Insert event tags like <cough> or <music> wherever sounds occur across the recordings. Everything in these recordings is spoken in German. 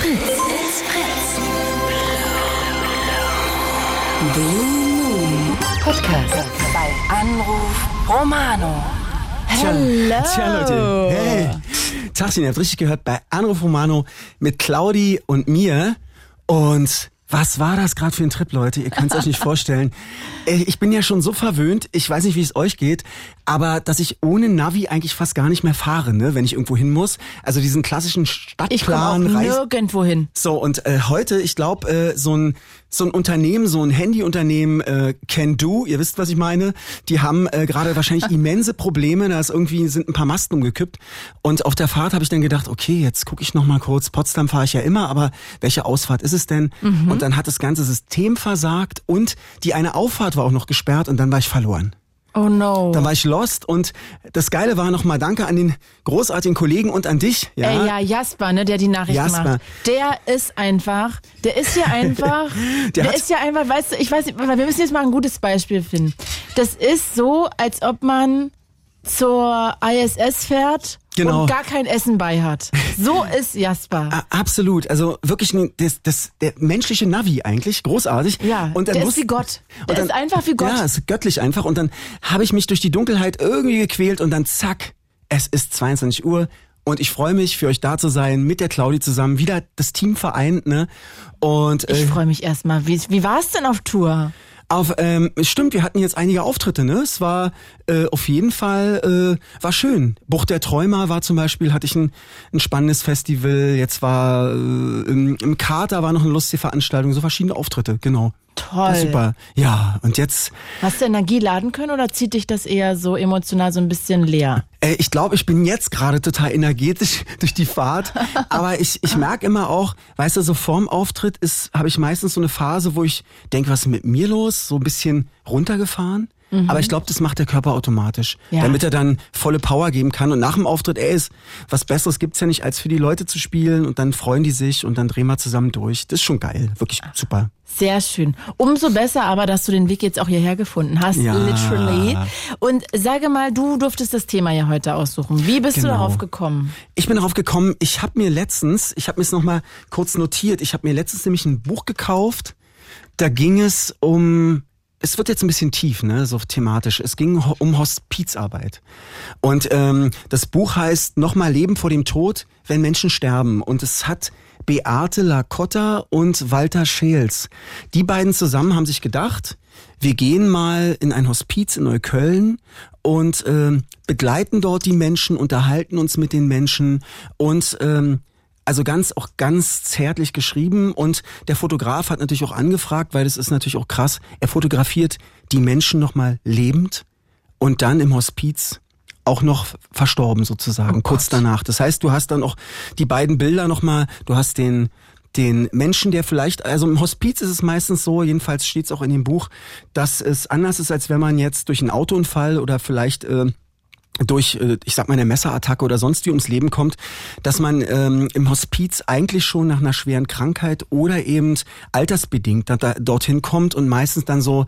Fritz. Blue Moon Podcast bei Anruf Romano. Tja, tja, Leute. Hey. Tachchen, ihr habt richtig gehört bei Anruf Romano mit Claudi und mir. Und was war das gerade für ein Trip, Leute? Ihr könnt es euch nicht <laughs> vorstellen. Äh, Ich bin ja schon so verwöhnt, ich weiß nicht, wie es euch geht, aber dass ich ohne Navi eigentlich fast gar nicht mehr fahre, ne, wenn ich irgendwo hin muss. Also diesen klassischen Ich komme auch Stadtplan, nirgendwo hin. so, und äh, heute, ich glaube, äh, so ein so ein Unternehmen, so ein Handyunternehmen, äh, Can Do, ihr wisst, was ich meine, die haben äh, gerade wahrscheinlich <laughs> immense Probleme, da ist irgendwie, sind ein paar Masten umgekippt. Und auf der Fahrt habe ich dann gedacht, okay, jetzt gucke ich noch mal kurz, Potsdam fahre ich ja immer, aber welche Ausfahrt ist es denn? Und dann hat das ganze System versagt und die eine Auffahrt war auch noch gesperrt und dann war ich verloren. Oh no. Dann war ich lost und das Geile war nochmal Danke an den großartigen Kollegen und an dich. Ja, Ey, ja, Jasper, ne, der die Nachricht Jasper. macht. Der ist einfach, der ist ja <laughs> einfach, Der der, ist ja einfach, weißt du, ich weiß nicht, wir müssen jetzt mal ein gutes Beispiel finden. Das ist so, als ob man zur ISS fährt Genau. und gar kein Essen bei hat. So <laughs> ist Jasper. Absolut, also wirklich das, das, der menschliche Navi eigentlich, großartig. Ja, und dann der ist wusste- wie Gott. und Der dann, ist einfach wie Gott. Ja, ist göttlich einfach. Und dann habe ich mich durch die Dunkelheit irgendwie gequält und dann zack, es ist 22 Uhr. Und ich freue mich, für euch da zu sein, mit der Claudi zusammen, wieder das Team vereint, ne? Und Ich äh, freue mich erstmal. Wie, wie war es denn auf Tour? Auf, ähm, stimmt, wir hatten jetzt einige Auftritte, ne? Es war äh, auf jeden Fall, äh, war schön. Bucht der Träumer war zum Beispiel, hatte ich ein, ein spannendes Festival. Jetzt war äh, im, im Kater war noch eine lustige Veranstaltung, so verschiedene Auftritte, genau. Toll. Super. Ja, und jetzt, Hast du Energie laden können oder zieht dich das eher so emotional so ein bisschen leer? äh, ich glaube, ich bin jetzt gerade total energetisch <laughs> durch die Fahrt, aber ich, ich merke immer auch, weißt du, so vorm Auftritt ist, habe ich meistens so eine Phase, wo ich denke, was ist mit mir los? So ein bisschen runtergefahren. Aber ich glaube, das macht der Körper automatisch, Ja. damit er dann volle Power geben kann. Und nach dem Auftritt, ey, ist, was Besseres gibt's ja nicht, als für die Leute zu spielen und dann freuen die sich und dann drehen wir zusammen durch. Das ist schon geil, wirklich super. Sehr schön. Umso besser aber, dass du den Weg jetzt auch hierher gefunden hast, Ja. literally. Und sage mal, du durftest das Thema ja heute aussuchen. Wie bist du Genau. darauf gekommen? Ich bin darauf gekommen, ich habe mir letztens, ich habe mir es nochmal kurz notiert, ich habe mir letztens nämlich ein Buch gekauft, da ging es um, es wird jetzt ein bisschen tief, ne, so thematisch, es ging um Hospizarbeit. Und ähm, das Buch heißt Nochmal Leben vor dem Tod, wenn Menschen sterben. Und es hat Beate Lacotta und Walter Scheels. Die beiden zusammen haben sich gedacht, wir gehen mal in ein Hospiz in Neukölln und ähm, begleiten dort die Menschen, unterhalten uns mit den Menschen und ähm, also ganz auch ganz zärtlich geschrieben und der Fotograf hat natürlich auch angefragt, weil das ist natürlich auch krass. Er fotografiert die Menschen noch mal lebend und dann im Hospiz auch noch verstorben sozusagen kurz danach. Das heißt, du hast dann auch die beiden Bilder noch mal, du hast den den Menschen, der vielleicht, also im Hospiz ist es meistens so, jedenfalls steht es auch in dem Buch, dass es anders ist, als wenn man jetzt durch einen Autounfall oder vielleicht äh, durch, äh, ich sag mal, eine Messerattacke oder sonst wie ums Leben kommt, dass man ähm, im Hospiz eigentlich schon nach einer schweren Krankheit oder eben altersbedingt da, da, dorthin kommt und meistens dann so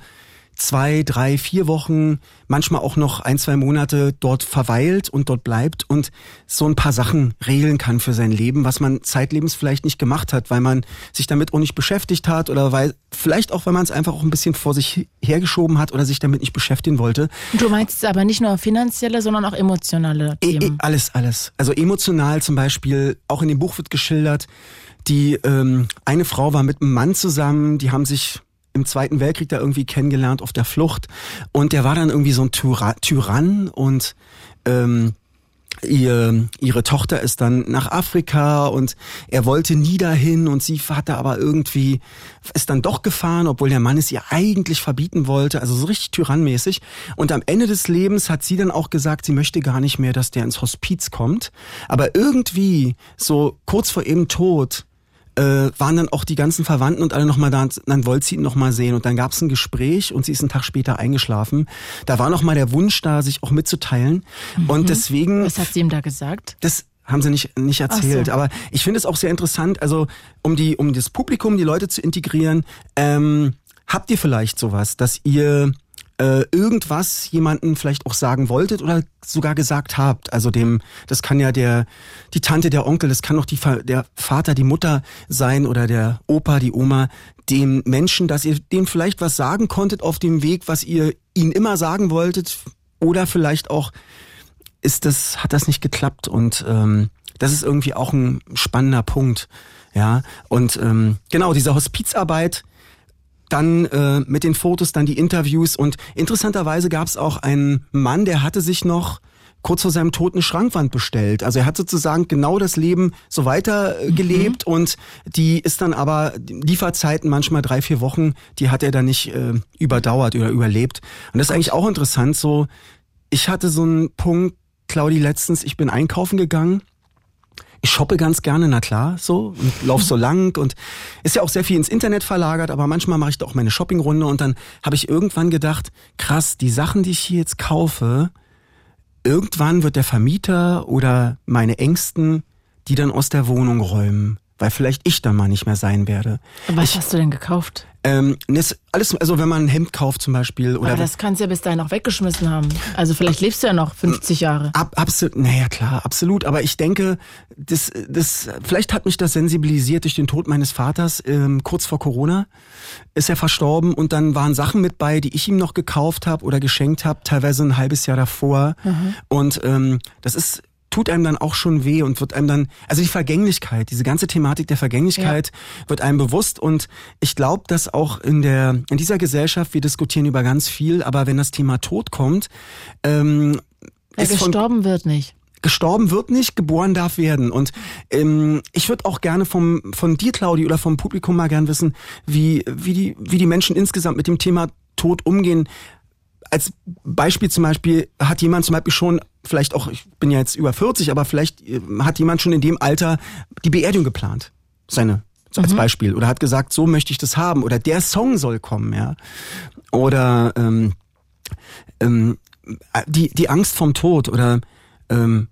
zwei, drei, vier Wochen, manchmal auch noch ein, zwei Monate dort verweilt und dort bleibt und so ein paar Sachen regeln kann für sein Leben, was man zeitlebens vielleicht nicht gemacht hat, weil man sich damit auch nicht beschäftigt hat oder weil vielleicht auch, weil man es einfach auch ein bisschen vor sich hergeschoben hat oder sich damit nicht beschäftigen wollte. Du meinst aber nicht nur finanzielle, sondern auch emotionale E e Themen. alles, alles. Also emotional zum Beispiel, auch in dem Buch wird geschildert, die ähm, eine Frau war mit einem Mann zusammen, die haben sich im Zweiten Weltkrieg da irgendwie kennengelernt auf der Flucht und der war dann irgendwie so ein Tyra Tyrann und ähm, ihr, ihre Tochter ist dann nach Afrika und er wollte nie dahin und sie hat da aber irgendwie, ist dann doch gefahren, obwohl der Mann es ihr eigentlich verbieten wollte, also so richtig tyrannmäßig. Und am Ende des Lebens hat sie dann auch gesagt, sie möchte gar nicht mehr, dass der ins Hospiz kommt. Aber irgendwie, so kurz vor ihrem Tod, äh, waren dann auch die ganzen Verwandten und alle nochmal da, dann wollte sie ihn nochmal sehen. Und dann gab es ein Gespräch und sie ist einen Tag später eingeschlafen. Da war nochmal der Wunsch da, sich auch mitzuteilen. Mhm. Und deswegen. Was hat sie ihm da gesagt? Das haben sie nicht, nicht erzählt. So. Aber ich finde es auch sehr interessant, also um die, um das Publikum, die Leute zu integrieren, ähm, habt ihr vielleicht sowas, dass ihr äh, irgendwas jemanden vielleicht auch sagen wolltet oder sogar gesagt habt. Also dem, das kann ja der, die Tante, der Onkel, das kann auch die, der Vater, die Mutter sein oder der Opa, die Oma, dem Menschen, dass ihr dem vielleicht was sagen konntet auf dem Weg, was ihr ihnen immer sagen wolltet oder vielleicht auch ist das, hat das nicht geklappt und ähm, das ist irgendwie auch ein spannender Punkt. Ja, und ähm, genau, diese Hospizarbeit, dann äh, mit den Fotos, dann die Interviews und interessanterweise gab es auch einen Mann, der hatte sich noch kurz vor seinem Tod eine Schrankwand bestellt. Also er hat sozusagen genau das Leben so weiter gelebt mhm. und die ist dann aber Lieferzeiten manchmal drei, vier Wochen, die hat er dann nicht äh, überdauert oder überlebt. Und das ist eigentlich auch interessant. So, ich hatte so einen Punkt, Claudi, letztens, ich bin einkaufen gegangen ich shoppe ganz gerne, na klar, so und lauf so lang und ist ja auch sehr viel ins Internet verlagert, aber manchmal mache ich da auch meine Shoppingrunde und dann habe ich irgendwann gedacht, krass, die Sachen, die ich hier jetzt kaufe, irgendwann wird der Vermieter oder meine Ängsten die dann aus der Wohnung räumen weil vielleicht ich dann mal nicht mehr sein werde. Was ich, hast du denn gekauft? Ähm, das alles, also wenn man ein Hemd kauft zum Beispiel oder. Aber das kannst du ja bis dahin auch weggeschmissen haben. Also vielleicht lebst du ja noch 50 Jahre. Ab, absolut, naja klar, absolut. Aber ich denke, das, das, vielleicht hat mich das sensibilisiert durch den Tod meines Vaters ähm, kurz vor Corona. Ist er verstorben und dann waren Sachen mit bei, die ich ihm noch gekauft habe oder geschenkt habe, teilweise ein halbes Jahr davor. Mhm. Und ähm, das ist tut einem dann auch schon weh und wird einem dann, also die Vergänglichkeit, diese ganze Thematik der Vergänglichkeit ja. wird einem bewusst und ich glaube, dass auch in der, in dieser Gesellschaft, wir diskutieren über ganz viel, aber wenn das Thema Tod kommt, ähm, ja, gestorben wird nicht gestorben wird nicht, geboren darf werden. Und ähm, ich würde auch gerne vom von dir, Claudi, oder vom Publikum mal gern wissen, wie wie die wie die Menschen insgesamt mit dem Thema Tod umgehen als Beispiel zum Beispiel hat jemand zum Beispiel schon, vielleicht auch, ich bin ja jetzt über 40, aber vielleicht äh, hat jemand schon in dem Alter die Beerdigung geplant. Seine, als mhm. Beispiel. Oder hat gesagt, so möchte ich das haben. Oder der Song soll kommen, ja. Oder ähm, ähm, die, die Angst vom Tod oder ähm,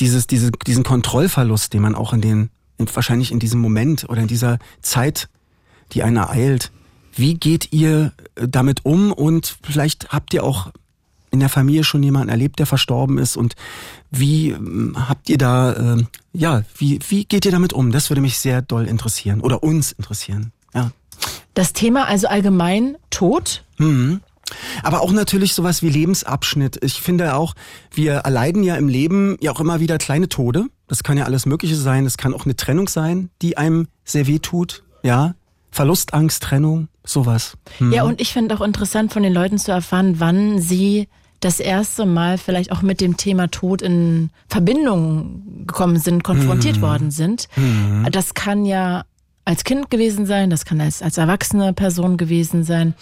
dieses, diese, diesen Kontrollverlust, den man auch in den, in, wahrscheinlich in diesem Moment oder in dieser Zeit, die einen ereilt, wie geht ihr äh, damit um und vielleicht habt ihr auch in der Familie schon jemanden erlebt, der verstorben ist und wie ähm, habt ihr da, äh, ja, wie, wie geht ihr damit um? Das würde mich sehr doll interessieren oder uns interessieren, ja. Das Thema also allgemein Tod? Mhm. Aber auch natürlich sowas wie Lebensabschnitt. Ich finde auch, wir erleiden ja im Leben ja auch immer wieder kleine Tode. Das kann ja alles Mögliche sein. Das kann auch eine Trennung sein, die einem sehr weh tut. Ja, Verlustangst, Trennung, sowas. Hm. Ja, und ich finde auch interessant von den Leuten zu erfahren, wann sie das erste Mal vielleicht auch mit dem Thema Tod in Verbindung gekommen sind, konfrontiert hm. worden sind. Hm. Das kann ja als Kind gewesen sein, das kann als, als erwachsene Person gewesen sein.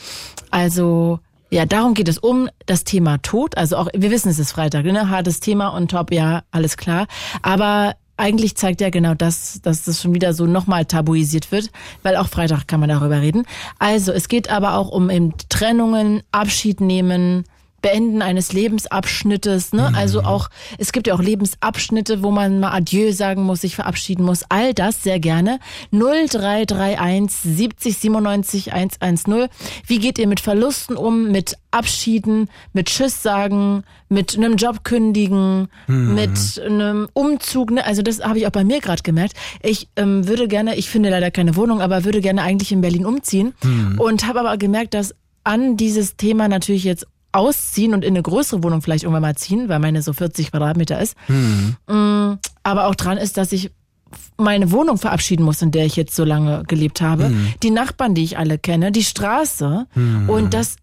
Also ja, darum geht es um das Thema Tod. Also auch, wir wissen, es ist Freitag, ne? Hartes Thema und top, ja, alles klar. Aber eigentlich zeigt ja genau das, dass das schon wieder so nochmal tabuisiert wird, weil auch Freitag kann man darüber reden. Also es geht aber auch um eben Trennungen, Abschied nehmen, Beenden eines Lebensabschnittes, ne? Mhm. Also auch, es gibt ja auch Lebensabschnitte, wo man mal Adieu sagen muss, sich verabschieden muss. All das sehr gerne. 0331 70 97 110. Wie geht ihr mit Verlusten um, mit Abschieden, mit Tschüss sagen, mit einem Job kündigen, mhm. mit einem Umzug, ne? Also das habe ich auch bei mir gerade gemerkt. Ich ähm, würde gerne, ich finde leider keine Wohnung, aber würde gerne eigentlich in Berlin umziehen mhm. und habe aber gemerkt, dass an dieses Thema natürlich jetzt ausziehen und in eine größere Wohnung vielleicht irgendwann mal ziehen, weil meine so 40 Quadratmeter ist. Mhm. Aber auch dran ist, dass ich meine Wohnung verabschieden muss, in der ich jetzt so lange gelebt habe, mhm. die Nachbarn, die ich alle kenne, die Straße mhm. und das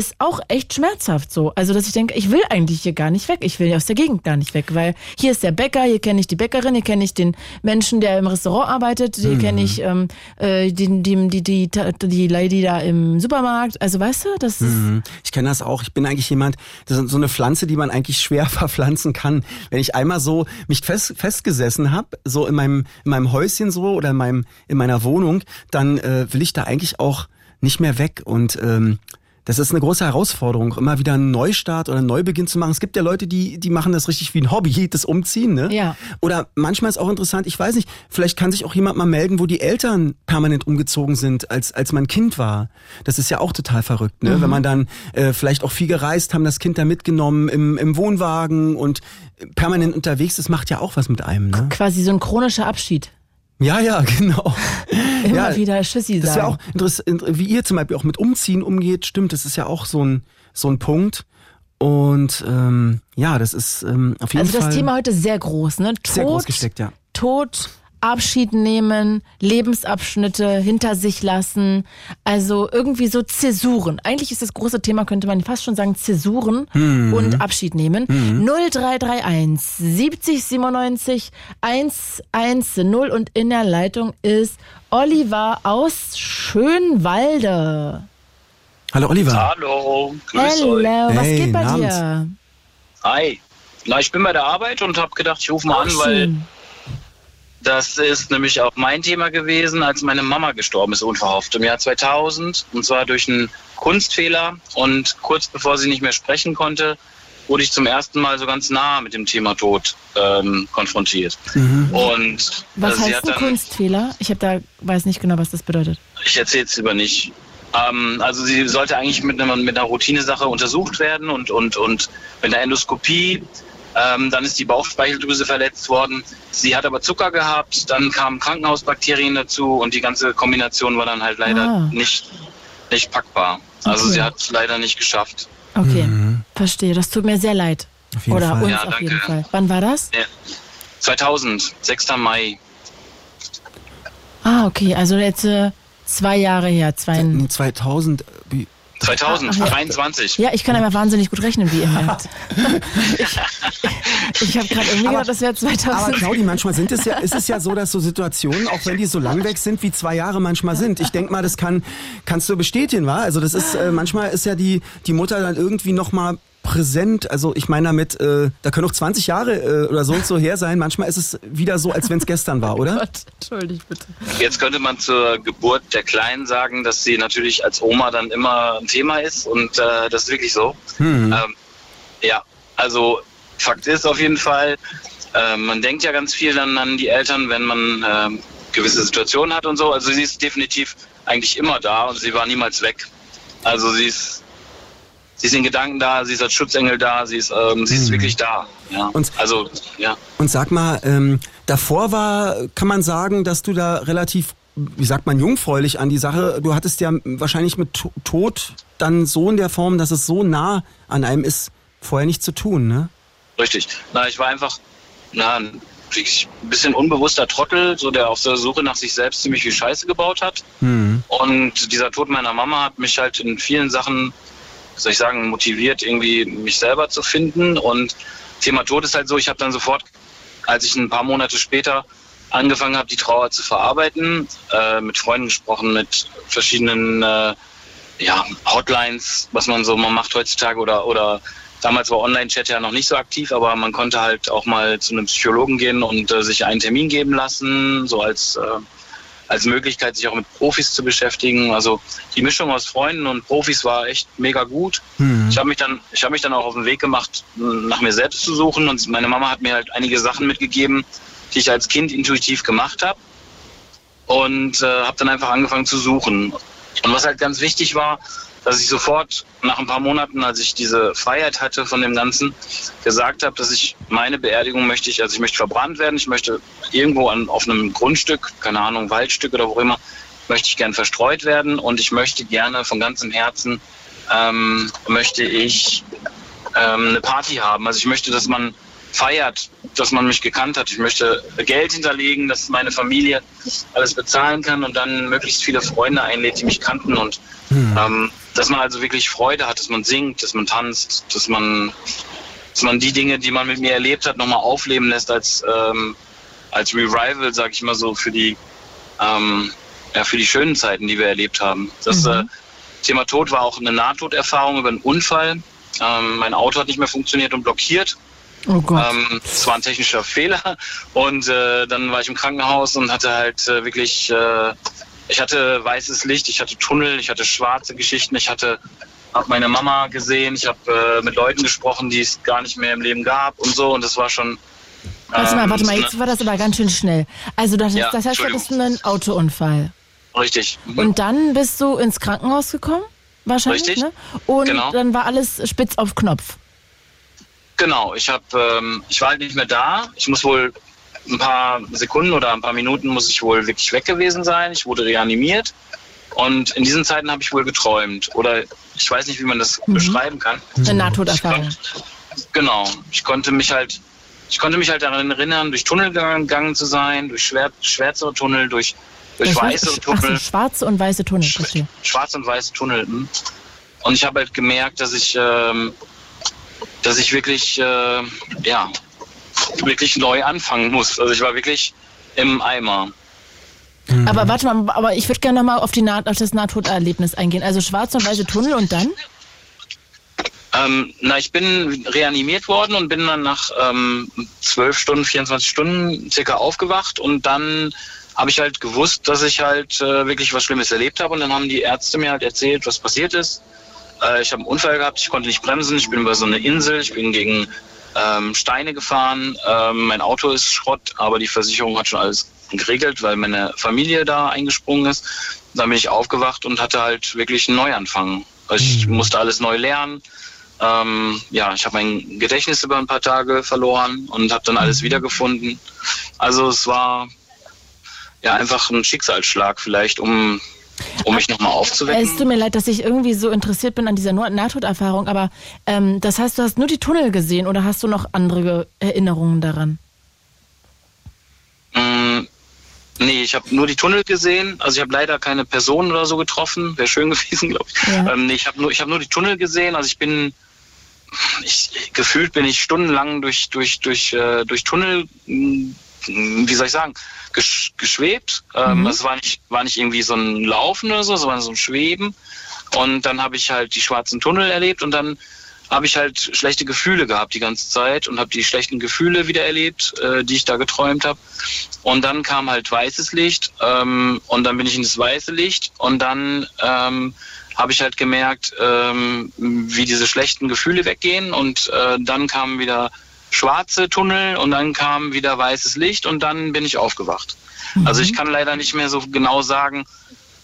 ist auch echt schmerzhaft so. Also, dass ich denke, ich will eigentlich hier gar nicht weg. Ich will aus der Gegend gar nicht weg, weil hier ist der Bäcker, hier kenne ich die Bäckerin, hier kenne ich den Menschen, der im Restaurant arbeitet, hier mhm. kenne ich ähm, äh, die, die, die, die, die Lady da im Supermarkt. Also, weißt du, das ist. Mhm. Ich kenne das auch. Ich bin eigentlich jemand, das ist so eine Pflanze, die man eigentlich schwer <laughs> verpflanzen kann. Wenn ich einmal so mich fest, festgesessen habe, so in meinem, in meinem Häuschen so oder in, meinem, in meiner Wohnung, dann äh, will ich da eigentlich auch nicht mehr weg. Und ähm, das ist eine große Herausforderung, immer wieder einen Neustart oder einen Neubeginn zu machen. Es gibt ja Leute, die, die machen das richtig wie ein Hobby, <laughs> das Umziehen, ne? Ja. Oder manchmal ist auch interessant, ich weiß nicht, vielleicht kann sich auch jemand mal melden, wo die Eltern permanent umgezogen sind, als, als man Kind war. Das ist ja auch total verrückt, ne? Mhm. Wenn man dann äh, vielleicht auch viel gereist, haben das Kind da mitgenommen im, im Wohnwagen und permanent unterwegs, das macht ja auch was mit einem, ne? Quasi so ein chronischer Abschied. Ja, ja, <laughs> genau. Immer ja, wieder Schissi sagen. Das ist ja auch interessant, wie ihr zum Beispiel auch mit Umziehen umgeht, stimmt, das ist ja auch so ein, so ein Punkt. Und ähm, ja, das ist ähm, auf jeden also Fall. Also das Thema heute sehr groß, ne? Tod, sehr groß gesteckt, ja. Tod, Abschied nehmen, Lebensabschnitte hinter sich lassen. Also irgendwie so Zäsuren. Eigentlich ist das große Thema, könnte man fast schon sagen, Zäsuren mhm. und Abschied nehmen. Mhm. 0331 70 97 110 und in der Leitung ist Oliver aus Schönwalde. Hallo Oliver. Hallo, grüß Hello, euch. was hey, geht bei Abend. dir? Hi. Na, ich bin bei der Arbeit und habe gedacht, ich rufe mal Ach, an, weil schön. Das ist nämlich auch mein Thema gewesen, als meine Mama gestorben ist, unverhofft, im Jahr 2000. Und zwar durch einen Kunstfehler. Und kurz bevor sie nicht mehr sprechen konnte, wurde ich zum ersten Mal so ganz nah mit dem Thema Tod ähm, konfrontiert. Mhm. Und Was äh, sie heißt hat ein Kunstfehler? Ich habe da weiß nicht genau, was das bedeutet. ich erzähle es lieber nicht. Ähm, also sie sollte eigentlich mit einer, mit einer Routinesache untersucht werden und, und, und mit einer Endoskopie ähm, dann ist die Bauchspeicheldrüse verletzt worden. Sie hat aber Zucker gehabt, dann kamen Krankenhausbakterien dazu und die ganze Kombination war dann halt leider Ah. nicht, nicht packbar. Also Okay. sie hat es leider nicht geschafft. Okay, Mhm. verstehe. Das tut mir sehr leid. Auf jeden Oder Fall. uns Ja, auf danke. jeden Fall. Wann war das? Ja. 2000, 6. Mai. Ah, okay. Also jetzt äh, zwei Jahre her. Zwei, 2000, wie, 2000, Ach, ja. 23. ja, ich kann aber wahnsinnig gut rechnen, wie ihr merkt. ich ich habe gerade irgendwie Aber- gedacht, das wäre Aber 2000. Claudi, manchmal sind es ja, ist es ja so, dass so Situationen, auch wenn die so lang weg sind, wie zwei Jahre manchmal sind. Ich denk mal, das kann, kannst du bestätigen, wa? Also das ist, äh, manchmal ist ja die, die Mutter dann irgendwie noch mal präsent. Also ich meine damit, äh, da können auch 20 Jahre äh, oder so und so her sein. Manchmal ist es wieder so, als wenn es gestern war, <laughs> oder? Gott, entschuldigt bitte. Jetzt könnte man zur Geburt der Kleinen sagen, dass sie natürlich als Oma dann immer ein Thema ist und äh, das ist wirklich so. Hm. Ähm, ja, also Fakt ist auf jeden Fall, äh, man denkt ja ganz viel dann an die Eltern, wenn man ähm, gewisse Situationen hat und so. Also sie ist definitiv eigentlich immer da und sie war niemals weg. Also sie ist, sie ist in Gedanken da, sie ist als Schutzengel da, sie ist, ähm, sie ist Mhm. wirklich da. Ja. Und- also ja. Und sag mal, ähm, davor war, kann man sagen, dass du da relativ, wie sagt man, jungfräulich an die Sache, du hattest ja wahrscheinlich mit To- Tod dann so in der Form, dass es so nah an einem ist, vorher nicht zu tun, ne? Richtig. Na, ich war einfach na, ein bisschen unbewusster Trottel, so der auf der Suche nach sich selbst ziemlich viel Scheiße gebaut hat. Hm. Und dieser Tod meiner Mama hat mich halt in vielen Sachen, soll ich sagen, motiviert, irgendwie mich selber zu finden. Und Thema Tod ist halt so, ich habe dann sofort, als ich ein paar Monate später angefangen habe, die Trauer zu verarbeiten, äh, mit Freunden gesprochen, mit verschiedenen äh, ja, Hotlines, was man so mal macht heutzutage oder oder damals war Online-Chat ja noch nicht so aktiv, aber man konnte halt auch mal zu einem Psychologen gehen und äh, sich einen Termin geben lassen, so als äh, als Möglichkeit, sich auch mit Profis zu beschäftigen. Also die Mischung aus Freunden und Profis war echt mega gut. Hm. Ich habe mich dann, ich habe mich dann auch auf den Weg gemacht, nach mir selbst zu suchen. Und meine Mama hat mir halt einige Sachen mitgegeben, die ich als Kind intuitiv gemacht habe. Und äh, habe dann einfach angefangen zu suchen. Und was halt ganz wichtig war, dass ich sofort nach ein paar Monaten, als ich diese Freiheit hatte von dem Ganzen, gesagt habe, dass ich meine Beerdigung möchte ich, also ich möchte verbrannt werden, ich möchte irgendwo an, auf einem Grundstück, keine Ahnung, Waldstück oder wo immer, möchte ich gern verstreut werden und ich möchte gerne von ganzem Herzen, ähm, möchte ich ähm, eine Party haben. Also ich möchte, dass man feiert, dass man mich gekannt hat. Ich möchte Geld hinterlegen, dass meine Familie alles bezahlen kann und dann möglichst viele Freunde einlädt, die mich kannten. Und ähm, dass man also wirklich Freude hat, dass man singt, dass man tanzt, dass man, dass man die Dinge, die man mit mir erlebt hat, nochmal aufleben lässt als, ähm, als Revival, sag ich mal so, für die, ähm, ja, für die schönen Zeiten, die wir erlebt haben. Das mhm. äh, Thema Tod war auch eine Nahtoderfahrung über einen Unfall. Ähm, mein Auto hat nicht mehr funktioniert und blockiert. Oh Gott. Ähm, das war ein technischer Fehler. Und äh, dann war ich im Krankenhaus und hatte halt äh, wirklich, äh, ich hatte weißes Licht, ich hatte Tunnel, ich hatte schwarze Geschichten, ich hatte habe meine Mama gesehen, ich habe äh, mit Leuten gesprochen, die es gar nicht mehr im Leben gab und so. Und das war schon. Warte mal, warte mal, ähm, jetzt war das aber ganz schön schnell. Also das, ja, das heißt, du hattest einen Autounfall. Richtig. Mhm. Und dann bist du ins Krankenhaus gekommen? Wahrscheinlich. Richtig. Ne? Und genau. dann war alles spitz auf Knopf. Genau, ich habe, ähm, ich war halt nicht mehr da. Ich muss wohl ein paar Sekunden oder ein paar Minuten muss ich wohl wirklich weg gewesen sein. Ich wurde reanimiert und in diesen Zeiten habe ich wohl geträumt oder ich weiß nicht, wie man das mhm. beschreiben kann. Eine Nahtoderfahrung. Genau, ich konnte mich halt, ich konnte mich halt daran erinnern, durch Tunnel gegangen zu sein, durch schwär, schwärzere Tunnel, durch, durch weiße Tunnel. Ach schwarze und weiße Tunnel. Sch schwarze und weiße Tunnel. Hm. Und ich habe halt gemerkt, dass ich ähm, dass ich wirklich, äh, ja, wirklich neu anfangen muss. Also ich war wirklich im Eimer. Mhm. Aber warte mal, aber ich würde gerne nochmal auf, auf das Nahtoderlebnis eingehen. Also schwarze und weiße Tunnel und dann? Ähm, na, ich bin reanimiert worden und bin dann nach ähm, 12 Stunden, 24 Stunden circa aufgewacht und dann habe ich halt gewusst, dass ich halt äh, wirklich was Schlimmes erlebt habe und dann haben die Ärzte mir halt erzählt, was passiert ist äh, ich habe einen Unfall gehabt, ich konnte nicht bremsen, ich bin über so eine Insel, ich bin gegen ähm, Steine gefahren, ähm, mein Auto ist Schrott, aber die Versicherung hat schon alles geregelt, weil meine Familie da eingesprungen ist. Dann bin ich aufgewacht und hatte halt wirklich einen Neuanfang. Ich mhm. musste alles neu lernen. Ähm, ja, ich habe mein Gedächtnis über ein paar Tage verloren und habe dann alles mhm. wiedergefunden. Also es war ja einfach ein Schicksalsschlag vielleicht, um um mich nochmal aufzuwecken. Es tut mir leid, dass ich irgendwie so interessiert bin an dieser Nahtoderfahrung, aber ähm, das heißt, du hast nur die Tunnel gesehen oder hast du noch andere Erinnerungen daran? Mm, nee, ich habe nur die Tunnel gesehen. Also ich habe leider keine Person oder so getroffen. Wäre schön <laughs> gewesen, glaube ich. Ja. Ähm, nee, ich habe nur, hab nur die Tunnel gesehen. Also ich bin, ich, gefühlt bin ich stundenlang durch, durch, durch, äh, durch Tunnel, mm, wie soll ich sagen, gesch geschwebt. Ähm, mhm. Es war nicht, war nicht irgendwie so ein Laufen oder so, sondern so ein Schweben. Und dann habe ich halt die schwarzen Tunnel erlebt und dann habe ich halt schlechte Gefühle gehabt die ganze Zeit und habe die schlechten Gefühle wieder erlebt, äh, die ich da geträumt habe. Und dann kam halt weißes Licht ähm, und dann bin ich in das weiße Licht und dann ähm, habe ich halt gemerkt, ähm, wie diese schlechten Gefühle weggehen und äh, dann kamen wieder schwarze Tunnel und dann kam wieder weißes Licht und dann bin ich aufgewacht. Mhm. Also ich kann leider nicht mehr so genau sagen,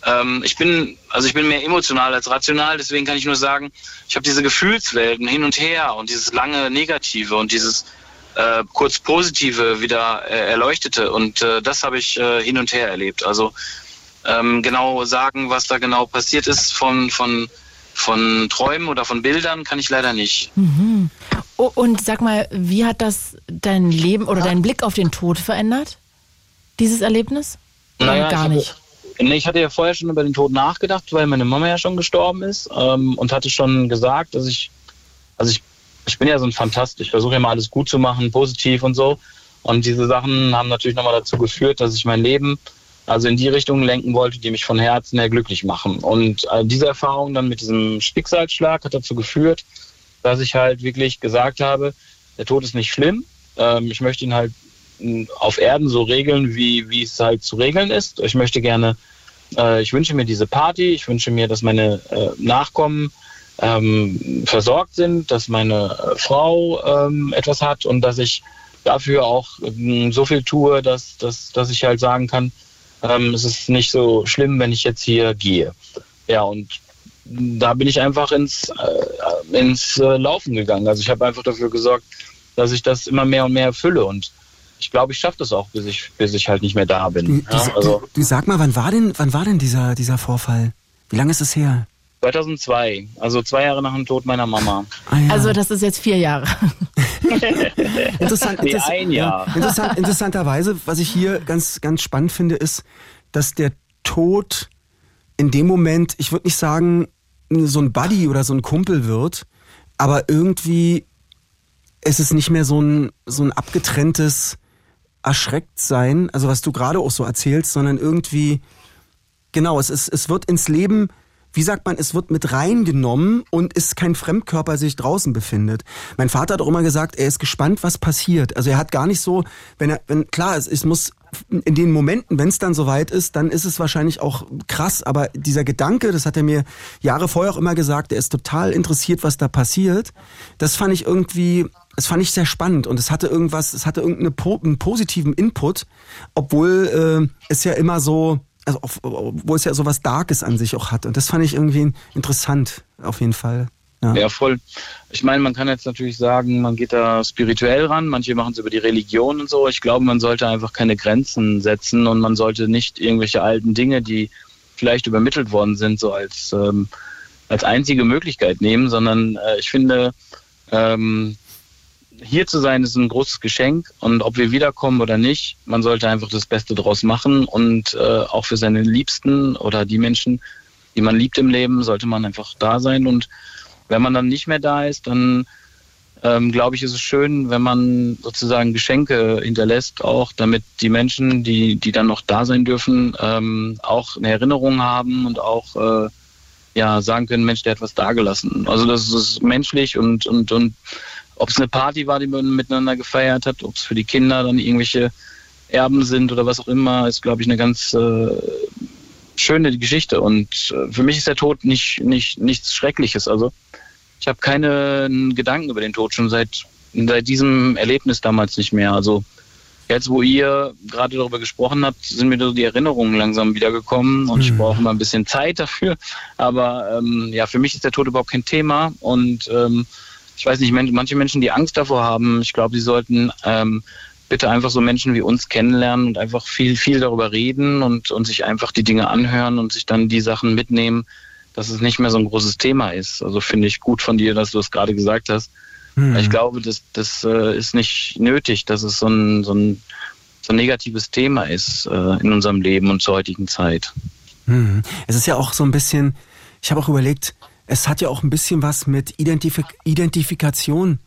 ähm, ich bin, also ich bin mehr emotional als rational, deswegen kann ich nur sagen, ich habe diese Gefühlswelten hin und her und dieses lange Negative und dieses äh, kurz Positive wieder äh, erleuchtete und äh, das habe ich äh, hin und her erlebt. Also ähm, genau sagen, was da genau passiert ist von, von von Träumen oder von Bildern kann ich leider nicht. Mhm. Oh, und sag mal, wie hat das dein Leben oder deinen Blick auf den Tod verändert? Dieses Erlebnis? Oder naja, gar nicht? Nee, ich hatte ja vorher schon über den Tod nachgedacht, weil meine Mama ja schon gestorben ist ähm, und hatte schon gesagt, dass ich, also ich, ich bin ja so ein Fantast, ich versuche ja mal alles gut zu machen, positiv und so. Und diese Sachen haben natürlich nochmal dazu geführt, dass ich mein Leben also in die Richtung lenken wollte, die mich von Herzen her glücklich machen. Und äh, diese Erfahrung dann mit diesem Schicksalsschlag hat dazu geführt, dass ich halt wirklich gesagt habe, der Tod ist nicht schlimm. Ähm, ich möchte ihn halt hm, auf Erden so regeln, wie, wie es halt zu regeln ist. Ich möchte gerne, äh, ich wünsche mir diese Party, ich wünsche mir, dass meine äh, Nachkommen ähm, versorgt sind, dass meine äh, Frau ähm, etwas hat und dass ich dafür auch ähm, so viel tue, dass, dass, dass ich halt sagen kann, ähm, es ist nicht so schlimm, wenn ich jetzt hier gehe. Ja, und da bin ich einfach ins, äh, ins äh, Laufen gegangen. Also ich habe einfach dafür gesorgt, dass ich das immer mehr und mehr erfülle und ich glaube, ich schaffe das auch, bis ich, bis ich halt nicht mehr da bin. Du, ja, also, du, du, sag mal, wann war denn, wann war denn dieser, dieser Vorfall? Wie lange ist es her? 2002, also zwei Jahre nach dem Tod meiner Mama. Ah, ja. Also das ist jetzt vier Jahre. Interessant, nee, ein Jahr. Interessant, interessanterweise, was ich hier ganz, ganz spannend finde, ist, dass der Tod in dem Moment, ich würde nicht sagen, so ein Buddy oder so ein Kumpel wird, aber irgendwie ist es nicht mehr so ein, so ein abgetrenntes Erschrecktsein, also was du gerade auch so erzählst, sondern irgendwie, genau, es ist, es wird ins Leben wie sagt man, es wird mit reingenommen und ist kein Fremdkörper sich draußen befindet. Mein Vater hat auch immer gesagt, er ist gespannt, was passiert. Also er hat gar nicht so, wenn er, wenn klar, es, es muss in den Momenten, wenn es dann soweit ist, dann ist es wahrscheinlich auch krass. Aber dieser Gedanke, das hat er mir Jahre vorher auch immer gesagt, er ist total interessiert, was da passiert. Das fand ich irgendwie, das fand ich sehr spannend und es hatte irgendwas, es hatte irgendeinen positiven Input, obwohl äh, es ja immer so also auf, wo es ja sowas Darkes an sich auch hat. Und das fand ich irgendwie interessant, auf jeden Fall. Ja. ja, voll. Ich meine, man kann jetzt natürlich sagen, man geht da spirituell ran, manche machen es über die Religion und so. Ich glaube, man sollte einfach keine Grenzen setzen und man sollte nicht irgendwelche alten Dinge, die vielleicht übermittelt worden sind, so als, ähm, als einzige Möglichkeit nehmen, sondern äh, ich finde, ähm, hier zu sein ist ein großes Geschenk. Und ob wir wiederkommen oder nicht, man sollte einfach das Beste draus machen. Und äh, auch für seine Liebsten oder die Menschen, die man liebt im Leben, sollte man einfach da sein. Und wenn man dann nicht mehr da ist, dann ähm, glaube ich, ist es schön, wenn man sozusagen Geschenke hinterlässt, auch damit die Menschen, die, die dann noch da sein dürfen, ähm, auch eine Erinnerung haben und auch äh, ja, sagen können, Mensch, der hat was dagelassen. Also das ist menschlich und, und, und ob es eine Party war, die man miteinander gefeiert hat, ob es für die Kinder dann irgendwelche Erben sind oder was auch immer, ist, glaube ich, eine ganz äh, schöne Geschichte. Und äh, für mich ist der Tod nicht, nicht nichts Schreckliches. Also ich habe keinen Gedanken über den Tod schon seit, seit diesem Erlebnis damals nicht mehr. Also jetzt, wo ihr gerade darüber gesprochen habt, sind mir so die Erinnerungen langsam wiedergekommen und mhm. ich brauche immer ein bisschen Zeit dafür. Aber ähm, ja, für mich ist der Tod überhaupt kein Thema und ähm, ich weiß nicht, manche Menschen, die Angst davor haben, ich glaube, sie sollten ähm, bitte einfach so Menschen wie uns kennenlernen und einfach viel, viel darüber reden und, und sich einfach die Dinge anhören und sich dann die Sachen mitnehmen, dass es nicht mehr so ein großes Thema ist. Also finde ich gut von dir, dass du es gerade gesagt hast. Hm. Ich glaube, das, das äh, ist nicht nötig, dass es so ein, so ein, so ein negatives Thema ist äh, in unserem Leben und zur heutigen Zeit. Hm. Es ist ja auch so ein bisschen, ich habe auch überlegt, es hat ja auch ein bisschen was mit Identifik Identifikation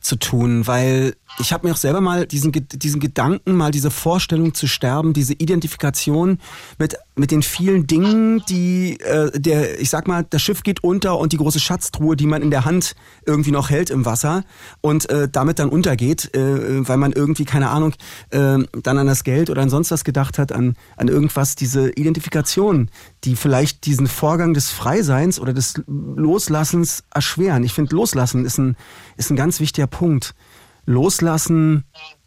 zu tun, weil ich habe mir auch selber mal diesen, diesen Gedanken, mal diese Vorstellung zu sterben, diese Identifikation mit, mit den vielen Dingen, die äh, der, ich sag mal, das Schiff geht unter und die große Schatztruhe, die man in der Hand irgendwie noch hält im Wasser und äh, damit dann untergeht, äh, weil man irgendwie, keine Ahnung, äh, dann an das Geld oder an sonst was gedacht hat, an, an irgendwas, diese Identifikation, die vielleicht diesen Vorgang des Freiseins oder des Loslassens erschweren. Ich finde, Loslassen ist ein, ist ein ganz wichtiger Punkt loslassen,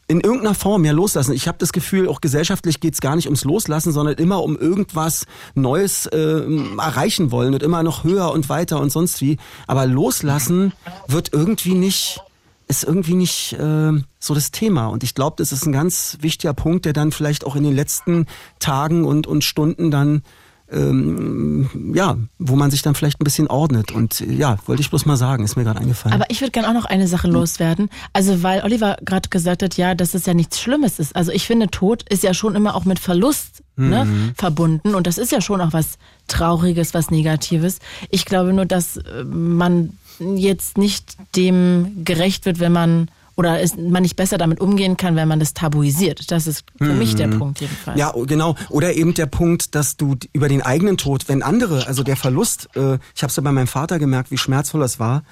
in irgendeiner Form ja loslassen. Ich habe das Gefühl, auch gesellschaftlich geht's gar nicht ums Loslassen, sondern immer um irgendwas Neues äh, erreichen wollen und immer noch höher und weiter und sonst wie. Aber loslassen wird irgendwie nicht, ist irgendwie nicht äh, so das Thema. Und ich glaube, das ist ein ganz wichtiger Punkt, der dann vielleicht auch in den letzten Tagen und, und Stunden dann ähm, ja, wo man sich dann vielleicht ein bisschen ordnet. Und ja, wollte ich bloß mal sagen, ist mir gerade eingefallen. Aber ich würde gerne auch noch eine Sache loswerden. Also, weil Oliver gerade gesagt hat, ja, dass es ja nichts Schlimmes ist. Also ich finde, Tod ist ja schon immer auch mit Verlust ne, mhm. verbunden. Und das ist ja schon auch was Trauriges, was Negatives. Ich glaube nur, dass äh, man jetzt nicht dem gerecht wird, wenn man oder ist, man nicht besser damit umgehen kann, wenn man das tabuisiert. Das ist für mhm. mich der. Punkt jedenfalls. Ja, genau. Oder eben der Punkt, dass du über den eigenen Tod, wenn andere, also der Verlust, äh, ich habe es ja bei meinem Vater gemerkt, wie schmerzvoll das war.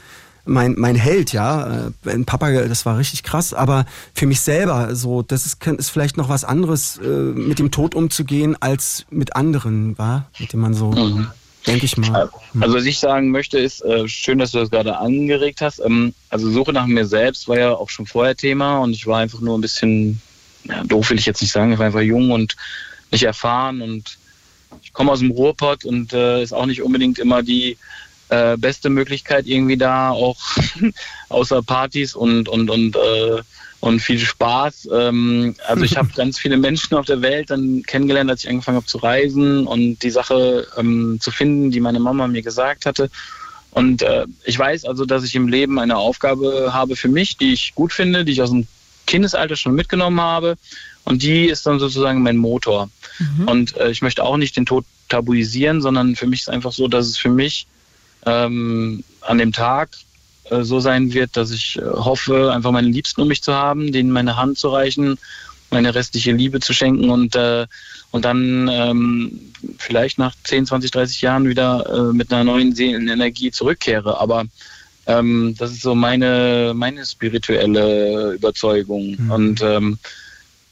Mein, mein Held, ja, äh, Papa, das war richtig krass, aber für mich selber, so, das ist, ist vielleicht noch was anderes, äh, mit dem Tod umzugehen, als mit anderen, war, mit dem man so mhm denke ich mal. Hm. Also was ich sagen möchte ist, äh, schön, dass du das gerade angeregt hast. Ähm, also Suche nach mir selbst war ja auch schon vorher Thema und ich war einfach nur ein bisschen, ja, doof will ich jetzt nicht sagen, ich war einfach jung und nicht erfahren und ich komme aus dem Ruhrpott und äh, ist auch nicht unbedingt immer die äh, beste Möglichkeit irgendwie da, auch <laughs> außer Partys und und und äh, und viel Spaß. Ähm, also ich habe <laughs> ganz viele Menschen auf der Welt dann kennengelernt, als ich angefangen habe zu reisen und die Sache ähm, zu finden, die meine Mama mir gesagt hatte. Und äh, ich weiß also, dass ich im Leben eine Aufgabe habe für mich, die ich gut finde, die ich aus dem Kindesalter schon mitgenommen habe. Und die ist dann sozusagen mein Motor. Mhm. Und äh, ich möchte auch nicht den Tod tabuisieren, sondern für mich ist einfach so, dass es für mich ähm, an dem Tag äh, so sein wird, dass ich äh, hoffe, einfach meine Liebsten um mich zu haben, denen meine Hand zu reichen, meine restliche Liebe zu schenken und, äh, und dann ähm, vielleicht nach 10, 20, 30 Jahren wieder äh, mit einer neuen Seelenenergie zurückkehre. Aber ähm, das ist so meine, meine spirituelle Überzeugung. Mhm. Und ähm,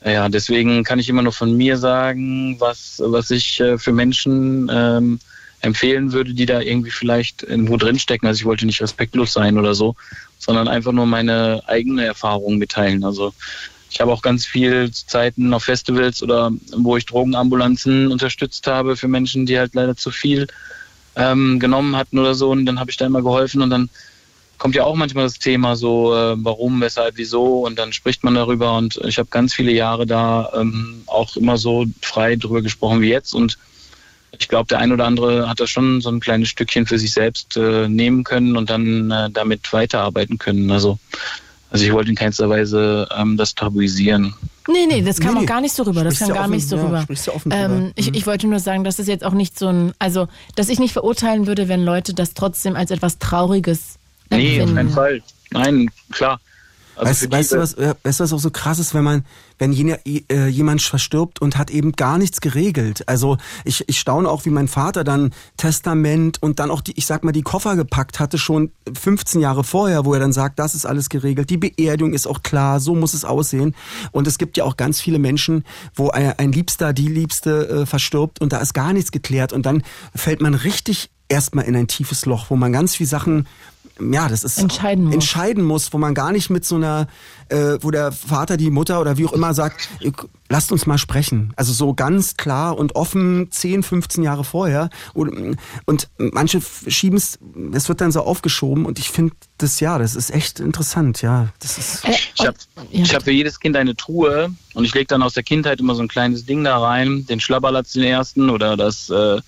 ja, deswegen kann ich immer nur von mir sagen, was, was ich äh, für Menschen ähm, empfehlen würde, die da irgendwie vielleicht irgendwo drinstecken. Also ich wollte nicht respektlos sein oder so, sondern einfach nur meine eigene Erfahrung mitteilen. Also ich habe auch ganz viel Zeiten auf Festivals oder wo ich Drogenambulanzen unterstützt habe für Menschen, die halt leider zu viel ähm, genommen hatten oder so. Und dann habe ich da immer geholfen und dann kommt ja auch manchmal das Thema so, äh, warum, weshalb, wieso und dann spricht man darüber und ich habe ganz viele Jahre da ähm, auch immer so frei drüber gesprochen wie jetzt und ich glaube, der ein oder andere hat da schon so ein kleines Stückchen für sich selbst äh, nehmen können und dann äh, damit weiterarbeiten können. Also, also ich wollte in keinster Weise ähm, das tabuisieren. Nee, nee, das kam nee, auch gar nicht so rüber. Das kam gar offen, nicht so ja, rüber. Ähm, ich, ich wollte nur sagen, dass es jetzt auch nicht so ein, also, dass ich nicht verurteilen würde, wenn Leute das trotzdem als etwas Trauriges empfinden. Nee, auf keinen Fall. Nein, klar. Also weißt, weißt du, was, äh, weißt du, was auch so krass ist, wenn man, wenn jene, äh, jemand verstirbt und hat eben gar nichts geregelt. Also ich, ich staune auch, wie mein Vater dann Testament und dann auch die, ich sag mal, die Koffer gepackt hatte schon 15 Jahre vorher, wo er dann sagt, das ist alles geregelt, die Beerdigung ist auch klar, so muss es aussehen. Und es gibt ja auch ganz viele Menschen, wo ein, ein Liebster, die Liebste äh, verstirbt und da ist gar nichts geklärt und dann fällt man richtig erstmal in ein tiefes Loch, wo man ganz viele Sachen ja, das ist entscheiden muss. entscheiden muss, wo man gar nicht mit so einer, äh, wo der Vater, die Mutter oder wie auch immer sagt, lasst uns mal sprechen. Also so ganz klar und offen 10, 15 Jahre vorher. Und, und manche schieben es, es wird dann so aufgeschoben und ich finde das ja, das ist echt interessant, ja. Das ist äh, ich habe ja. hab für jedes Kind eine Truhe und ich lege dann aus der Kindheit immer so ein kleines Ding da rein, den Schlabberlatz den ersten oder das äh,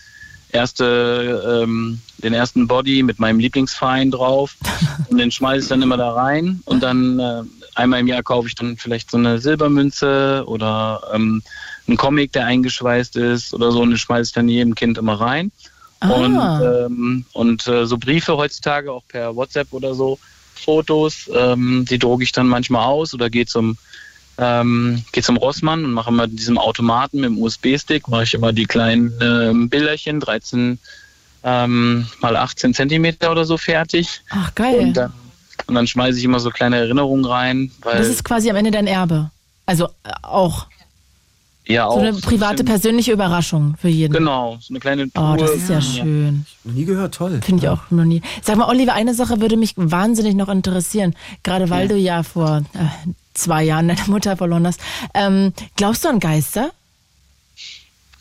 erste, ähm, den ersten Body mit meinem Lieblingsverein drauf <laughs> und den schmeiße ich dann immer da rein und dann äh, einmal im Jahr kaufe ich dann vielleicht so eine Silbermünze oder ähm, einen Comic, der eingeschweißt ist oder so und den schmeiße ich dann jedem Kind immer rein. Ah. Und, ähm, und äh, so Briefe heutzutage auch per WhatsApp oder so, Fotos, ähm, die drucke ich dann manchmal aus oder gehe zum ähm, gehe zum Rossmann und mache immer diesem Automaten mit dem USB-Stick, mache ich immer die kleinen ähm, Bilderchen, 13 ähm, mal 18 Zentimeter oder so fertig. Ach, geil. Und dann, und dann schmeiße ich immer so kleine Erinnerungen rein. Das ist quasi am Ende dein Erbe. Also äh, auch. Ja, auch. So eine private, persönliche Überraschung für jeden. Genau, so eine kleine Tour. Oh, das ist ja schön. Nie gehört, toll. Finde ich auch noch nie. Sag mal, Oliver, eine Sache würde mich wahnsinnig noch interessieren. Gerade weil ja. du ja vor äh, zwei Jahren deine Mutter verloren hast. Ähm, glaubst du an Geister?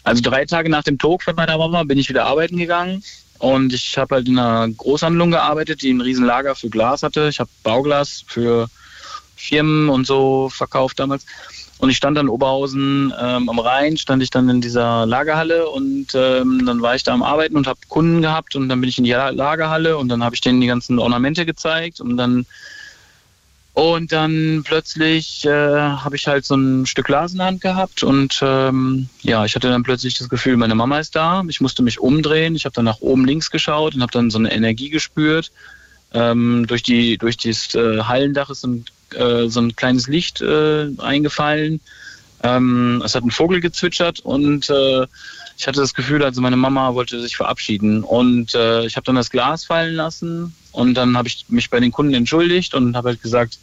Also drei Tage nach dem Tod von meiner Mama bin ich wieder arbeiten gegangen und ich habe halt in einer Großhandlung gearbeitet, die ein Riesenlager für Glas hatte. Ich habe Bauglas für Firmen und so verkauft damals. Und ich stand dann Oberhausen ähm, am Rhein, stand ich dann in dieser Lagerhalle und ähm, dann war ich da am Arbeiten und habe Kunden gehabt und dann bin ich in die Lagerhalle und dann habe ich denen die ganzen Ornamente gezeigt und dann und dann plötzlich äh, habe ich halt so ein Stück Glas in der Hand gehabt und ähm, ja, ich hatte dann plötzlich das Gefühl, meine Mama ist da. Ich musste mich umdrehen. Ich habe dann nach oben links geschaut und habe dann so eine Energie gespürt. Ähm, durch die durch dieses äh, Hallendach ist ein, äh, so ein kleines Licht äh, eingefallen. Ähm, es hat ein Vogel gezwitschert und äh, ich hatte das Gefühl, also meine Mama wollte sich verabschieden und äh, ich habe dann das Glas fallen lassen und dann habe ich mich bei den Kunden entschuldigt und habe halt gesagt,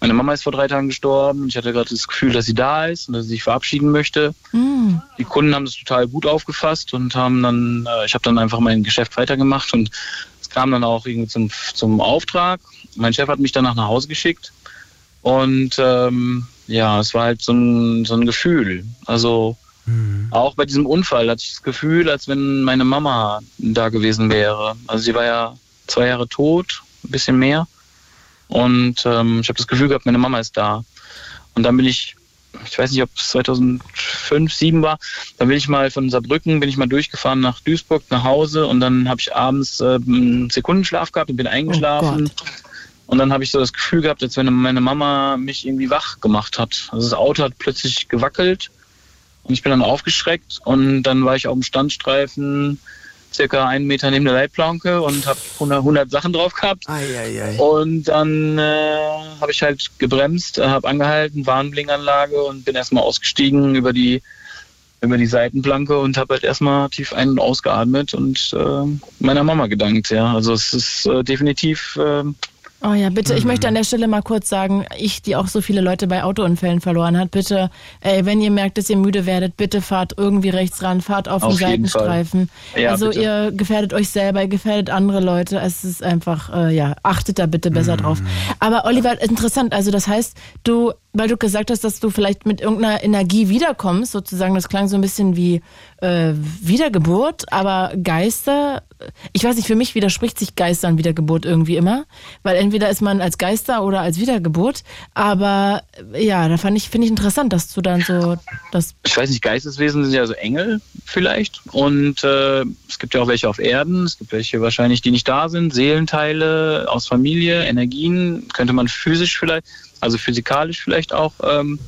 meine Mama ist vor drei Tagen gestorben. Ich hatte gerade das Gefühl, dass sie da ist und dass sie sich verabschieden möchte. Mm. Die Kunden haben das total gut aufgefasst und haben dann, äh, ich habe dann einfach mein Geschäft weitergemacht und es kam dann auch irgendwie zum, zum Auftrag. Mein Chef hat mich danach nach Hause geschickt und ähm, ja, es war halt so ein, so ein Gefühl. Also mhm. auch bei diesem Unfall hatte ich das Gefühl, als wenn meine Mama da gewesen wäre. Also sie war ja zwei Jahre tot, ein bisschen mehr. Und ähm, ich habe das Gefühl gehabt, meine Mama ist da. Und dann bin ich, ich weiß nicht, ob es 2005, 2007 war, dann bin ich mal von Saarbrücken, bin ich mal durchgefahren nach Duisburg, nach Hause und dann habe ich abends äh, einen Sekundenschlaf gehabt und bin eingeschlafen. Oh und dann habe ich so das Gefühl gehabt, als wenn meine Mama mich irgendwie wach gemacht hat. Also das Auto hat plötzlich gewackelt und ich bin dann aufgeschreckt und dann war ich auf dem Standstreifen circa einen Meter neben der Leitplanke und habe 100, 100 Sachen drauf gehabt. Ei, ei, ei. Und dann äh, habe ich halt gebremst, äh, habe angehalten, Warnblinkanlage und bin erstmal ausgestiegen über die über die Seitenplanke und habe halt erstmal tief ein- und ausgeatmet und äh, meiner Mama gedankt. Ja, also es ist äh, definitiv äh, Oh ja, bitte, ich möchte an der Stelle mal kurz sagen, ich, die auch so viele Leute bei Autounfällen verloren hat, bitte, ey, wenn ihr merkt, dass ihr müde werdet, bitte fahrt irgendwie rechts ran, fahrt auf, Auf den. Seitenstreifen. Ja, also bitte. ihr gefährdet euch selber, ihr gefährdet andere Leute. Es ist einfach, äh, ja, achtet da bitte besser drauf. Aber Oliver, interessant, also das heißt, du, weil du gesagt hast, dass du vielleicht mit irgendeiner Energie wiederkommst, sozusagen, das klang so ein bisschen wie äh, Wiedergeburt, aber Geister, ich weiß nicht, für mich widerspricht sich Geister und Wiedergeburt irgendwie immer, weil entweder ist man als Geister oder als Wiedergeburt, aber äh, ja, da fand ich, finde ich interessant, dass du dann so das ich weiß nicht, Geisteswesen sind ja so Engel vielleicht. Und äh, es gibt ja auch welche auf Erden, es gibt welche wahrscheinlich, die nicht da sind, Seelenteile aus Familie, Energien, könnte man physisch vielleicht, also physikalisch vielleicht auch ähm,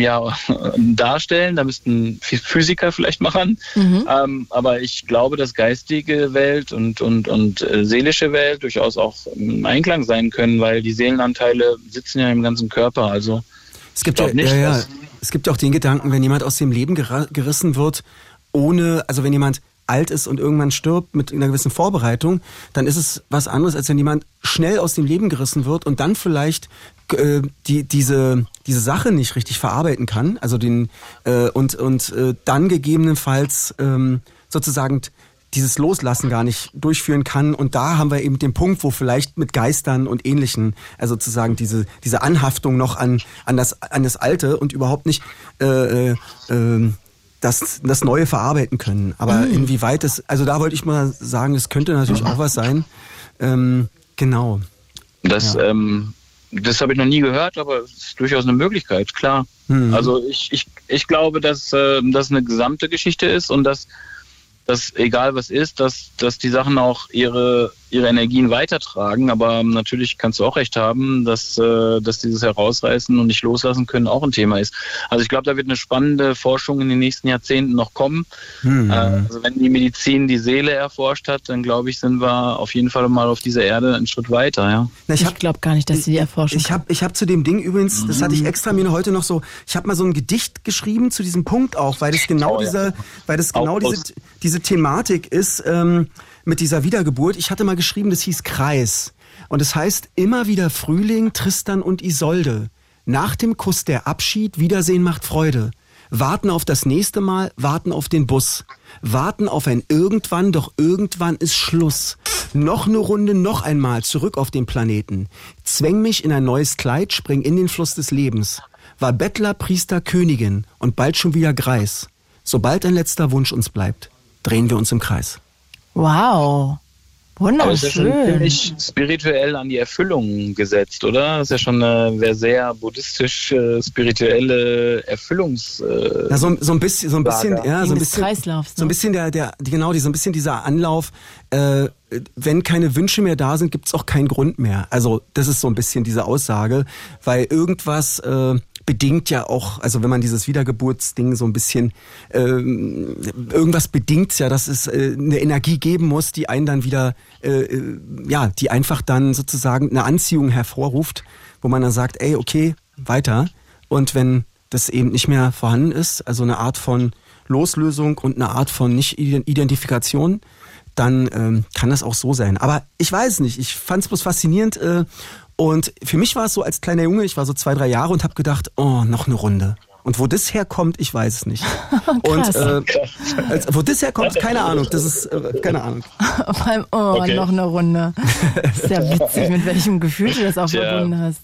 ja, <laughs> darstellen. Da müssten Physiker vielleicht machen. Ähm, aber ich glaube, dass geistige Welt und, und, und äh, seelische Welt durchaus auch im Einklang sein können, weil die Seelenanteile sitzen ja im ganzen Körper. Also Es gibt ja, nicht, ja, ja, es gibt ja auch den Gedanken, wenn jemand aus dem Leben gerissen wird, ohne, also wenn jemand alt ist und irgendwann stirbt mit einer gewissen Vorbereitung, dann ist es was anderes, als wenn jemand schnell aus dem Leben gerissen wird und dann vielleicht äh, die, diese, diese Sache nicht richtig verarbeiten kann, also den äh, und, und äh, dann gegebenenfalls ähm, sozusagen dieses Loslassen gar nicht durchführen kann. Und da haben wir eben den Punkt, wo vielleicht mit Geistern und Ähnlichen, also sozusagen diese, diese Anhaftung noch an, an, das, an das Alte und überhaupt nicht äh, äh, ähm, das, das Neue verarbeiten können. Aber inwieweit es, also da wollte ich mal sagen, es könnte natürlich auch was sein. Ähm, genau. Das, ähm, das habe ich noch nie gehört, aber es ist durchaus eine Möglichkeit, klar. Also ich, ich, ich glaube, dass äh, das eine gesamte Geschichte ist und dass, dass egal was ist, dass, dass die Sachen auch ihre, ihre Energien weitertragen. Aber natürlich kannst du auch recht haben, dass, äh, dass dieses Herausreißen und nicht loslassen können auch ein Thema ist. Also ich glaube, da wird eine spannende Forschung in den nächsten Jahrzehnten noch kommen. Äh, also wenn die Medizin die Seele erforscht hat, dann glaube ich, sind wir auf jeden Fall mal auf dieser Erde einen Schritt weiter. Ja. Na, Ich, hab- glaube gar nicht, dass sie die erforschen. Ich habe ich hab zu dem Ding übrigens, das hatte ich extra mir heute noch so, ich habe mal so ein Gedicht geschrieben zu diesem Punkt auch, weil das genau Oh ja. diese, weil das genau diese, aus- diese Thematik ist ähm, mit dieser Wiedergeburt. Ich hatte mal geschrieben, das hieß Kreis. Und es heißt immer wieder Frühling, Tristan und Isolde. Nach dem Kuss der Abschied, Wiedersehen macht Freude. Warten auf das nächste Mal, warten auf den Bus. Warten auf ein Irgendwann, doch irgendwann ist Schluss. Noch eine Runde, noch einmal zurück auf den Planeten. Zwäng mich in ein neues Kleid, spring in den Fluss des Lebens. War Bettler, Priester, Königin und bald schon wieder Greis. Sobald ein letzter Wunsch uns bleibt, drehen wir uns im Kreis. wow. Aber es ist ja schon Wunderschön. ziemlich spirituell an die Erfüllung gesetzt, oder? Das ist ja schon eine sehr, buddhistisch äh, spirituelle Erfüllungs. Äh, Ja, so, so ein bisschen, so ein bisschen, Lager. ja, so ein bisschen, Kreislaufs, so ein ne? bisschen der, der, genau, die, so ein bisschen dieser Anlauf. Äh, wenn keine Wünsche mehr da sind, gibt's auch keinen Grund mehr. Also das ist so ein bisschen diese Aussage, weil irgendwas äh, bedingt ja auch, also wenn man dieses Wiedergeburtsding so ein bisschen, ähm, irgendwas bedingt ja, dass es äh, eine Energie geben muss, die einen dann wieder, äh, äh, ja, die einfach dann sozusagen eine Anziehung hervorruft, wo man dann sagt, ey, okay, weiter. Und wenn das eben nicht mehr vorhanden ist, also eine Art von Loslösung und eine Art von Nicht-Identifikation, dann ähm, kann das auch so sein. Aber ich weiß nicht, ich fand es bloß faszinierend. Äh, und für mich war es so als kleiner Junge, ich war so zwei, drei Jahre und habe gedacht, oh, noch eine Runde. Und wo das herkommt, ich weiß es nicht. <laughs> und äh, als, wo das herkommt, keine Ahnung. Das ist äh, keine Ahnung. <laughs> Vor allem, oh, Okay. noch eine Runde. Ist ja witzig, mit welchem Gefühl du das auch verbunden hast.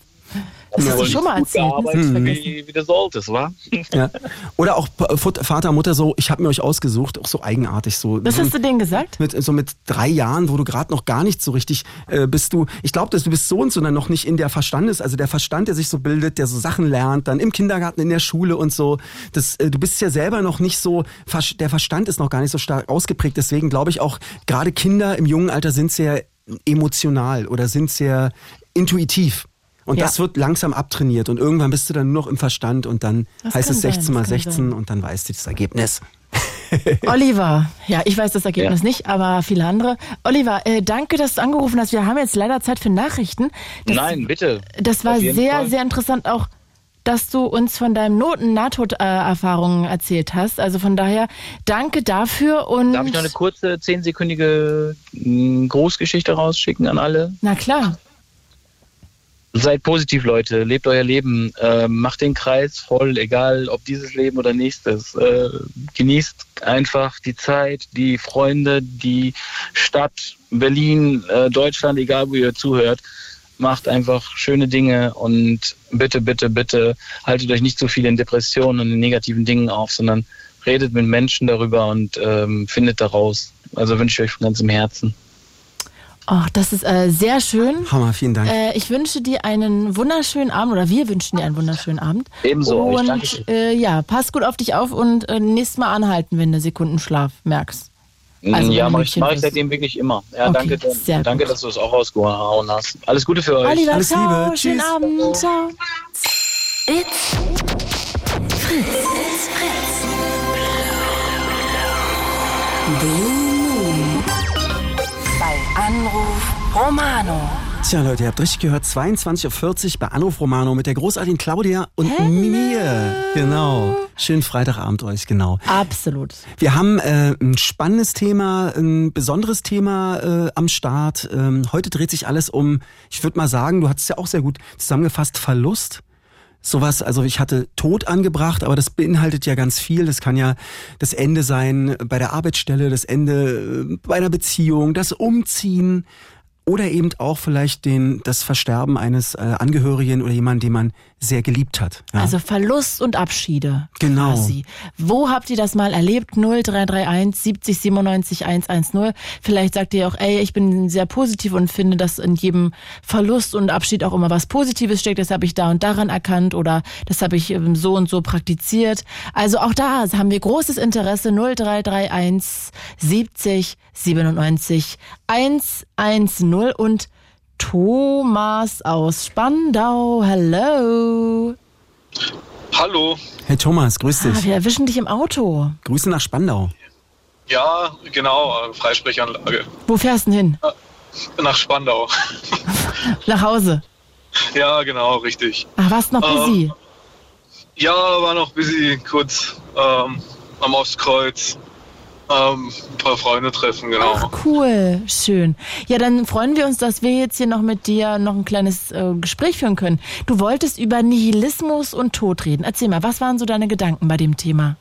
Das hast du schon mal erzählt, ne? Das vergessen. wie, wie du solltest, wa? <laughs> Ja. Oder auch Vater, Mutter so, ich habe mir euch ausgesucht, auch so eigenartig so. Das so hast du denen gesagt? mit so mit drei Jahren, wo du gerade noch gar nicht so richtig äh, bist du. Ich glaube, dass du bist so und so dann noch nicht in der Verstandes, also der Verstand, der sich so bildet, der so Sachen lernt, dann im Kindergarten, in der Schule und so. Das, äh, du bist ja selber noch nicht so, der Verstand ist noch gar nicht so stark ausgeprägt. Deswegen glaube ich auch, gerade Kinder im jungen Alter sind sehr emotional oder sind sehr intuitiv. Und Ja. das wird langsam abtrainiert und irgendwann bist du dann nur noch im Verstand und dann Das heißt es sein, 16 mal das kann 16 sein. und dann weißt du das Ergebnis. <laughs> Oliver, ja, ich weiß das Ergebnis ja. nicht, aber viele andere. Oliver, äh, danke, dass du angerufen hast. Wir haben jetzt leider Zeit für Nachrichten. Das, Nein, bitte. Das war sehr, Fall. sehr interessant auch dass du uns von deinem Noten-Nahtoderfahrungen erzählt hast. Also von daher danke dafür und. Darf ich noch eine kurze zehnsekündige hm, Großgeschichte rausschicken an alle? Na klar. Seid positiv, Leute. Lebt euer Leben. Äh, macht den Kreis voll, egal ob dieses Leben oder nächstes. Äh, genießt einfach die Zeit, die Freunde, die Stadt, Berlin, äh, Deutschland, egal wo ihr zuhört. Macht einfach schöne Dinge und bitte, bitte, bitte haltet euch nicht so viel in Depressionen und in negativen Dingen auf, sondern redet mit Menschen darüber und ähm, findet daraus. Also wünsche ich euch von ganzem Herzen. Oh, das ist äh, sehr schön. Hammer, vielen Dank. Äh, ich wünsche dir einen wunderschönen Abend oder wir wünschen dir einen wunderschönen Abend. Ebenso. Und äh, ja, pass gut auf dich auf und äh, nächstes Mal anhalten, wenn du Sekundenschlaf merkst. Mm, also, ja, mache ich, mach ich seitdem wirklich immer. Ja, okay, danke, danke dass du es auch rausgehauen hast. Alles Gute für euch. Oliver, Alles ciao, Liebe. Schönen Tschüss. Abend. Ciao. It's Fritz. It's Fritz. Blue Romano. Tja, Leute, ihr habt richtig gehört, 22.40 Uhr bei Anruf Romano mit der großartigen Claudia und Hello. mir. Genau. Schönen Freitagabend euch, genau. Absolut. Wir haben äh, ein spannendes Thema, ein besonderes Thema äh, am Start. Ähm, heute dreht sich alles um, ich würde mal sagen, du hast es ja auch sehr gut zusammengefasst, Verlust sowas, also ich hatte Tod angebracht, aber das beinhaltet ja ganz viel. Das kann ja das Ende sein bei der Arbeitsstelle, das Ende äh, bei einer Beziehung, das Umziehen, oder eben auch vielleicht den, das Versterben eines äh, Angehörigen oder jemanden, den man sehr geliebt hat. Ja. Also Verlust und Abschiede. Genau. Quasi. Wo habt ihr das mal erlebt? 0331 70 97 110. Vielleicht sagt ihr auch, ey, ich bin sehr positiv und finde, dass in jedem Verlust und Abschied auch immer was Positives steckt. Das habe ich da und daran erkannt oder das habe ich ähm, so und so praktiziert. Also auch da haben wir großes Interesse. 0331 70 97 110 und Thomas aus Spandau. Hello. Hallo. Hey Thomas, grüß dich. Ah, wir erwischen dich im Auto. Grüße nach Spandau. Ja, genau, Freisprechanlage. Wo fährst du hin? Äh, nach Spandau. <laughs> nach Hause? Ja, genau, richtig. Ach, warst noch busy? Ähm, ja, war noch busy, kurz ähm, am Ostkreuz ähm, ein paar Freunde treffen, genau. Ach, cool, schön. Ja, dann freuen wir uns, dass wir jetzt hier noch mit dir noch ein kleines äh, Gespräch führen können. Du wolltest über Nihilismus und Tod reden. Erzähl mal, was waren so deine Gedanken bei dem Thema?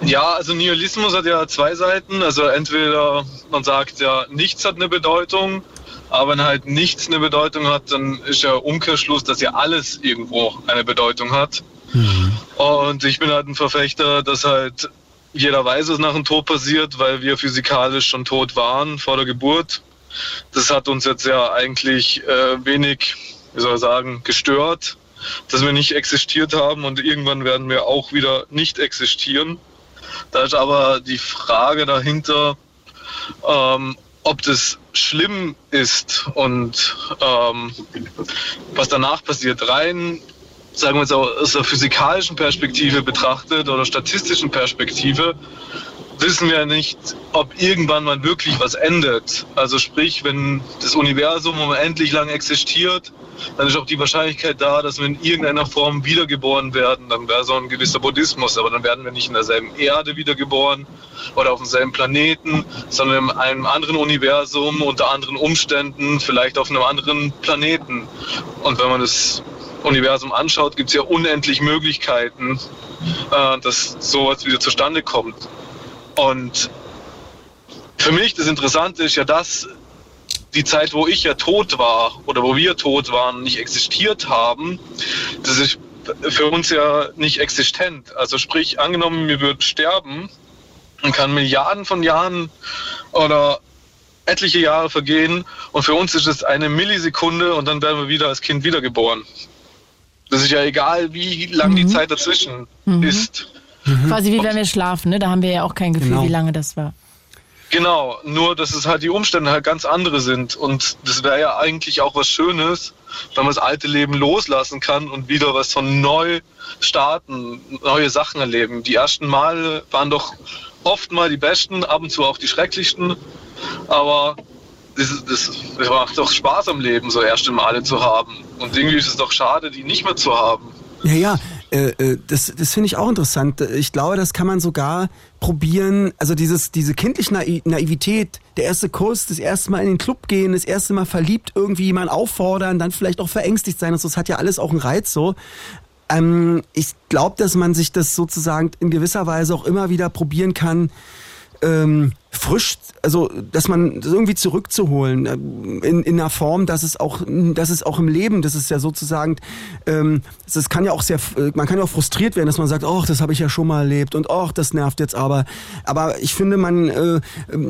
Ja, also Nihilismus hat ja zwei Seiten. Also entweder man sagt ja, nichts hat eine Bedeutung, aber wenn halt nichts eine Bedeutung hat, dann ist ja Umkehrschluss, dass ja alles irgendwo eine Bedeutung hat. Mhm. Und ich bin halt ein Verfechter, dass halt jeder weiß, was nach dem Tod passiert, weil wir physikalisch schon tot waren vor der Geburt. Das hat uns jetzt ja eigentlich äh, wenig, wie soll ich sagen, gestört, dass wir nicht existiert haben und irgendwann werden wir auch wieder nicht existieren. Da ist aber die Frage dahinter, ähm, ob das schlimm ist und ähm, was danach passiert. Rein sagen wir es aus der physikalischen Perspektive betrachtet oder statistischen Perspektive, wissen wir nicht, ob irgendwann mal wirklich was endet. Also sprich, wenn das Universum unendlich lang existiert, dann ist auch die Wahrscheinlichkeit da, dass wir in irgendeiner Form wiedergeboren werden. Dann wäre so ein gewisser Buddhismus, aber dann werden wir nicht in derselben Erde wiedergeboren oder auf demselben Planeten, sondern in einem anderen Universum, unter anderen Umständen, vielleicht auf einem anderen Planeten. Und wenn man das Universum anschaut, gibt es ja unendlich Möglichkeiten, äh, dass sowas wieder zustande kommt. Und für mich das Interessante ist ja, dass die Zeit, wo ich ja tot war oder wo wir tot waren, nicht existiert haben, das ist für uns ja nicht existent. Also sprich, angenommen, wir würden sterben und kann Milliarden von Jahren oder etliche Jahre vergehen und für uns ist es eine Millisekunde und dann werden wir wieder als Kind wiedergeboren. Das ist ja egal, wie lang mhm. die Zeit dazwischen mhm. ist. Mhm. Quasi wie wenn wir schlafen, ne? Da haben wir ja auch kein Gefühl, genau. wie lange das war. Genau, nur dass es halt die Umstände halt ganz andere sind. Und das wäre ja eigentlich auch was Schönes, wenn man das alte Leben loslassen kann und wieder was von neu starten, neue Sachen erleben. Die ersten Male waren doch oft mal die besten, ab und zu auch die schrecklichsten. Aber das, das, das macht doch Spaß am Leben, so erste Male zu haben. Und irgendwie ist es doch schade, die nicht mehr zu haben. Ja, ja, äh, äh, das, das finde ich auch interessant. Ich glaube, das kann man sogar probieren. Also dieses, diese kindliche Naivität, der erste Kurs, das erste Mal in den Club gehen, das erste Mal verliebt irgendwie jemanden auffordern, dann vielleicht auch verängstigt sein. Also das hat ja alles auch einen Reiz so. Ähm, ich glaube, dass man sich das sozusagen in gewisser Weise auch immer wieder probieren kann, ähm, frisch, also dass man das irgendwie zurückzuholen äh, in, in einer Form, dass es auch, dass es auch im Leben, das ist ja sozusagen, ähm, das kann ja auch sehr, äh, man kann ja auch frustriert werden, dass man sagt, ach, das habe ich ja schon mal erlebt und ach, das nervt jetzt aber. Aber ich finde, man äh,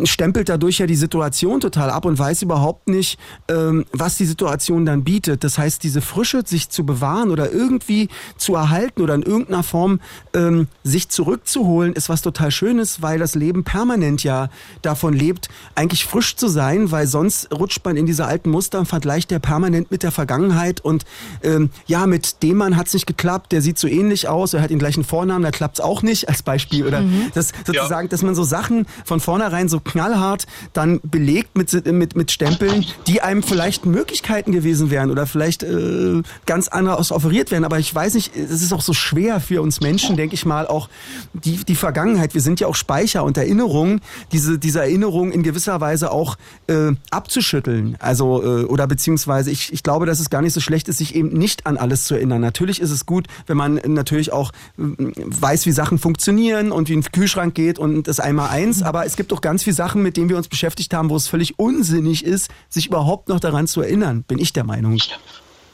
stempelt dadurch ja die Situation total ab und weiß überhaupt nicht, ähm, was die Situation dann bietet. Das heißt, diese Frische sich zu bewahren oder irgendwie zu erhalten oder in irgendeiner Form ähm, sich zurückzuholen, ist was total Schönes, weil das Leben permanent ja davon lebt, eigentlich frisch zu sein, weil sonst rutscht man in diese alten Muster und vergleicht der permanent mit der Vergangenheit. Und ähm, ja, mit dem Mann hat's nicht geklappt, der sieht so ähnlich aus, er hat den gleichen Vornamen, da klappt's auch nicht als Beispiel. Oder mhm. das sozusagen, ja. dass man so Sachen von vornherein so knallhart dann belegt mit mit mit Stempeln, die einem vielleicht Möglichkeiten gewesen wären oder vielleicht äh, ganz anders offeriert werden, aber ich weiß nicht, es ist auch so schwer für uns Menschen, denke ich mal, auch die die Vergangenheit, wir sind ja auch Speicher und Erinnerungen, die diese, diese Erinnerung in gewisser Weise auch äh, abzuschütteln. Also, äh, oder beziehungsweise ich, ich glaube, dass es gar nicht so schlecht ist, sich eben nicht an alles zu erinnern. Natürlich ist es gut, wenn man natürlich auch äh, weiß, wie Sachen funktionieren und wie ein Kühlschrank geht und das einmal eins, aber es gibt auch ganz viele Sachen, mit denen wir uns beschäftigt haben, wo es völlig unsinnig ist, sich überhaupt noch daran zu erinnern, bin ich der Meinung.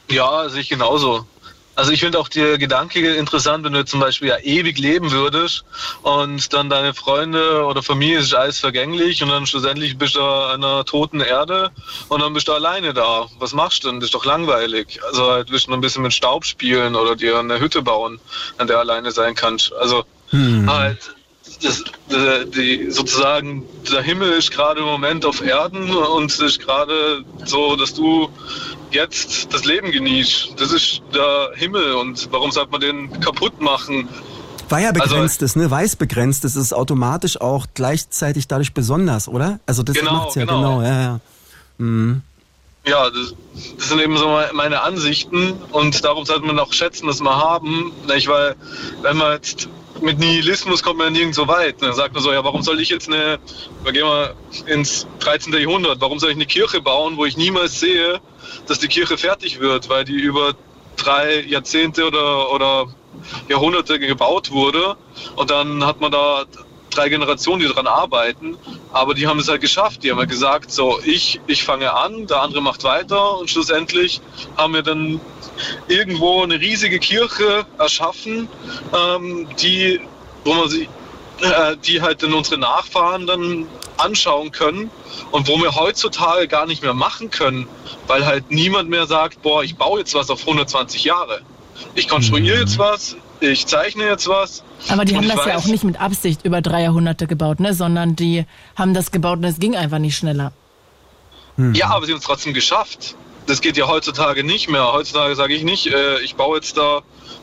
Ja, sehe ich genauso. Also ich finde auch der Gedanke interessant, wenn du zum Beispiel ja ewig leben würdest und dann deine Freunde oder Familie ist alles vergänglich und dann schlussendlich bist du an einer toten Erde und dann bist du alleine da. Was machst du denn? Das ist doch langweilig. Also halt willst du noch ein bisschen mit Staub spielen oder dir eine Hütte bauen, an der alleine sein kannst. Also hm. halt das, das, die, sozusagen der Himmel ist gerade im Moment auf Erden und es ist gerade so, dass du jetzt das Leben genießt. Das ist der Himmel und warum sollte man den kaputt machen? Weil ja begrenzt also, ist, ne? Weiß begrenzt ist, ist automatisch auch gleichzeitig dadurch besonders, oder? Also das genau, macht's ja, genau, genau ja, ja. Mhm. Ja, das, das, sind eben so meine Ansichten und darum sollte man auch schätzen, was wir haben. Nicht? Weil wenn man jetzt mit Nihilismus kommt man ja nirgendwo weit. Dann sagt man so, ja, warum soll ich jetzt eine, wir gehen mal ins 13. Jahrhundert, warum soll ich eine Kirche bauen, wo ich niemals sehe, dass die Kirche fertig wird, weil die über drei Jahrzehnte oder, oder Jahrhunderte gebaut wurde und dann hat man da drei Generationen, die daran arbeiten, aber die haben es halt geschafft. Die haben halt gesagt, so ich, ich fange an, der andere macht weiter und schlussendlich haben wir dann irgendwo eine riesige Kirche erschaffen, ähm, die, wo man sie, äh, die halt dann unsere Nachfahren dann anschauen können und wo wir heutzutage gar nicht mehr machen können, weil halt niemand mehr sagt, boah, ich baue jetzt was auf 120 Jahre. Ich konstruiere jetzt was, ich zeichne jetzt was. Aber die haben das weiß, ja auch nicht mit Absicht über drei Jahrhunderte gebaut, ne? sondern die haben das gebaut und es ging einfach nicht schneller. Ja, aber sie haben es trotzdem geschafft. Das geht ja heutzutage nicht mehr. Heutzutage sage ich nicht, äh, ich baue jetzt da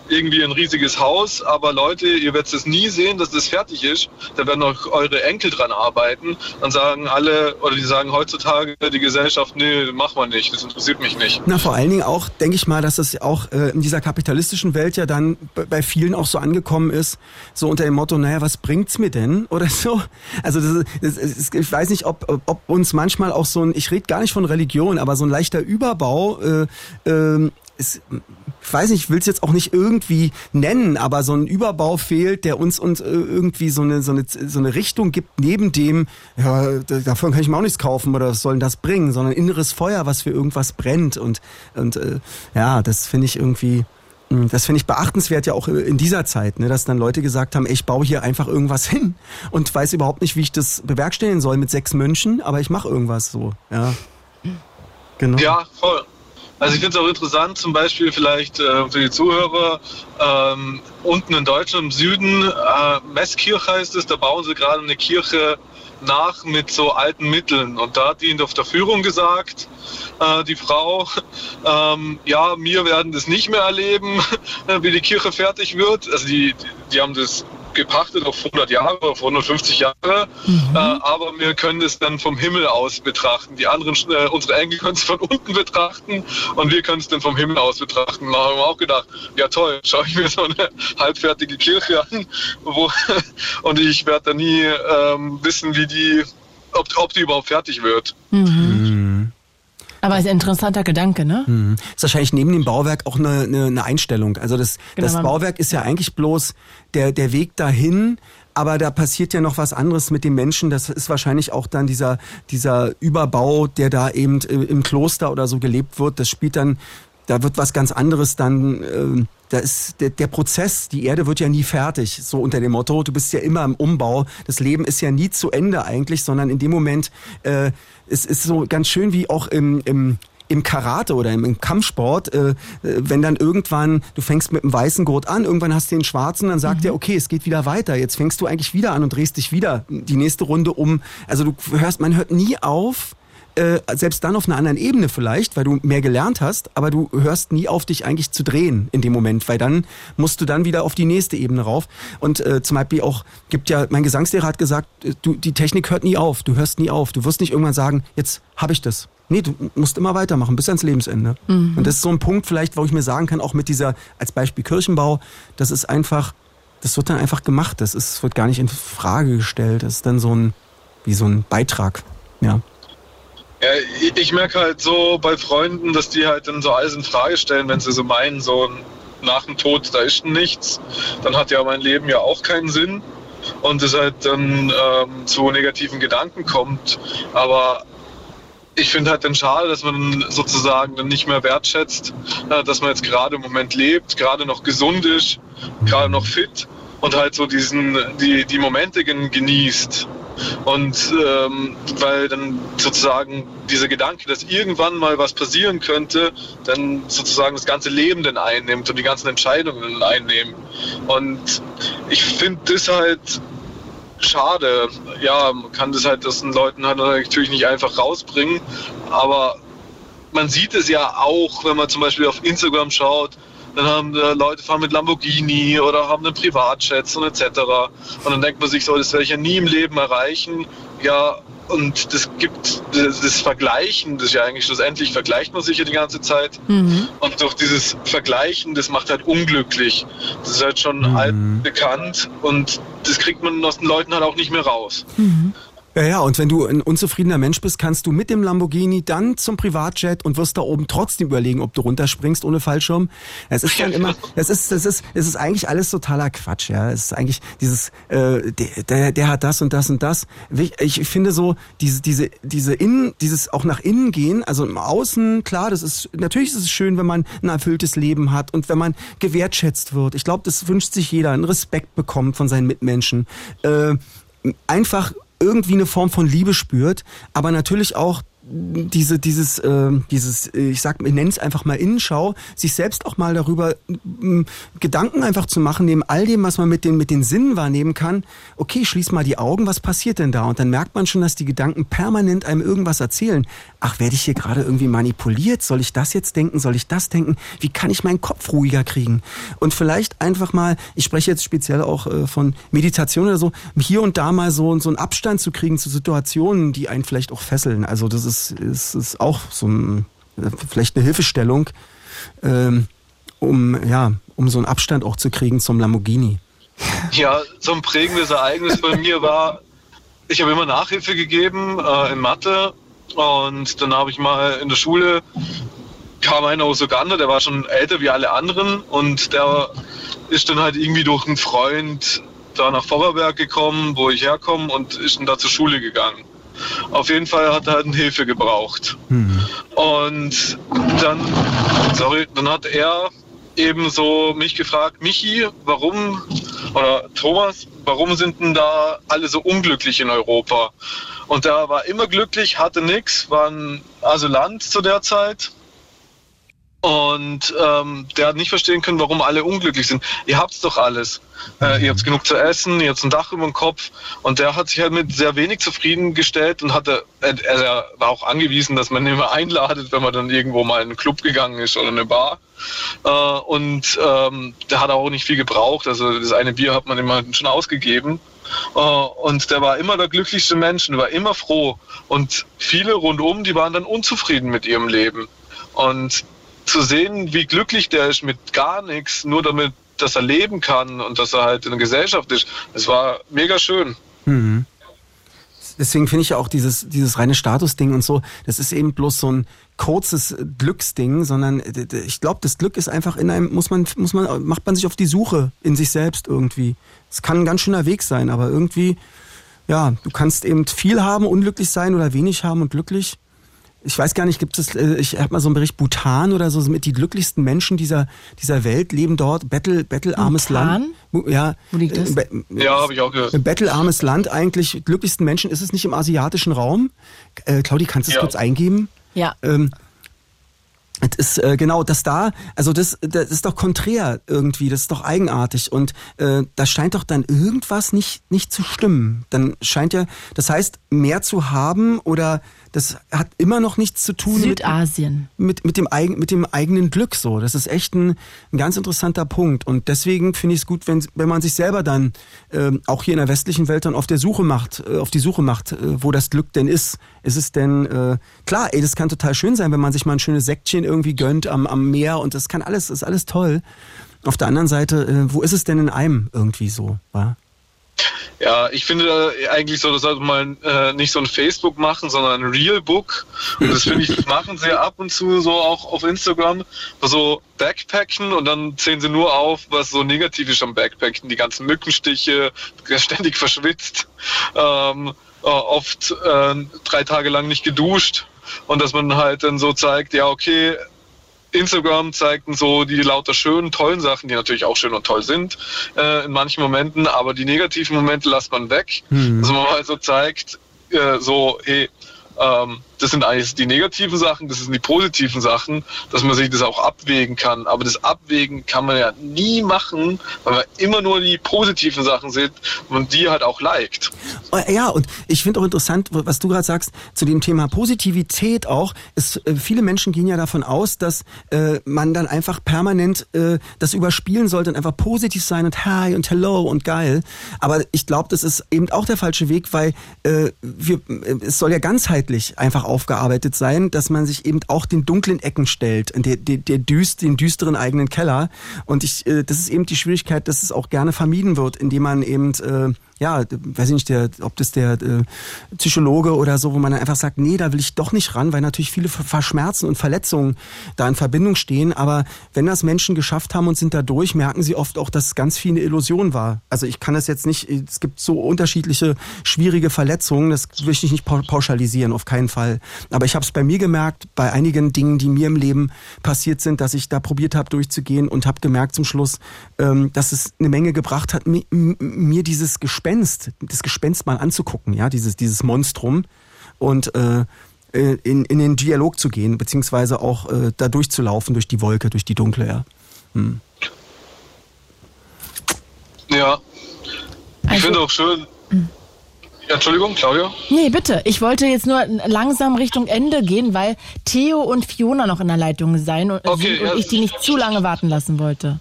irgendwie ein riesiges Haus, aber Leute, ihr werdet es nie sehen, dass das fertig ist. Da werden auch eure Enkel dran arbeiten. Dann sagen alle, oder die sagen heutzutage die Gesellschaft, nee, mach mal nicht, das interessiert mich nicht. Na, vor allen Dingen auch, denke ich mal, dass das auch äh, in dieser kapitalistischen Welt ja dann bei vielen auch so angekommen ist, so unter dem Motto, naja, was bringt's mir denn? <laughs> Oder so. Also das, das, das, ich weiß nicht, ob, ob uns manchmal auch so ein, ich rede gar nicht von Religion, aber so ein leichter Überbau äh, äh, ist, ich weiß nicht, ich will es jetzt auch nicht irgendwie nennen, aber so ein Überbau fehlt, der uns uns äh, irgendwie so eine, so eine, so eine Richtung gibt, neben dem, ja, davon kann ich mir auch nichts kaufen oder was soll denn das bringen, sondern inneres Feuer, was für irgendwas brennt und, und äh, ja, das finde ich irgendwie, hm, das finde ich beachtenswert ja auch in dieser Zeit, ne, dass dann Leute gesagt haben, ey, ich baue hier einfach irgendwas hin und weiß überhaupt nicht, wie ich das bewerkstelligen soll mit sechs Mönchen, aber ich mache irgendwas so, ja. Genau. Ja, voll. Also ich finde es auch interessant, zum Beispiel vielleicht äh, für die Zuhörer, ähm, unten in Deutschland im Süden, äh, Messkirch heißt es, da bauen sie gerade eine Kirche nach mit so alten Mitteln. Und da hat ihnen auf der Führung gesagt, äh, die Frau, ähm, ja, wir werden das nicht mehr erleben, <laughs> wie die Kirche fertig wird. Also die, die haben das gepachtet auf 100 Jahre, auf 150 Jahre, mhm. äh, aber wir können es dann vom Himmel aus betrachten. Die anderen, äh, unsere Enkel können es von unten betrachten und wir können es dann vom Himmel aus betrachten. Da haben wir auch gedacht, ja toll, schaue ich mir so eine halbfertige Kirche an wo, <laughs> und ich werde da nie ähm, wissen, wie die, ob, ob die überhaupt fertig wird. Mhm. Mhm. Aber ist ein interessanter Gedanke, ne? Mhm. Ist wahrscheinlich neben dem Bauwerk auch eine, eine, eine Einstellung. Also das, genau, das Bauwerk ist ja eigentlich bloß der, der Weg dahin, aber da passiert ja noch was anderes mit dem Menschen. Das ist wahrscheinlich auch dann dieser, dieser Überbau, der da eben im Kloster oder so gelebt wird. Das spielt dann, da wird was ganz anderes dann. Äh, da ist der, der Prozess, die Erde wird ja nie fertig, so unter dem Motto, du bist ja immer im Umbau. Das Leben ist ja nie zu Ende eigentlich, sondern in dem Moment, äh, es ist so ganz schön wie auch im, im im Karate oder im, Kampfsport, äh, äh, wenn dann irgendwann, du fängst mit dem weißen Gurt an, irgendwann hast du den schwarzen, dann sagt mhm. er, okay, es geht wieder weiter. Jetzt fängst du eigentlich wieder an und drehst dich wieder die nächste Runde um. Also du hörst, man hört nie auf, äh, selbst dann auf einer anderen Ebene vielleicht, weil du mehr gelernt hast, aber du hörst nie auf, dich eigentlich zu drehen in dem Moment, weil dann musst du dann wieder auf die nächste Ebene rauf. Und äh, zum Beispiel auch, gibt ja, mein Gesangslehrer hat gesagt, äh, du, die Technik hört nie auf, du hörst nie auf. Du wirst nicht irgendwann sagen, jetzt habe ich das. Nee, du musst immer weitermachen, bis ans Lebensende. Mhm. Und das ist so ein Punkt vielleicht, wo ich mir sagen kann, auch mit dieser, als Beispiel Kirchenbau, das ist einfach, das wird dann einfach gemacht. Das ist, wird gar nicht in Frage gestellt. Das ist dann so ein, wie so ein Beitrag. Ja. Ja, ich merke halt so bei Freunden, dass die halt dann so alles in Frage stellen, wenn sie so meinen, so nach dem Tod, da ist nichts, dann hat ja mein Leben ja auch keinen Sinn und es halt dann ähm, zu negativen Gedanken kommt. Aber ich finde halt dann schade, dass man sozusagen dann nicht mehr wertschätzt, äh, dass man jetzt gerade im Moment lebt, gerade noch gesund ist, gerade noch fit und halt so diesen, die, die Momente genießt. Und ähm, weil dann sozusagen dieser Gedanke, dass irgendwann mal was passieren könnte, dann sozusagen das ganze Leben dann einnimmt und die ganzen Entscheidungen dann einnehmen. Und ich finde das halt schade. Ja, man kann das halt das den Leuten halt natürlich nicht einfach rausbringen, aber man sieht es ja auch, wenn man zum Beispiel auf Instagram schaut, dann haben äh, Leute fahren mit Lamborghini oder haben einen Privatjet und etc. Und dann denkt man sich so, das werde ich ja nie im Leben erreichen. Ja, und das gibt das, das Vergleichen, das ist ja eigentlich schlussendlich vergleicht man sich ja die ganze Zeit. Mhm. Und durch dieses Vergleichen, das macht halt unglücklich. Das ist halt schon mhm. altbekannt und das kriegt man aus den Leuten halt auch nicht mehr raus. Mhm. Ja, ja, und wenn du ein unzufriedener Mensch bist, kannst du mit dem Lamborghini dann zum Privatjet und wirst da oben trotzdem überlegen, ob du runterspringst ohne Fallschirm. Es ist dann immer, <laughs> es ist, es ist, es ist eigentlich alles totaler Quatsch, ja. Es ist eigentlich dieses, äh, der, der, der hat das und das und das. Ich finde so, diese, diese, diese innen, dieses auch nach innen gehen, also im Außen, klar, das ist, natürlich ist es schön, wenn man ein erfülltes Leben hat und wenn man gewertschätzt wird. Ich glaube, das wünscht sich jeder, einen Respekt bekommt von seinen Mitmenschen. Äh, einfach irgendwie eine Form von Liebe spürt, aber natürlich auch diese, dieses, äh, dieses, ich sag, ich nenne es einfach mal Innenschau, sich selbst auch mal darüber äh, Gedanken einfach zu machen, neben all dem, was man mit den, mit den Sinnen wahrnehmen kann, okay, schließ mal die Augen, was passiert denn da? Und dann merkt man schon, dass die Gedanken permanent einem irgendwas erzählen. Ach, werde ich hier gerade irgendwie manipuliert? Soll ich das jetzt denken? Soll ich das denken? Wie kann ich meinen Kopf ruhiger kriegen? Und vielleicht einfach mal, ich spreche jetzt speziell auch äh, von Meditation oder so, hier und da mal so, so einen Abstand zu kriegen zu Situationen, die einen vielleicht auch fesseln. Also das ist ist, ist auch so ein, vielleicht eine Hilfestellung, ähm, um, ja, um so einen Abstand auch zu kriegen zum Lamborghini. Ja, so ein prägendes Ereignis bei mir war, ich habe immer Nachhilfe gegeben äh, in Mathe und dann habe ich mal in der Schule kam einer aus Uganda, der war schon älter wie alle anderen und der ist dann halt irgendwie durch einen Freund da nach Vorarlberg gekommen, wo ich herkomme und ist dann da zur Schule gegangen. Auf jeden Fall hat er halt Hilfe gebraucht. Mhm. Und dann, sorry, dann hat er eben so mich gefragt, Michi, warum, oder Thomas, warum sind denn da alle so unglücklich in Europa? Und er war immer glücklich, hatte nichts, war ein Asylant zu der Zeit. Und ähm, der hat nicht verstehen können, warum alle unglücklich sind. Ihr habt's doch alles. Äh, ihr habt genug zu essen, ihr habt ein Dach über dem Kopf. Und der hat sich halt mit sehr wenig zufriedengestellt und hatte, er, er war auch angewiesen, dass man ihn immer einladet, wenn man dann irgendwo mal in einen Club gegangen ist oder eine Bar. Äh, und ähm, der hat auch nicht viel gebraucht. Also das eine Bier hat man immer schon ausgegeben. Äh, und der war immer der glücklichste Mensch war immer froh. Und viele rundum, die waren dann unzufrieden mit ihrem Leben. Und zu sehen, wie glücklich der ist mit gar nichts, nur damit, dass er leben kann und dass er halt in der Gesellschaft ist, das war mega schön. Mhm. Deswegen finde ich ja auch dieses, dieses reine Statusding und so, das ist eben bloß so ein kurzes Glücksding, sondern ich glaube, das Glück ist einfach in einem, muss man, muss man, macht man sich auf die Suche in sich selbst irgendwie. Es kann ein ganz schöner Weg sein, aber irgendwie, ja, du kannst eben viel haben, unglücklich sein oder wenig haben und glücklich ich weiß gar nicht, gibt es, äh, ich habe mal so einen Bericht, Bhutan oder so, mit die glücklichsten Menschen dieser, dieser Welt leben dort, Bettel, bettelarmes Land. Ja, Wo liegt das? Be ja, habe ich auch gehört. Bettelarmes Land eigentlich, glücklichsten Menschen, ist es nicht im asiatischen Raum? Äh, Claudi, kannst du es ja. kurz eingeben? Ja. Ähm, das ist äh, genau das da, also das, das ist doch konträr irgendwie, das ist doch eigenartig und äh, da scheint doch dann irgendwas nicht nicht zu stimmen. Dann scheint ja, das heißt, mehr zu haben oder das hat immer noch nichts zu tun Südasien. Mit, mit, mit, dem, eigen, mit dem eigenen Glück so. Das ist echt ein, ein ganz interessanter Punkt. Und deswegen finde ich es gut, wenn, wenn man sich selber dann ähm, auch hier in der westlichen Welt dann auf der Suche macht, äh, auf die Suche macht, äh, wo das Glück denn ist. Ist es denn, äh, klar, ey, das kann total schön sein, wenn man sich mal ein schönes Säckchen irgendwie gönnt am, am Meer und das kann alles, ist alles toll. Auf der anderen Seite, äh, wo ist es denn in einem irgendwie so? Wa? Ja, ich finde eigentlich so, das sollte man äh, nicht so ein Facebook machen, sondern ein Realbook. Und das finde ich, das machen sie ab und zu so auch auf Instagram. So Backpacken und dann zählen sie nur auf, was so negativ ist am Backpacken. Die ganzen Mückenstiche, ständig verschwitzt, ähm, äh, oft äh, drei Tage lang nicht geduscht. Und dass man halt dann so zeigt, ja, okay, Instagram zeigt so die lauter schönen, tollen Sachen, die natürlich auch schön und toll sind äh, in manchen Momenten, aber die negativen Momente lässt man weg. Mhm. Dass man mal so zeigt, äh, so, hey, ähm, das sind eigentlich die negativen Sachen, das sind die positiven Sachen, dass man sich das auch abwägen kann. Aber das Abwägen kann man ja nie machen, weil man immer nur die positiven Sachen sieht und die halt auch liked. Oh, ja, und ich finde auch interessant, was du gerade sagst, zu dem Thema Positivität auch, ist, äh, viele Menschen gehen ja davon aus, dass äh, man dann einfach permanent äh, das überspielen sollte und einfach positiv sein und hi und hello und geil. Aber ich glaube, das ist eben auch der falsche Weg, weil äh, wir, äh, es soll ja ganzheitlich einfach aufgearbeitet sein, dass man sich eben auch den dunklen Ecken stellt, der, der, der düst, den düsteren eigenen Keller. Und ich, äh, das ist eben die Schwierigkeit, dass es auch gerne vermieden wird, indem man eben äh, ja, weiß ich nicht, der, ob das der äh, Psychologe oder so, wo man dann einfach sagt, nee, da will ich doch nicht ran, weil natürlich viele Verschmerzen und Verletzungen da in Verbindung stehen. Aber wenn das Menschen geschafft haben und sind da durch, merken sie oft auch, dass es ganz viel eine Illusion war. Also ich kann das jetzt nicht, es gibt so unterschiedliche schwierige Verletzungen, das will ich nicht pauschalisieren, auf keinen Fall. Aber ich habe es bei mir gemerkt, bei einigen Dingen, die mir im Leben passiert sind, dass ich da probiert habe durchzugehen und habe gemerkt zum Schluss, ähm, dass es eine Menge gebracht hat, mir, mir dieses Gespenst Gespenst, das Gespenst mal anzugucken, ja, dieses, dieses Monstrum und äh, äh, in, in den Dialog zu gehen, beziehungsweise auch äh, da durchzulaufen durch die Wolke, durch die Dunkle, ja. Hm. Ja. Ich also, finde auch schön. Hm. Entschuldigung, Claudia? Nee, bitte. Ich wollte jetzt nur langsam Richtung Ende gehen, weil Theo und Fiona noch in der Leitung sein und, okay, und ja, ich die nicht zu lange warten lassen wollte.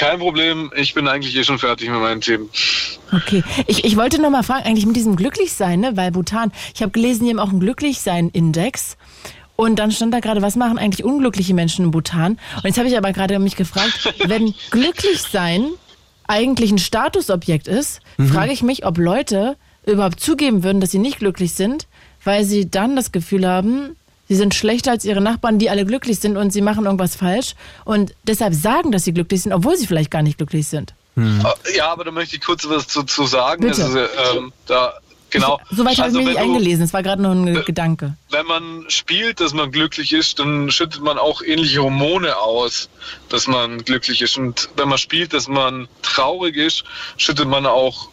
Kein Problem, ich bin eigentlich eh schon fertig mit meinen Themen. Okay, ich, ich wollte noch mal fragen, eigentlich mit diesem Glücklichsein, ne? weil Bhutan, ich habe gelesen, die haben auch einen Glücklichsein-Index. Und dann stand da gerade, was machen eigentlich unglückliche Menschen in Bhutan? Und jetzt habe ich aber gerade mich gefragt, wenn <laughs> Glücklichsein eigentlich ein Statusobjekt ist, mhm. frage ich mich, ob Leute überhaupt zugeben würden, dass sie nicht glücklich sind, weil sie dann das Gefühl haben, sie sind schlechter als ihre Nachbarn, die alle glücklich sind und sie machen irgendwas falsch und deshalb sagen, dass sie glücklich sind, obwohl sie vielleicht gar nicht glücklich sind. Hm. Ja, aber da möchte ich kurz was zu, zu sagen. Bitte. Also, ähm, da, genau. Soweit habe also, ich mich nicht eingelesen, es war gerade nur ein Gedanke. Wenn man spielt, dass man glücklich ist, dann schüttet man auch ähnliche Hormone aus, dass man glücklich ist. Und wenn man spielt, dass man traurig ist, schüttet man auch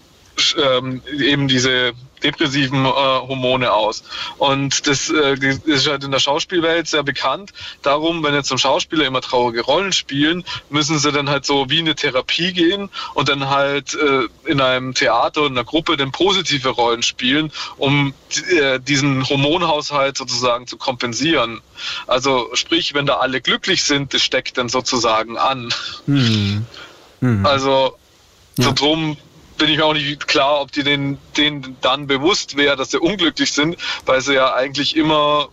ähm, eben diese depressiven äh, Hormone aus. Und das äh, ist halt in der Schauspielwelt sehr bekannt. Darum, wenn jetzt zum Schauspieler immer traurige Rollen spielen, müssen sie dann halt so wie eine Therapie gehen und dann halt äh, in einem Theater in einer Gruppe dann positive Rollen spielen, um äh, diesen Hormonhaushalt sozusagen zu kompensieren. Also sprich, wenn da alle glücklich sind, das steckt dann sozusagen an. Hm. Hm. Also Ja. so drum bin ich mir auch nicht klar, ob die den, denen dann bewusst wäre, dass sie unglücklich sind, weil sie ja eigentlich immer,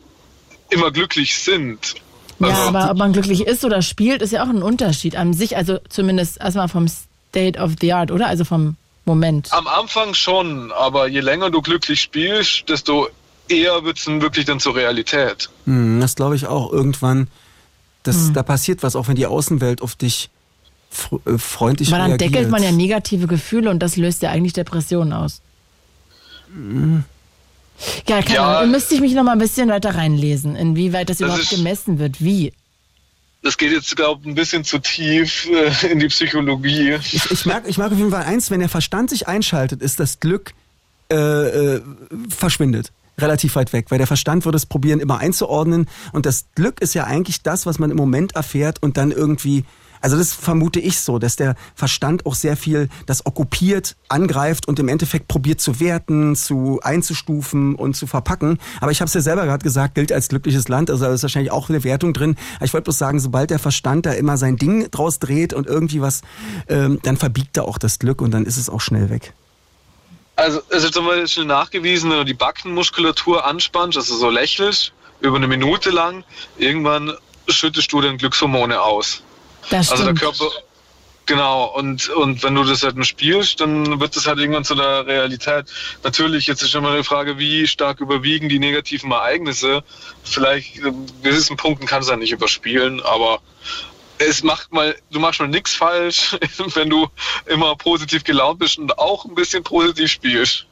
immer glücklich sind. Ja, Also- aber ob man glücklich ist oder spielt, ist ja auch ein Unterschied an sich. Also zumindest erstmal vom State of the Art, oder? Also vom Moment. Am Anfang schon, aber je länger du glücklich spielst, desto eher wird es dann wirklich dann zur Realität. Hm, das glaube ich auch. Irgendwann, das, Hm. da passiert was, auch wenn die Außenwelt auf dich freundlich Weil dann reagiert. deckelt man ja negative Gefühle und das löst ja eigentlich Depressionen aus. Ja, keine Ja. Ahnung. Müsste ich mich noch mal ein bisschen weiter reinlesen, inwieweit das, Das überhaupt ist- gemessen wird. Wie? Das geht jetzt, glaube ich, ein bisschen zu tief äh, in die Psychologie. Ich, ich merke ich merk auf jeden Fall eins, wenn der Verstand sich einschaltet, ist das Glück äh, äh, verschwindet. Relativ weit weg, weil der Verstand würde es probieren, immer einzuordnen. Und das Glück ist ja eigentlich das, was man im Moment erfährt und dann irgendwie, also das vermute ich so, dass der Verstand auch sehr viel das okkupiert, angreift und im Endeffekt probiert zu werten, zu einzustufen und zu verpacken. Aber ich habe es ja selber gerade gesagt, gilt als glückliches Land, also da ist wahrscheinlich auch eine Wertung drin. Aber ich wollte bloß sagen, sobald der Verstand da immer sein Ding draus dreht und irgendwie was, ähm, dann verbiegt er auch das Glück und dann ist es auch schnell weg. Also es ist zum Beispiel nachgewiesen, wenn du die Backenmuskulatur anspannst, also so lächelst, über eine Minute lang, irgendwann schüttest du dann Glückshormone aus. Das Also der. Körper, genau, und, und wenn du das halt nur spielst, dann wird das halt irgendwann zu der Realität. Natürlich, jetzt ist immer eine Frage, wie stark überwiegen die negativen Ereignisse. Vielleicht, äh, gewissen Punkten kannst du ja nicht überspielen, aber es macht mal, du machst mal nichts falsch, <laughs> wenn du immer positiv gelaunt bist und auch ein bisschen positiv spielst.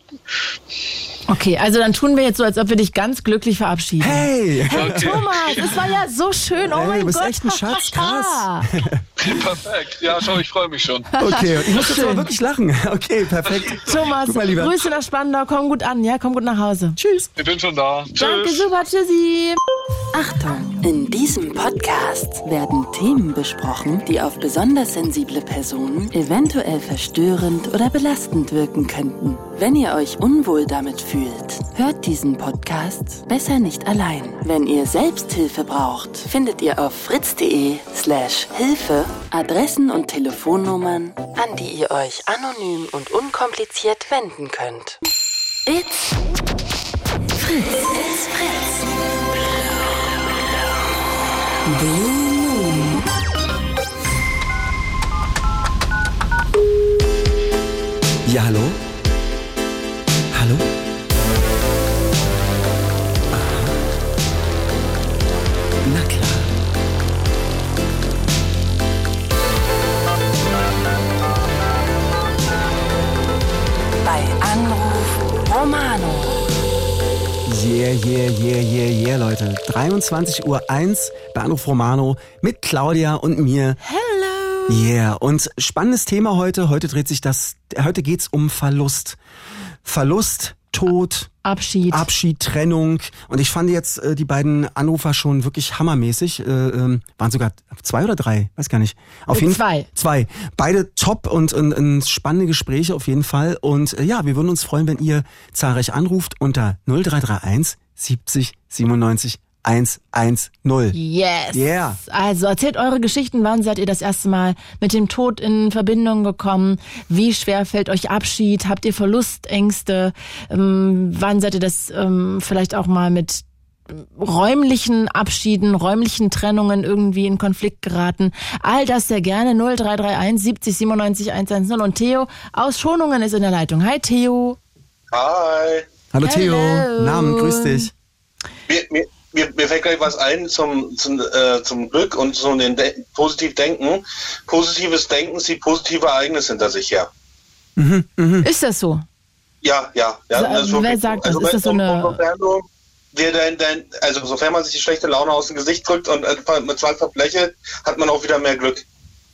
Okay, also dann tun wir jetzt so, als ob wir dich ganz glücklich verabschieden. Hey! Hey, Okay. Thomas, es war ja so schön. Oh Hey, mein du bist Gott. echt ein Schatz, krass. Perfekt. Ja, schau, ich freue mich schon. Okay, <laughs> ich muss jetzt aber wirklich lachen. <laughs> Okay, perfekt. Thomas, Guck mal, lieber. Grüße nach Spandau. Komm gut an, ja? Komm gut nach Hause. Tschüss. Ich bin schon da. Danke, Tschüss. super. Tschüssi. Achtung! In diesem Podcast werden Themen besprochen, die auf besonders sensible Personen eventuell verstörend oder belastend wirken könnten. Wenn ihr euch unwohl damit fühlt, hört diesen Podcast besser nicht allein. Wenn ihr Selbsthilfe braucht, findet ihr auf fritz.de slash Hilfe Adressen und Telefonnummern, an die ihr euch anonym und unkompliziert wenden könnt. It's Fritz. It's Fritz. Blue Moon. Ja? Hallo? Romano. Yeah, yeah, yeah, yeah, yeah, Leute. 23.01 Uhr bei Anruf Romano mit Claudia und mir. Hello. Yeah, und spannendes Thema heute. Heute dreht sich das, heute geht's um Verlust. Verlust, Tod, Abschied. Abschied, Trennung. Und ich fand jetzt äh, die beiden Anrufer schon wirklich hammermäßig. Äh, ähm, waren sogar zwei oder drei, weiß gar nicht. Auf Äh, jeden zwei. Zwei. Beide top und, und, und spannende Gespräche auf jeden Fall. Und äh, ja, wir würden uns freuen, wenn ihr zahlreich anruft unter 0331 70 97 110. Yes. Yeah. Also erzählt eure Geschichten. Wann seid ihr das erste Mal mit dem Tod in Verbindung gekommen? Wie schwer fällt euch Abschied? Habt ihr Verlustängste? Ähm, wann seid ihr das ähm, vielleicht auch mal mit räumlichen Abschieden, räumlichen Trennungen irgendwie in Konflikt geraten. All das sehr gerne 0331 70 97 110 und Theo aus Schonungen ist in der Leitung. Hi Theo. Hi. Hallo Theo, Hello. Namen, grüß dich. Mir, mir, mir, mir fällt gleich was ein zum, zum, äh, zum Glück und zu den De positiv Denken. Positives Denken zieht positive Ereignisse hinter sich her. Ist das so? Ja, ja. ja So, das ist wer wirklich sagt das? so. Ist das so eine- dir dein, dein, also sofern man sich die schlechte Laune aus dem Gesicht drückt und einfach mit zwei verblächelt, hat man auch wieder mehr Glück.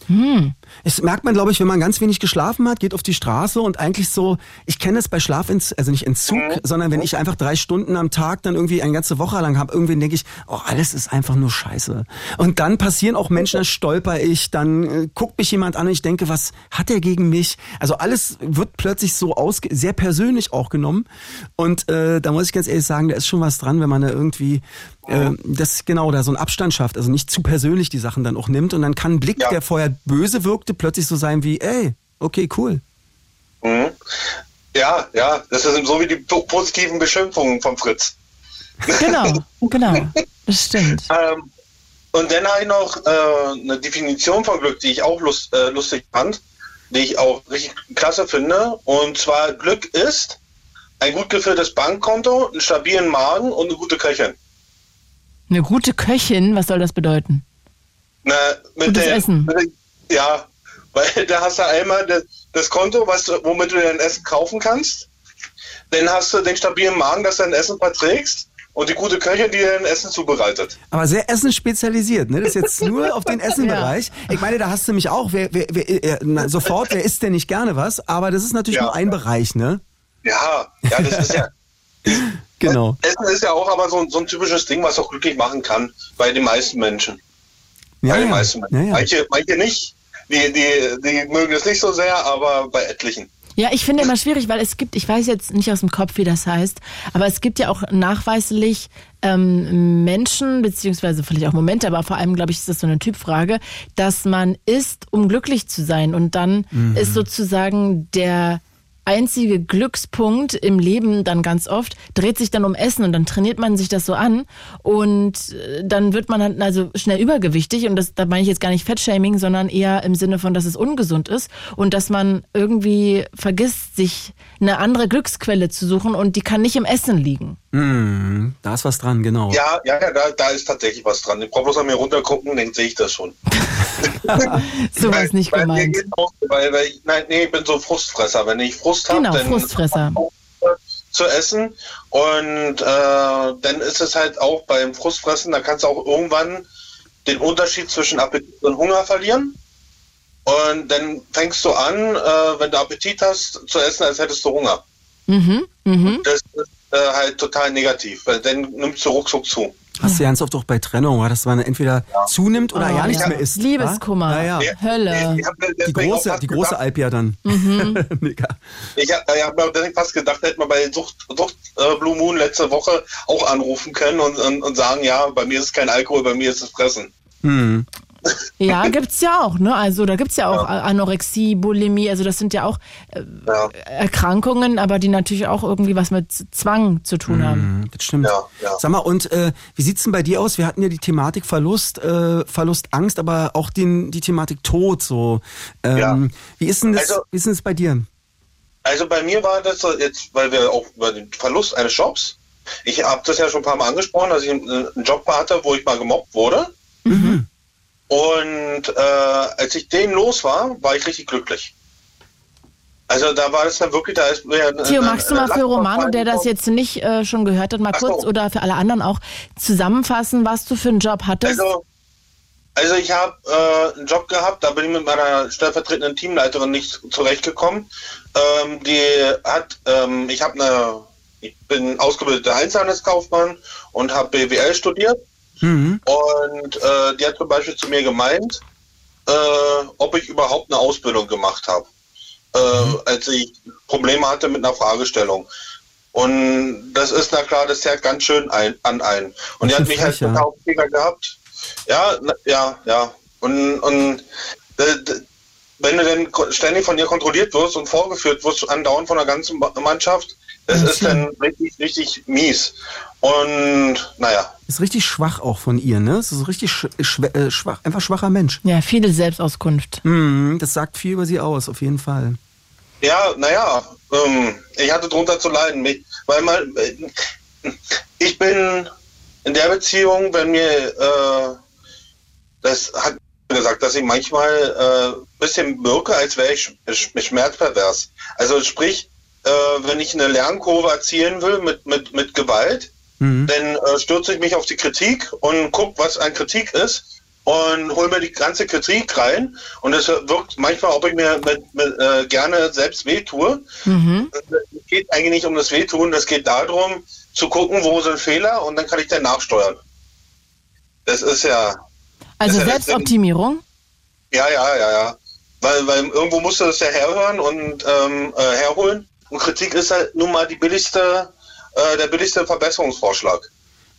Hm. Das merkt man, glaube ich, wenn man ganz wenig geschlafen hat, geht auf die Straße und eigentlich so, ich kenne es bei Schlafentzug, also nicht Entzug, mhm. sondern wenn ich einfach drei Stunden am Tag dann irgendwie eine ganze Woche lang habe, irgendwie denke ich, oh, alles ist einfach nur scheiße. Und dann passieren auch Menschen, da stolper ich, dann äh, guckt mich jemand an und ich denke, was hat er gegen mich? Also alles wird plötzlich so aus, sehr persönlich auch genommen. Und äh, da muss ich ganz ehrlich sagen, da ist schon was dran, wenn man da irgendwie äh, das genau da so einen Abstand schafft, also nicht zu persönlich die Sachen dann auch nimmt und dann kann ein Blick, ja. der vorher böse wirkte, plötzlich so sein wie, ey, okay, cool. Mhm. Ja, ja, das sind so wie die positiven Beschimpfungen von Fritz. Genau, <laughs> genau, das stimmt. ähm, und dann habe ich noch äh, eine Definition von Glück, die ich auch lust, äh, lustig fand, die ich auch richtig klasse finde. Und zwar Glück ist ein gut geführtes Bankkonto, einen stabilen Magen und eine gute Köchin. Eine gute Köchin, was soll das bedeuten? Na, mit Gutes der, Essen. Mit, ja, weil <laughs> da hast du einmal das, das Konto, was, womit du dein Essen kaufen kannst. Dann hast du den stabilen Magen, dass du dein Essen verträgst. Und die gute Köchin, die dein Essen zubereitet. Aber sehr essensspezialisiert, ne? Das ist jetzt <laughs> nur auf den Essenbereich. Ja. Ich meine, da hast du mich auch, wer, wer, wer, äh, na, sofort, wer isst denn nicht gerne was? Aber das ist natürlich ja. nur ein Bereich, ne? Ja, ja, das ist ja. <laughs> genau. Essen ist ja auch aber so, so, ein typisches Ding, was auch glücklich machen kann bei den meisten Menschen. Ja, bei den ja. meisten Menschen. Manche, manche nicht. Die, die, die mögen es nicht so sehr, aber bei etlichen. Ja, ich finde immer schwierig, weil es gibt, ich weiß jetzt nicht aus dem Kopf, wie das heißt, aber es gibt ja auch nachweislich ähm, Menschen, beziehungsweise vielleicht auch Momente, aber vor allem, glaube ich, ist das so eine Typfrage, dass man isst, um glücklich zu sein. Und dann mhm. ist sozusagen der einzige Glückspunkt im Leben dann ganz oft dreht sich dann um Essen und dann trainiert man sich das so an und äh, dann wird man dann also schnell übergewichtig und das da meine ich jetzt gar nicht Fettshaming, sondern eher im Sinne von, dass es ungesund ist und dass man irgendwie vergisst, sich eine andere Glücksquelle zu suchen und die kann nicht im Essen liegen. Mm, da ist was dran, genau. Ja, ja, ja da, da ist tatsächlich was dran. Ich brauche bloß an mir runtergucken, dann sehe ich das schon. <laughs> so was nicht weil, gemeint. Weil, weil, nein, nee, ich bin so Frustfresser. Wenn ich Frust habe, genau, dann Frustfresser. zu essen und äh, dann ist es halt auch beim Frustfressen, da kannst du auch irgendwann den Unterschied zwischen Appetit und Hunger verlieren. Und dann fängst du an, äh, wenn du Appetit hast, zu essen, als hättest du Hunger. Mhm, mh. Das ist äh, halt total negativ, weil dann nimmst du ruckzuck zu. Hast du ganz oft auch bei Trennung, dass man entweder ja. zunimmt oder oh, ja nichts ja. mehr isst. Liebeskummer, ja, ja. Hölle. die große, die große Alpia dann. Mhm. <laughs> ich habe hab mir fast gedacht, hätte man bei Sucht, Sucht äh, Blue Moon letzte Woche auch anrufen können und, und, und, sagen, ja, bei mir ist es kein Alkohol, bei mir ist es Fressen. Mhm. Ja, gibt's ja auch, ne? Also da gibt's ja auch ja. Anorexie, Bulimie, also das sind ja auch äh, ja. Erkrankungen, aber die natürlich auch irgendwie was mit Zwang zu tun haben. Mhm, das stimmt. Ja, ja. Sag mal, und äh, wie sieht's denn bei dir aus? Wir hatten ja die Thematik Verlust, äh, Verlust, Angst, aber auch den, die Thematik Tod so. Ähm, ja. Wie ist denn das, also, wie ist denn das bei dir? Also bei mir war das jetzt, weil wir auch über den Verlust eines Jobs, ich habe das ja schon ein paar Mal angesprochen, dass ich einen Job hatte, wo ich mal gemobbt wurde. Mhm. Und äh, als ich den los war, war ich richtig glücklich. Also da war es dann wirklich, da ist mir... Theo, magst du mal für Romano, der das jetzt nicht äh, schon gehört hat, mal Ach kurz so. oder für alle anderen auch zusammenfassen, was du für einen Job hattest? Also, also ich habe äh, einen Job gehabt, da bin ich mit meiner stellvertretenden Teamleiterin nicht zurechtgekommen. Ähm, die hat, ähm, ich habe eine, ich bin ausgebildeter Einzelhandelskaufmann und habe BWL studiert Mhm. Und äh, die hat zum Beispiel zu mir gemeint, äh, ob ich überhaupt eine Ausbildung gemacht habe, äh, mhm. als ich Probleme hatte mit einer Fragestellung. Und das ist, na klar, das zerrt ganz schön ein, an einen. Und die hat mich halt total auf Finger gehabt. Ja, na, ja, ja. Und, und wenn du dann ständig von ihr kontrolliert wirst und vorgeführt wirst, andauernd von der ganzen Mannschaft, das ist dann richtig, richtig mies. Und naja. Ist richtig schwach auch von ihr, ne? Es ist richtig sch äh, schwach, einfach schwacher Mensch. Ja, viele Selbstauskunft. Mhm, das sagt viel über sie aus, auf jeden Fall. Ja, naja, ähm, ich hatte drunter zu leiden, weil mal, äh, ich bin in der Beziehung, wenn mir, äh, das hat gesagt, dass ich manchmal ein äh, bisschen wirke, als wäre ich schmerzpervers. Also sprich, äh, wenn ich eine Lernkurve erzielen will mit, mit, mit Gewalt, mhm. dann äh, stürze ich mich auf die Kritik und gucke, was ein Kritik ist und hole mir die ganze Kritik rein und es wirkt manchmal, ob ich mir mit, mit, äh, gerne selbst wehtue. Mhm. Es geht eigentlich nicht um das Wehtun, es geht darum, zu gucken, wo sind Fehler und dann kann ich dann nachsteuern. Das ist ja. Also Selbstoptimierung? Ja, ja, ja, ja. Weil, weil irgendwo musst du das ja herhören und ähm, äh, herholen. Und Kritik ist halt nun mal die billigste, äh, der billigste Verbesserungsvorschlag.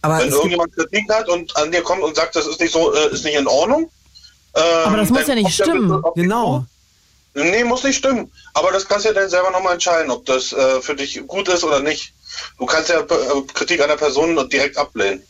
Aber Wenn irgendjemand Kritik hat und an dir kommt und sagt, das ist nicht so, äh, ist nicht in Ordnung. Ähm, Aber das muss ja nicht stimmen. Genau. Nee, muss nicht stimmen. Aber das kannst du ja dann selber nochmal entscheiden, ob das äh, für dich gut ist oder nicht. Du kannst ja äh, Kritik einer Person direkt ablehnen.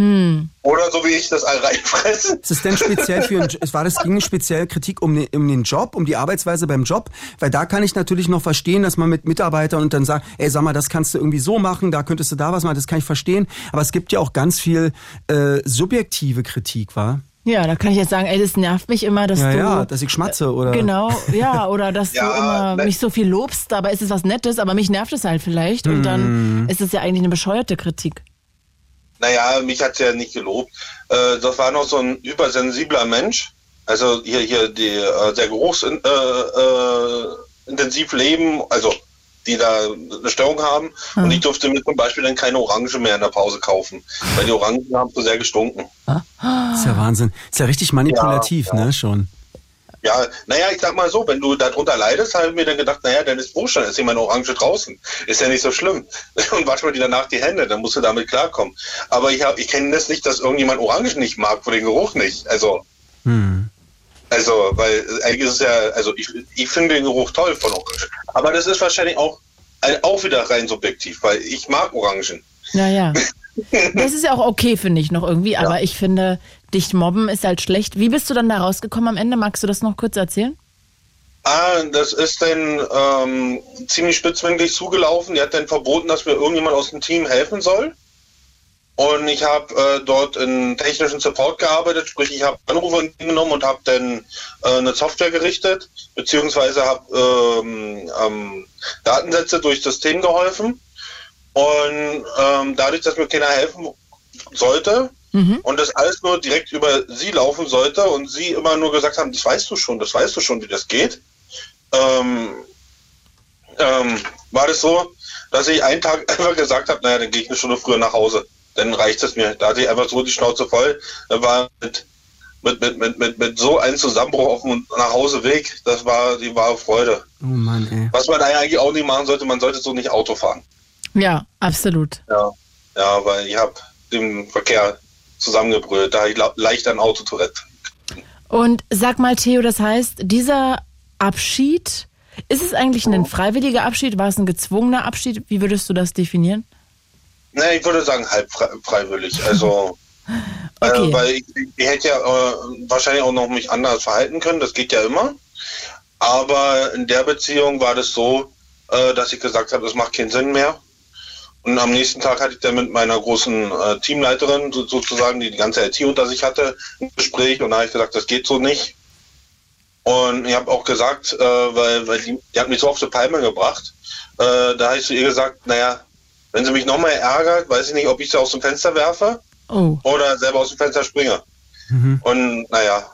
Hm. Oder so wie ich das all reinfressen. Ist es denn speziell für <laughs> war das ging speziell Kritik um den, um den Job, um die Arbeitsweise beim Job? Weil da kann ich natürlich noch verstehen, dass man mit Mitarbeitern und dann sagt, ey, sag mal, das kannst du irgendwie so machen, da könntest du da was machen, das kann ich verstehen. Aber es gibt ja auch ganz viel äh, subjektive Kritik, war? Ja, da kann ich jetzt sagen, ey, das nervt mich immer, dass ja, du. Ja, dass ich schmatze, oder? Genau, ja, <laughs> oder dass ja, du immer ne. mich so viel lobst, dabei ist es was Nettes, aber mich nervt es halt vielleicht. Und dann hm. ist es ja eigentlich eine bescheuerte Kritik. Naja, mich hat es ja nicht gelobt. Äh, das war noch so ein übersensibler Mensch. Also hier, hier die äh, sehr geruchsintensiv äh, äh, leben, also die da eine Störung haben. Mhm. Und ich durfte mir zum Beispiel dann keine Orange mehr in der Pause kaufen, weil die Orangen haben so sehr gestunken. Das ist ja Wahnsinn. Das ist ja richtig manipulativ, ja, ja. ne, schon. Ja, naja, ich sag mal so, wenn du darunter leidest, habe ich mir dann gedacht, naja, dann ist wurscht, dann ist jemand Orange draußen. Ist ja nicht so schlimm. <laughs> Und wasch mal dir danach die Hände, dann musst du damit klarkommen. Aber ich, ich kenne das nicht, dass irgendjemand Orange nicht mag, vor den Geruch nicht. Also, hm. also, weil eigentlich ist es ja, also ich, ich finde den Geruch toll von Orange. Aber das ist wahrscheinlich auch, auch wieder rein subjektiv, weil ich mag Orangen. Ja, ja. <laughs> Das ist ja auch okay, finde ich noch irgendwie, aber ja. ich finde, dich mobben ist halt schlecht. Wie bist du dann da rausgekommen am Ende? Magst du das noch kurz erzählen? Ah, das ist dann ähm, ziemlich spitzwindig zugelaufen. Die hat dann verboten, dass mir irgendjemand aus dem Team helfen soll. Und ich habe äh, dort in technischen Support gearbeitet, sprich ich habe Anrufe genommen und habe dann äh, eine Software gerichtet, beziehungsweise habe ähm, ähm, Datensätze durch das System geholfen. Und ähm, dadurch, dass mir keiner helfen sollte mhm. und das alles nur direkt über sie laufen sollte und sie immer nur gesagt haben, das weißt du schon, das weißt du schon, wie das geht, ähm, ähm, war das so, dass ich einen Tag <laughs> einfach gesagt habe, naja, dann gehe ich eine Stunde früher nach Hause. Dann reicht es mir. Da hatte ich einfach so die Schnauze voll. Da war mit, mit, mit, mit, mit, mit so einem Zusammenbruch auf dem Nachhauseweg, das war die wahre Freude. Oh Mann, ey. Was man eigentlich auch nicht machen sollte, man sollte so nicht Auto fahren. Ja, absolut. Ja, ja weil ich habe den Verkehr zusammengebrüllt. Da leicht ein Autotourette. Und sag mal, Theo, das heißt, dieser Abschied, ist es eigentlich ein freiwilliger Abschied? War es ein gezwungener Abschied? Wie würdest du das definieren? Ne, ich würde sagen halb freiwillig. Also, <laughs> äh, okay. äh, weil ich, ich, hätte ja äh, wahrscheinlich auch noch mich anders verhalten können. Das geht ja immer. Aber in der Beziehung war das so, äh, dass ich gesagt habe, es macht keinen Sinn mehr. Und am nächsten Tag hatte ich dann mit meiner großen äh, Teamleiterin so, sozusagen, die die ganze IT unter sich hatte, ein Gespräch und da habe ich gesagt, das geht so nicht. Und ich habe auch gesagt, äh, weil, weil die, die, hat mich so auf die Palme gebracht, äh, da habe ich zu ihr gesagt, naja, wenn sie mich nochmal ärgert, weiß ich nicht, ob ich sie aus dem Fenster werfe oh. oder selber aus dem Fenster springe. Mhm. Und naja,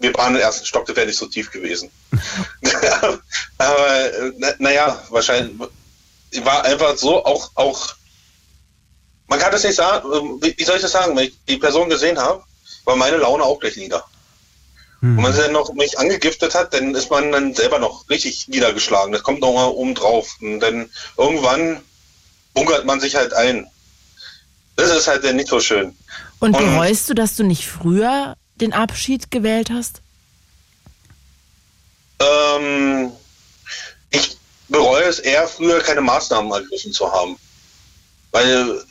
wir waren im ersten Stock, das wäre nicht so tief gewesen. <laughs> <laughs> Aber naja, wahrscheinlich war einfach so auch, auch, man kann das nicht sagen, ähm, wie, soll ich das sagen, wenn ich die Person gesehen habe, war meine Laune auch gleich nieder. Mhm. Und wenn sie dann noch mich angegiftet hat, dann ist man dann selber noch richtig niedergeschlagen. Das kommt noch mal oben drauf. Und dann irgendwann bunkert man sich halt ein. Das ist halt dann nicht so schön. Und bereust du, dass du nicht früher den Abschied gewählt hast? Ähm, ich bereue es eher, früher keine Maßnahmen ergriffen zu haben. Weil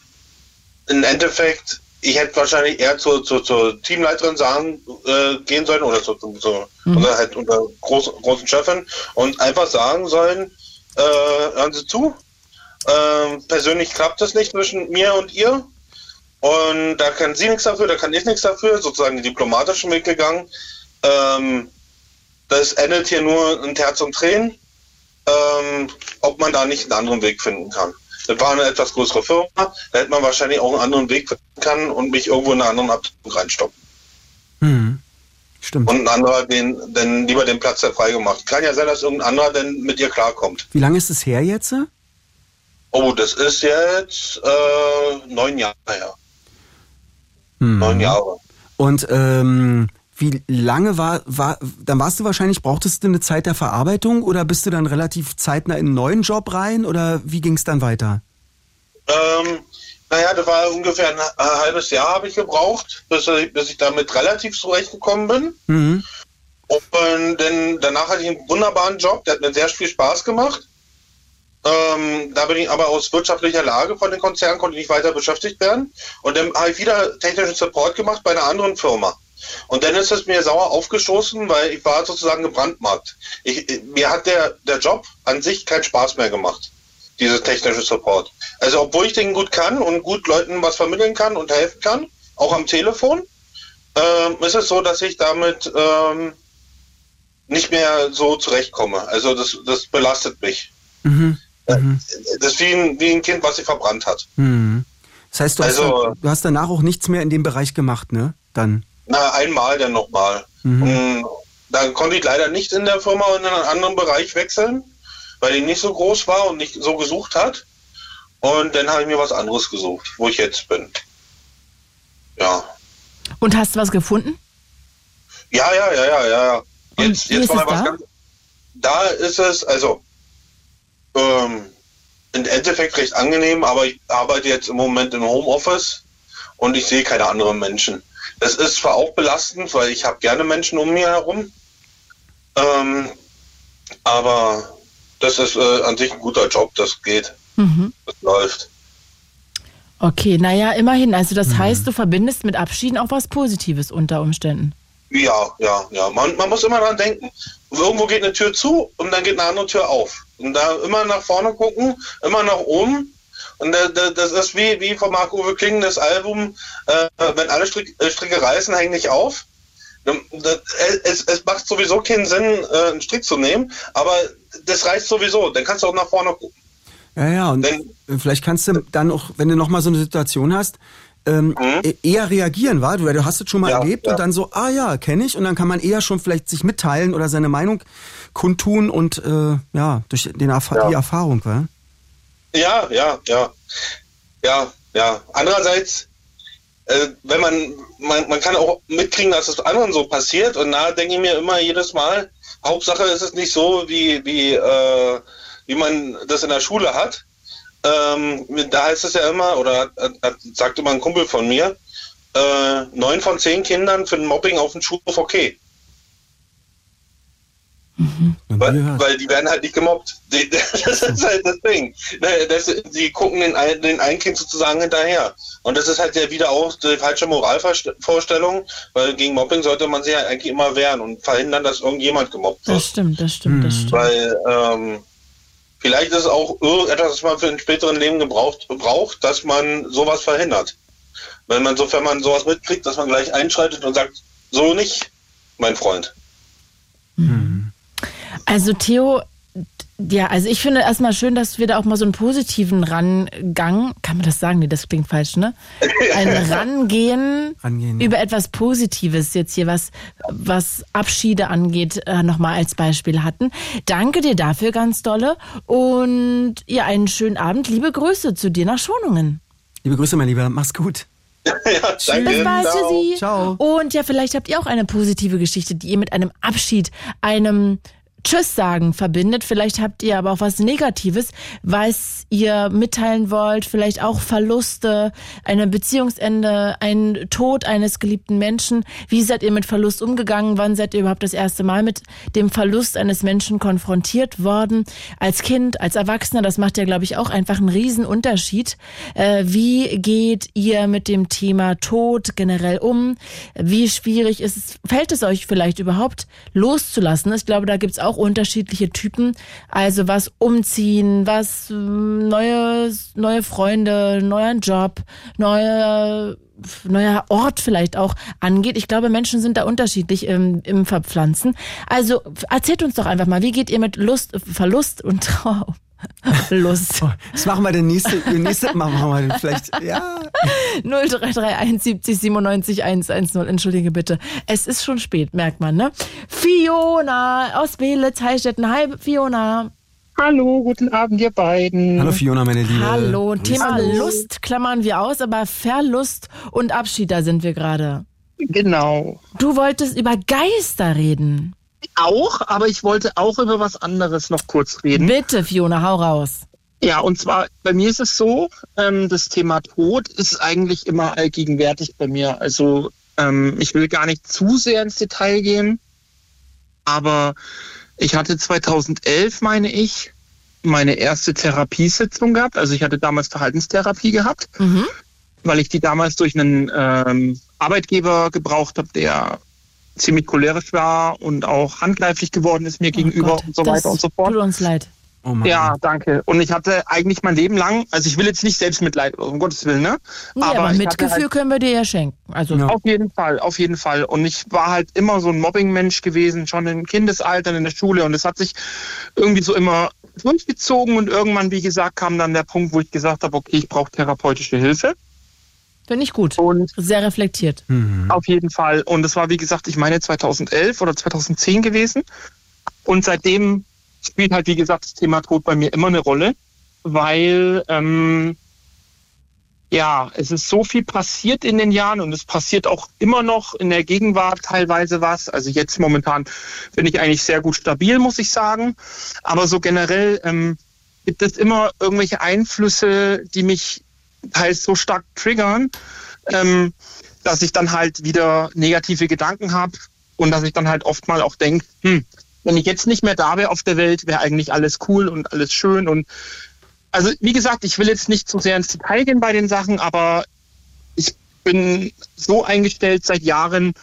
im Endeffekt, ich hätte wahrscheinlich eher zur, zur, zur Teamleiterin sagen, äh, gehen sollen oder zur, zur mhm. oder halt unter groß, großen Chefin und einfach sagen sollen, äh, hören Sie zu, äh, persönlich klappt das nicht zwischen mir und ihr. Und da kann sie nichts dafür, da kann ich nichts dafür, sozusagen den diplomatischen Weg gegangen. Ähm, das endet hier nur in Terz und Tränen ähm, ob man da nicht einen anderen Weg finden kann. Das war eine etwas größere Firma, da hätte man wahrscheinlich auch einen anderen Weg finden können und mich irgendwo in einer anderen Abteilung reinstoppen. Stimmt. Und ein anderer den, dann lieber den Platz frei gemacht. Kann ja sein, dass irgendein anderer dann mit dir klarkommt. Wie lange ist es her jetzt? Oh, das ist jetzt äh, neun Jahre her. Hm. Neun Jahre. Und ähm, wie lange war, war, dann warst du wahrscheinlich, brauchtest du eine Zeit der Verarbeitung oder bist du dann relativ zeitnah in einen neuen Job rein oder wie ging es dann weiter? Ähm, naja, das war ungefähr ein, ein halbes Jahr habe ich gebraucht, bis, ich- bis ich damit relativ zurechtgekommen bin. Mhm. Und dann, danach hatte ich einen wunderbaren Job, der hat mir sehr viel Spaß gemacht. Ähm, da bin ich aber aus wirtschaftlicher Lage von den Konzernen, konnte ich nicht weiter beschäftigt werden. Und dann habe ich wieder technischen Support gemacht bei einer anderen Firma. Und dann ist es mir sauer aufgestoßen, weil ich war sozusagen gebrandmarkt. Ich, mir hat der, der Job an sich keinen Spaß mehr gemacht, dieses technische Support. Also obwohl ich den gut kann und gut Leuten was vermitteln kann und helfen kann, auch am Telefon, ähm, ist es so, dass ich damit ähm, nicht mehr so zurechtkomme. Also das, das belastet mich. Mhm. Mhm. Das ist wie ein, wie ein Kind, was sich verbrannt hat. Mhm. Das heißt, du, Also- hast, du hast danach auch nichts mehr in dem Bereich gemacht, ne? Dann. Na, einmal dann nochmal. Mhm. Dann konnte ich leider nicht in der Firma in einen anderen Bereich wechseln, weil die nicht so groß war und nicht so gesucht hat. Und dann habe ich mir was anderes gesucht, wo ich jetzt bin. Ja. Und hast du was gefunden? Ja, ja, ja, ja, ja. Jetzt, wie jetzt es was da? ganz. Da ist es, also ähm, im Endeffekt recht angenehm, aber ich arbeite jetzt im Moment im Homeoffice und ich sehe keine anderen Menschen. Das ist zwar auch belastend, weil ich habe gerne Menschen um mir herum, ähm, aber das ist äh, an sich ein guter Job, das geht, Mhm. das läuft. Okay, naja, immerhin. Also das heißt, du verbindest mit Abschieden auch was Positives unter Umständen. Ja, ja, ja. Man, man muss immer dran denken. Irgendwo geht eine Tür zu und dann geht eine andere Tür auf. Und da immer nach vorne gucken, immer nach oben. Und da, da, das ist wie, wie von Marc-Uwe Kling das Album, äh, wenn alle äh, Stricke reißen, hängen nicht auf. Das, es, es macht sowieso keinen Sinn, äh, einen Strick zu nehmen, aber das reicht sowieso. Dann kannst du auch nach vorne gucken. Ja, ja, und Wenn- vielleicht kannst du dann auch, wenn du nochmal so eine Situation hast, ähm, e- eher reagieren, war? Du, du hast es schon mal Mhm. Ja, erlebt ja. und dann so, ah ja, kenne ich. Und dann kann man eher schon vielleicht sich mitteilen oder seine Meinung kundtun und äh, ja, durch den Erf Ja. die Erfahrung, wa? Ja, ja, ja. Ja, ja. Andererseits, äh, wenn man, man, man kann auch mitkriegen, dass es anderen so passiert und da denke ich mir immer jedes Mal, Hauptsache ist es nicht so, wie, wie, äh, wie man das in der Schule hat. Ähm, da heißt es ja immer, oder hat, hat, sagt immer ein Kumpel von mir, äh, neun von zehn Kindern finden Mobbing auf dem Schulhof okay. Nie Weil, weil die werden halt nicht gemobbt. <laughs> Das ist halt das Ding. Ne, Das, die gucken den, den einen Kind sozusagen hinterher. Und das ist halt ja wieder auch die falsche Moralvorstellung, weil gegen Mobbing sollte man sich ja eigentlich immer wehren und verhindern, dass irgendjemand gemobbt Das wird. stimmt, das stimmt, das Mhm. stimmt. Weil ähm, vielleicht ist es auch irgendetwas, was man für ein späteren Leben gebraucht, braucht, dass man sowas verhindert. Wenn man, sofern man sowas mitkriegt, dass man gleich einschreitet und sagt, so nicht, mein Freund. Also Theo, ja, also ich finde erstmal schön, dass wir da auch mal so einen positiven Rangang, kann man das sagen? Nee, das klingt falsch, ne? Ein <laughs> Rangehen, Rangehen, ja. über etwas Positives jetzt hier, was, was Abschiede angeht, äh, nochmal als Beispiel hatten. Danke dir dafür ganz dolle und ja, einen schönen Abend. Liebe Grüße zu dir nach Schonungen. Liebe Grüße, mein Lieber. Mach's gut. <laughs> ja, danke. Bis bald, Ciao. Ciao. Und ja, vielleicht habt ihr auch eine positive Geschichte, die ihr mit einem Abschied, einem Tschüss sagen verbindet. Vielleicht habt ihr aber auch was Negatives, was ihr mitteilen wollt. Vielleicht auch Verluste, ein Beziehungsende, ein Tod eines geliebten Menschen. Wie seid ihr mit Verlust umgegangen? Wann seid ihr überhaupt das erste Mal mit dem Verlust eines Menschen konfrontiert worden? Als Kind, als Erwachsener, das macht ja, glaube ich, auch einfach einen Riesenunterschied. Äh, wie geht ihr mit dem Thema Tod generell um? Wie schwierig ist es, fällt es euch vielleicht überhaupt loszulassen? Ich glaube, da gibt's auch unterschiedliche Typen. Also was umziehen, was ähm, neue, neue Freunde, neuer Job, neue neuer Ort vielleicht auch angeht. Ich glaube, Menschen sind da unterschiedlich im, im Verpflanzen. Also erzählt uns doch einfach mal, wie geht ihr mit Lust, Verlust und Trauer? <laughs> Lust. Oh, das machen wir den nächste, den nächste Mal <laughs> machen wir den vielleicht. Ja, 0331 70 97 110. Entschuldige bitte. Es ist schon spät, merkt man, ne? Fiona aus Belitz, Heilstätten. Hi, Fiona. Hallo, guten Abend, ihr beiden. Hallo Fiona, meine Liebe. Hallo. Grüß Thema dich. Lust klammern wir aus, aber Verlust und Abschied, da sind wir gerade. Genau. Du wolltest über Geister reden. Auch, aber ich wollte auch über was anderes noch kurz reden. Bitte, Fiona, hau raus. Ja, und zwar, bei mir ist es so, ähm, das Thema Tod ist eigentlich immer allgegenwärtig bei mir. Also ähm, ich will gar nicht zu sehr ins Detail gehen, aber ich hatte 2011, meine ich, meine erste Therapiesitzung gehabt. Also ich hatte damals Verhaltenstherapie gehabt, Mhm. weil ich die damals durch einen ähm, Arbeitgeber gebraucht habe, der ziemlich cholerisch war und auch handgreiflich geworden ist mir gegenüber Oh Gott, und so das weiter und so fort. Tut uns leid. Oh Mann. Ja, danke. Und ich hatte eigentlich mein Leben lang, also ich will jetzt nicht Selbstmitleid, um Gottes Willen, ne? Nee, aber, ich Mitgefühl halt, können wir dir ja schenken. Also, Ja. auf jeden Fall, auf jeden Fall. Und ich war halt immer so ein Mobbing-Mensch gewesen, schon im Kindesalter in der Schule. Und es hat sich irgendwie so immer durchgezogen. Und irgendwann, wie gesagt, kam dann der Punkt, wo ich gesagt habe, okay, ich brauche therapeutische Hilfe. Finde ich gut. Und Sehr reflektiert. Mhm. Auf jeden Fall. Und es war, wie gesagt, ich meine 2011 oder 2010 gewesen. Und seitdem spielt halt, wie gesagt, das Thema Tod bei mir immer eine Rolle, weil ähm, ja, es ist so viel passiert in den Jahren und es passiert auch immer noch in der Gegenwart teilweise was. Also jetzt momentan bin ich eigentlich sehr gut stabil, muss ich sagen. Aber so generell ähm, gibt es immer irgendwelche Einflüsse, die mich teils so stark triggern, ähm, dass ich dann halt wieder negative Gedanken habe und dass ich dann halt oft mal auch denke, hm, wenn ich jetzt nicht mehr da wäre auf der Welt, wäre eigentlich alles cool und alles schön und also wie gesagt, ich will jetzt nicht zu sehr ins Detail gehen bei den Sachen, aber ich bin so eingestellt seit Jahren,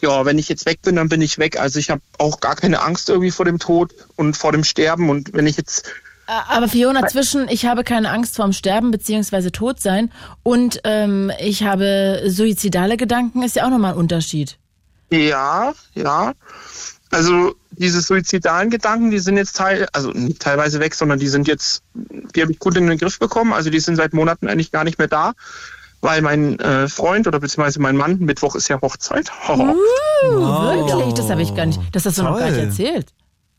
ja, wenn ich jetzt weg bin, dann bin ich weg. Also ich habe auch gar keine Angst irgendwie vor dem Tod und vor dem Sterben. Und wenn ich jetzt Aber Fiona, zwischen ich habe keine Angst vorm Sterben beziehungsweise Todsein und ähm, ich habe suizidale Gedanken, ist ja auch nochmal ein Unterschied. Ja, ja. Also diese suizidalen Gedanken, die sind jetzt teil, also nicht teilweise weg, sondern die sind jetzt, die habe ich gut in den Griff bekommen. Also die sind seit Monaten eigentlich gar nicht mehr da, weil mein äh, Freund oder beziehungsweise mein Mann, Mittwoch ist ja Hochzeit. <laughs> Uh, Wow. wirklich? Das habe ich gar nicht. Das hast du noch gar nicht Toll. erzählt.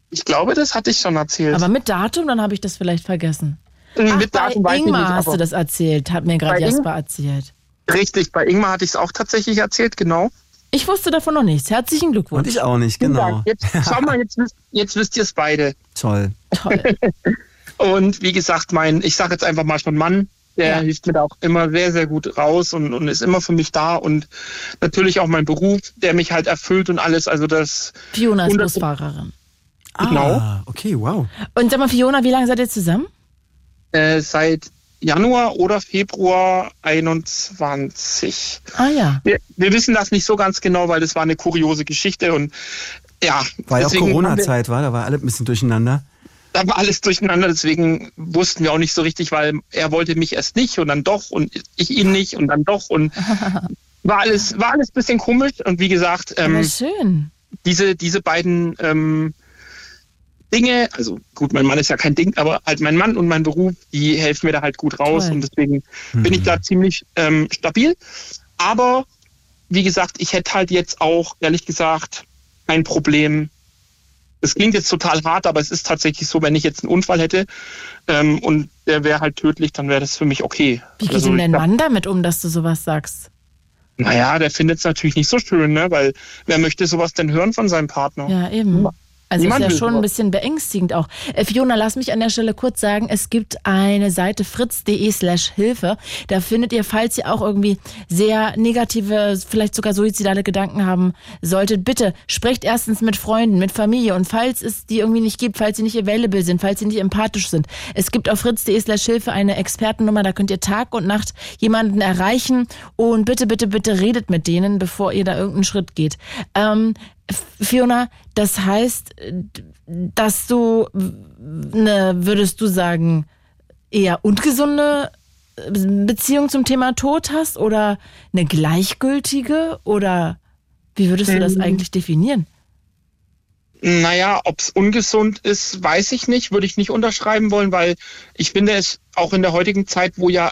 Ich glaube, das hatte ich schon erzählt. Aber mit Datum, dann habe ich das vielleicht vergessen. Ach, Mit bei Datum weiß ich Ingmar nicht, hast du das erzählt, hat mir gerade Bei Ing- Jasper erzählt. Richtig, bei Ingmar hatte ich es auch tatsächlich erzählt, genau. Ich wusste davon noch nichts. Herzlichen Und Glückwunsch. ich auch nicht, genau. Jetzt, schau mal, jetzt, wisst- jetzt wisst ihr es beide. Toll. Toll. <laughs> Und wie gesagt, mein, ich sage jetzt einfach mal schon Mann, der Ja. hilft mir da auch immer sehr, sehr gut raus und, und ist immer für mich da. Und natürlich auch mein Beruf, der mich halt erfüllt und alles. Also das Fiona ist Busfahrerin. Genau. Ah, okay, wow. Und sag mal, Fiona, wie lange seid ihr zusammen? äh, seit Januar oder Februar 21. Ah ja. Wir, wir wissen das nicht so ganz genau, weil das war eine kuriose Geschichte und ja. War ja auch Corona-Zeit, war, da war alle ein bisschen durcheinander. da war alles durcheinander, deswegen wussten wir auch nicht so richtig, weil er wollte mich erst nicht und dann doch und ich ihn nicht und dann doch und <laughs> war alles, war alles ein bisschen komisch und wie gesagt, ähm, schön. diese, diese beiden ähm, Dinge, also gut, mein Mann ist ja kein Ding, aber halt mein Mann und mein Beruf, die helfen mir da halt gut raus Toll. und deswegen bin ich da ziemlich ähm, stabil. Aber wie gesagt, ich hätte halt jetzt auch, ehrlich gesagt, kein Problem. Es klingt jetzt total hart, aber es ist tatsächlich so, wenn ich jetzt einen Unfall hätte ähm, und der wäre halt tödlich, dann wäre das für mich okay. Wie geht Also denn dein glaub- Mann damit um, dass du sowas sagst? Naja, der findet es natürlich nicht so schön, ne? weil wer möchte sowas denn hören von seinem Partner? Ja, eben. Also ist Niemand ja will schon ein bisschen beängstigend auch. Äh, Fiona, lass mich an der Stelle kurz sagen, es gibt eine Seite fritz.de slash Hilfe. Da findet ihr, falls ihr auch irgendwie sehr negative, vielleicht sogar suizidale Gedanken haben solltet, bitte sprecht erstens mit Freunden, mit Familie und falls es die irgendwie nicht gibt, falls sie nicht available sind, falls sie nicht empathisch sind. Es gibt auf fritz.de slash Hilfe eine Expertennummer, da könnt ihr Tag und Nacht jemanden erreichen und bitte, bitte, bitte redet mit denen, bevor ihr da irgendeinen Schritt geht. Ähm, Fiona, das heißt, dass du eine, würdest du sagen, eher ungesunde Beziehung zum Thema Tod hast oder eine gleichgültige oder wie würdest du das Ähm. eigentlich definieren? Naja, ob es ungesund ist, weiß ich nicht, würde ich nicht unterschreiben wollen, weil ich finde es auch in der heutigen Zeit, wo ja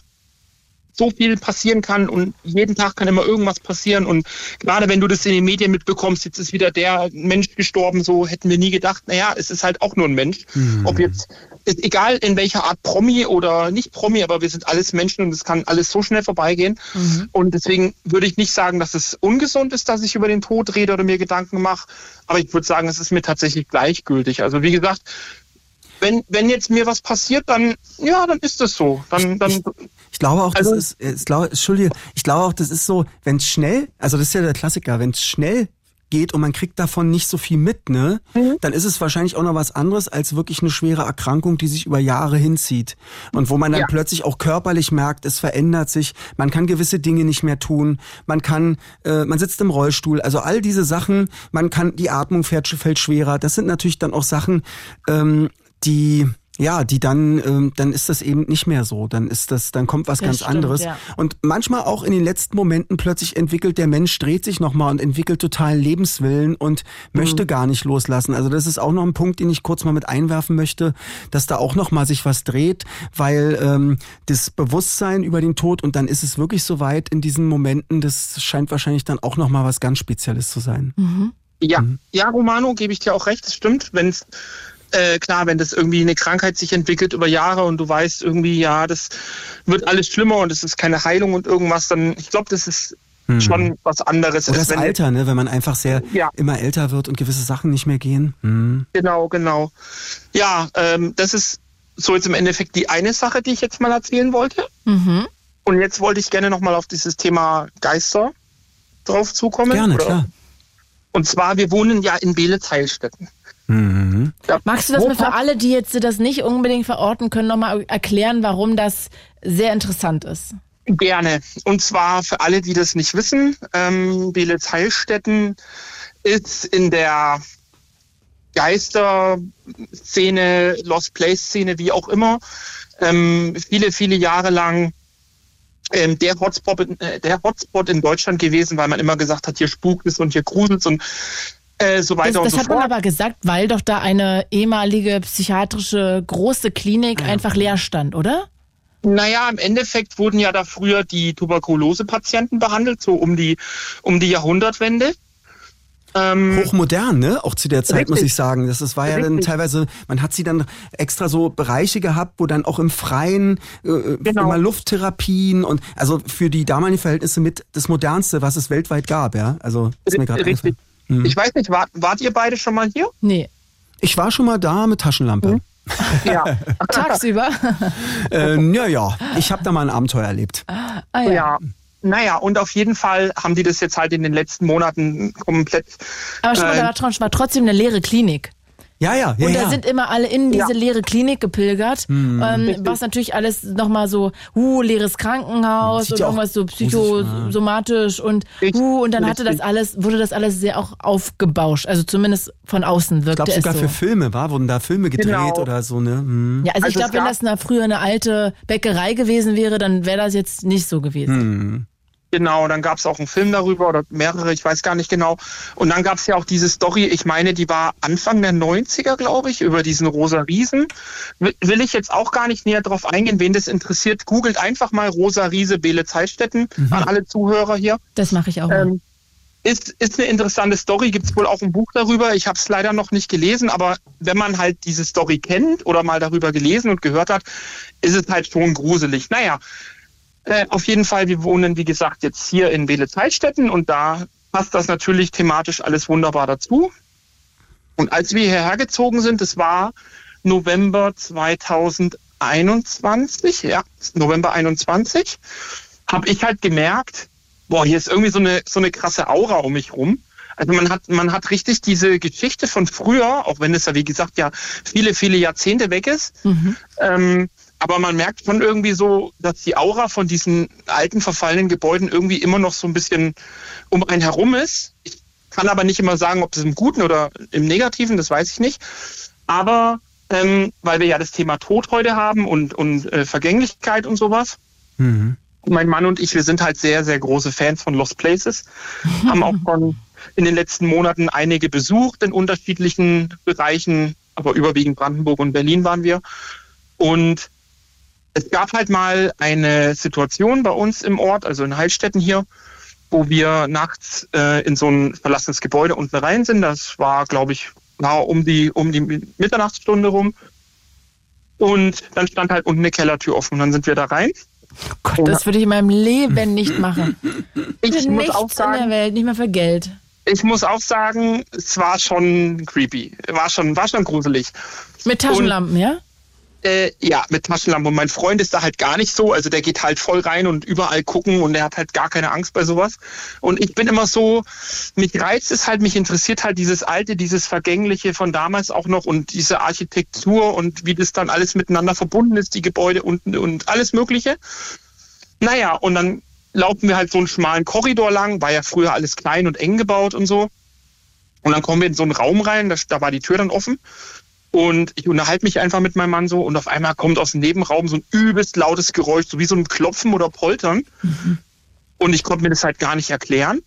so viel passieren kann und jeden Tag kann immer irgendwas passieren. Und gerade wenn du das in den Medien mitbekommst, jetzt ist wieder der Mensch gestorben, so hätten wir nie gedacht, naja, es ist halt auch nur ein Mensch. Mhm. Ob jetzt, ist egal in welcher Art Promi oder nicht Promi, aber wir sind alles Menschen und es kann alles so schnell vorbeigehen. Mhm. Und deswegen würde ich nicht sagen, dass es ungesund ist, dass ich über den Tod rede oder mir Gedanken mache. Aber ich würde sagen, es ist mir tatsächlich gleichgültig. Also wie gesagt, wenn, wenn jetzt mir was passiert, dann, ja, dann ist das so. Dann, dann, ich, ich glaube auch, also, das ist, ich glaube, Entschuldige, ich glaube auch, das ist so, wenn es schnell, also das ist ja der Klassiker, wenn es schnell geht und man kriegt davon nicht so viel mit, ne, mhm. dann ist es wahrscheinlich auch noch was anderes als wirklich eine schwere Erkrankung, die sich über Jahre hinzieht und wo man dann ja. plötzlich auch körperlich merkt, es verändert sich, man kann gewisse Dinge nicht mehr tun, man kann, äh, man sitzt im Rollstuhl, also all diese Sachen, man kann, die Atmung fällt, fällt schwerer, das sind natürlich dann auch Sachen, ähm, die ja, die dann, ähm, dann ist das eben nicht mehr so. Dann ist das, dann kommt was das ganz stimmt, anderes. Ja. Und manchmal auch in den letzten Momenten plötzlich entwickelt der Mensch, dreht sich nochmal und entwickelt totalen Lebenswillen und mhm. möchte gar nicht loslassen. Also das ist auch noch ein Punkt, den ich kurz mal mit einwerfen möchte, dass da auch nochmal sich was dreht, weil ähm, das Bewusstsein über den Tod und dann ist es wirklich so weit in diesen Momenten, das scheint wahrscheinlich dann auch nochmal was ganz Spezielles zu sein. Mhm. Ja, mhm. ja, Romano, gebe ich dir auch recht, das stimmt. Wenn es äh, klar, wenn das irgendwie eine Krankheit sich entwickelt über Jahre und du weißt irgendwie, ja, das wird alles schlimmer und es ist keine Heilung und irgendwas, dann, ich glaube, das ist hm. schon was anderes. Oder das Alter, ne? wenn man einfach sehr ja. immer älter wird und gewisse Sachen nicht mehr gehen. Hm. Genau, genau. Ja, ähm, das ist so jetzt im Endeffekt die eine Sache, die ich jetzt mal erzählen wollte. Mhm. Und jetzt wollte ich gerne nochmal auf dieses Thema Geister drauf zukommen. Gerne, oder? klar. Und zwar, wir wohnen ja in Beelitz-Heilstätten. Mhm. Magst du das mal für alle, die jetzt das nicht unbedingt verorten können, nochmal erklären, warum das sehr interessant ist? Gerne. Und zwar für alle, die das nicht wissen, ähm, Beelitz-Heilstätten ist in der Geisterszene, Lost Place-Szene, wie auch immer, ähm, viele, viele Jahre lang ähm, der, Hotspot, äh, der Hotspot in Deutschland gewesen, weil man immer gesagt hat, hier spukt es und hier gruselt und äh, so weiter das, und das so hat man aber gesagt, weil doch da eine ehemalige psychiatrische große Klinik ja. einfach leer stand, oder? Naja, im Endeffekt wurden ja da früher die Tuberkulose-Patienten behandelt, so um die, um die Jahrhundertwende. Ähm, Hochmodern, ne? Auch zu der Zeit, richtig. muss ich sagen. Das, das war ja richtig. dann teilweise, man hat sie dann extra so Bereiche gehabt, wo dann auch im Freien äh, äh genau. immer Lufttherapien und also für die damaligen Verhältnisse mit das Modernste, was es weltweit gab, ja. Also ist mir gerade Richtig. Mhm. Ich weiß nicht, wart, wart ihr beide schon mal hier? Nee. Ich war schon mal da mit Taschenlampe. Mhm. <laughs> Ja. Tagsüber? <laughs> äh, ja, ja. Ich habe da mal ein Abenteuer erlebt. Ah, ja. ja. Naja, und auf jeden Fall haben die das jetzt halt in den letzten Monaten komplett. Aber schon mal, äh, da war trotzdem eine leere Klinik. Ja, ja, ja. Und da ja. sind immer alle in diese ja. leere Klinik gepilgert, mhm. ähm, was natürlich alles nochmal so, uh, leeres Krankenhaus und irgendwas so psychosomatisch und uh, und dann hatte das alles, wurde das alles sehr auch aufgebauscht, also zumindest von außen wirkte ich glaub, es sogar so. für Filme, war? Wurden da Filme gedreht genau. oder so, ne? Mhm. Ja, also, also ich glaube, wenn das eine, früher eine alte Bäckerei gewesen wäre, dann wäre das jetzt nicht so gewesen. Mhm. Genau, dann gab es auch einen Film darüber oder mehrere, ich weiß gar nicht genau. Und dann gab es ja auch diese Story, ich meine, die war Anfang der 90er, glaube ich, über diesen rosa Riesen. Will ich jetzt auch gar nicht näher drauf eingehen, wen das interessiert. Googelt einfach mal Rosa Riese Bele Zeitstätten mhm. an alle Zuhörer hier. Das mache ich auch. Ähm, ist, ist eine interessante Story, gibt es wohl auch ein Buch darüber. Ich habe es leider noch nicht gelesen, aber wenn man halt diese Story kennt oder mal darüber gelesen und gehört hat, ist es halt schon gruselig. Naja, äh, auf jeden Fall, wir wohnen, wie gesagt, jetzt hier in Beelitz-Heilstätten und da passt das natürlich thematisch alles wunderbar dazu. Und als wir hierher gezogen sind, das war November 2021, ja, November 21, habe ich halt gemerkt, boah, hier ist irgendwie so eine, so eine krasse Aura um mich rum. Also man hat, man hat richtig diese Geschichte von früher, auch wenn es ja, wie gesagt, ja viele, viele Jahrzehnte weg ist, mhm. ähm, aber man merkt schon irgendwie so, dass die Aura von diesen alten, verfallenen Gebäuden irgendwie immer noch so ein bisschen um einen herum ist. Ich kann aber nicht immer sagen, ob es im Guten oder im Negativen, das weiß ich nicht. Aber ähm, weil wir ja das Thema Tod heute haben und, und äh, Vergänglichkeit und sowas. Mhm. Mein Mann und ich, wir sind halt sehr, sehr große Fans von Lost Places. <laughs> haben auch schon in den letzten Monaten einige besucht in unterschiedlichen Bereichen, aber überwiegend Brandenburg und Berlin waren wir. Und es gab halt mal eine Situation bei uns im Ort, also in Heilstätten hier, wo wir nachts äh, in so ein verlassenes Gebäude unten rein sind. Das war, glaube ich, na, um die, um die Mitternachtsstunde rum. Und dann stand halt unten eine Kellertür offen. Und dann sind wir da rein. Oh Gott, das würde ich in meinem Leben nicht <laughs> machen. Ich Für muss nichts auch in sagen, der Welt, nicht mal für Geld. ich muss auch sagen, es war schon creepy. War schon, war schon gruselig. Mit Taschenlampen, ja? Äh, ja, mit Taschenlampe. Und mein Freund ist da halt gar nicht so. Also der geht halt voll rein und überall gucken und der hat halt gar keine Angst bei sowas. Und ich bin immer so, mich reizt es halt, mich interessiert halt dieses Alte, dieses Vergängliche von damals auch noch und diese Architektur und wie das dann alles miteinander verbunden ist, die Gebäude unten und alles Mögliche. Naja, und dann laufen wir halt so einen schmalen Korridor lang, war ja früher alles klein und eng gebaut und so. Und dann kommen wir in so einen Raum rein, da, da war die Tür dann offen. Und ich unterhalte mich einfach mit meinem Mann so und auf einmal kommt aus dem Nebenraum so ein übelst lautes Geräusch, so wie so ein Klopfen oder Poltern. Und ich konnte mir das halt gar nicht erklären.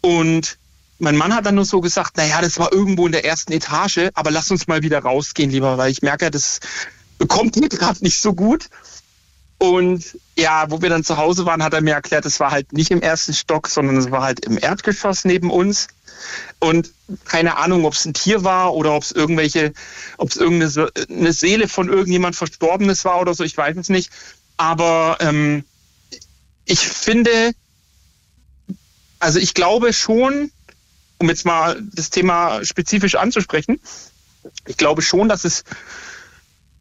Und mein Mann hat dann nur so gesagt, naja, das war irgendwo in der ersten Etage, aber lass uns mal wieder rausgehen lieber, weil ich merke, das bekommt mir gerade nicht so gut. Und ja, wo wir dann zu Hause waren, hat er mir erklärt, es war halt nicht im ersten Stock, sondern es war halt im Erdgeschoss neben uns. Und keine Ahnung, ob es ein Tier war oder ob es irgendwelche, ob es irgendeine Se- eine Seele von irgendjemand Verstorbenes war oder so, ich weiß es nicht. Aber ähm, ich finde, also ich glaube schon, um jetzt mal das Thema spezifisch anzusprechen, ich glaube schon, dass es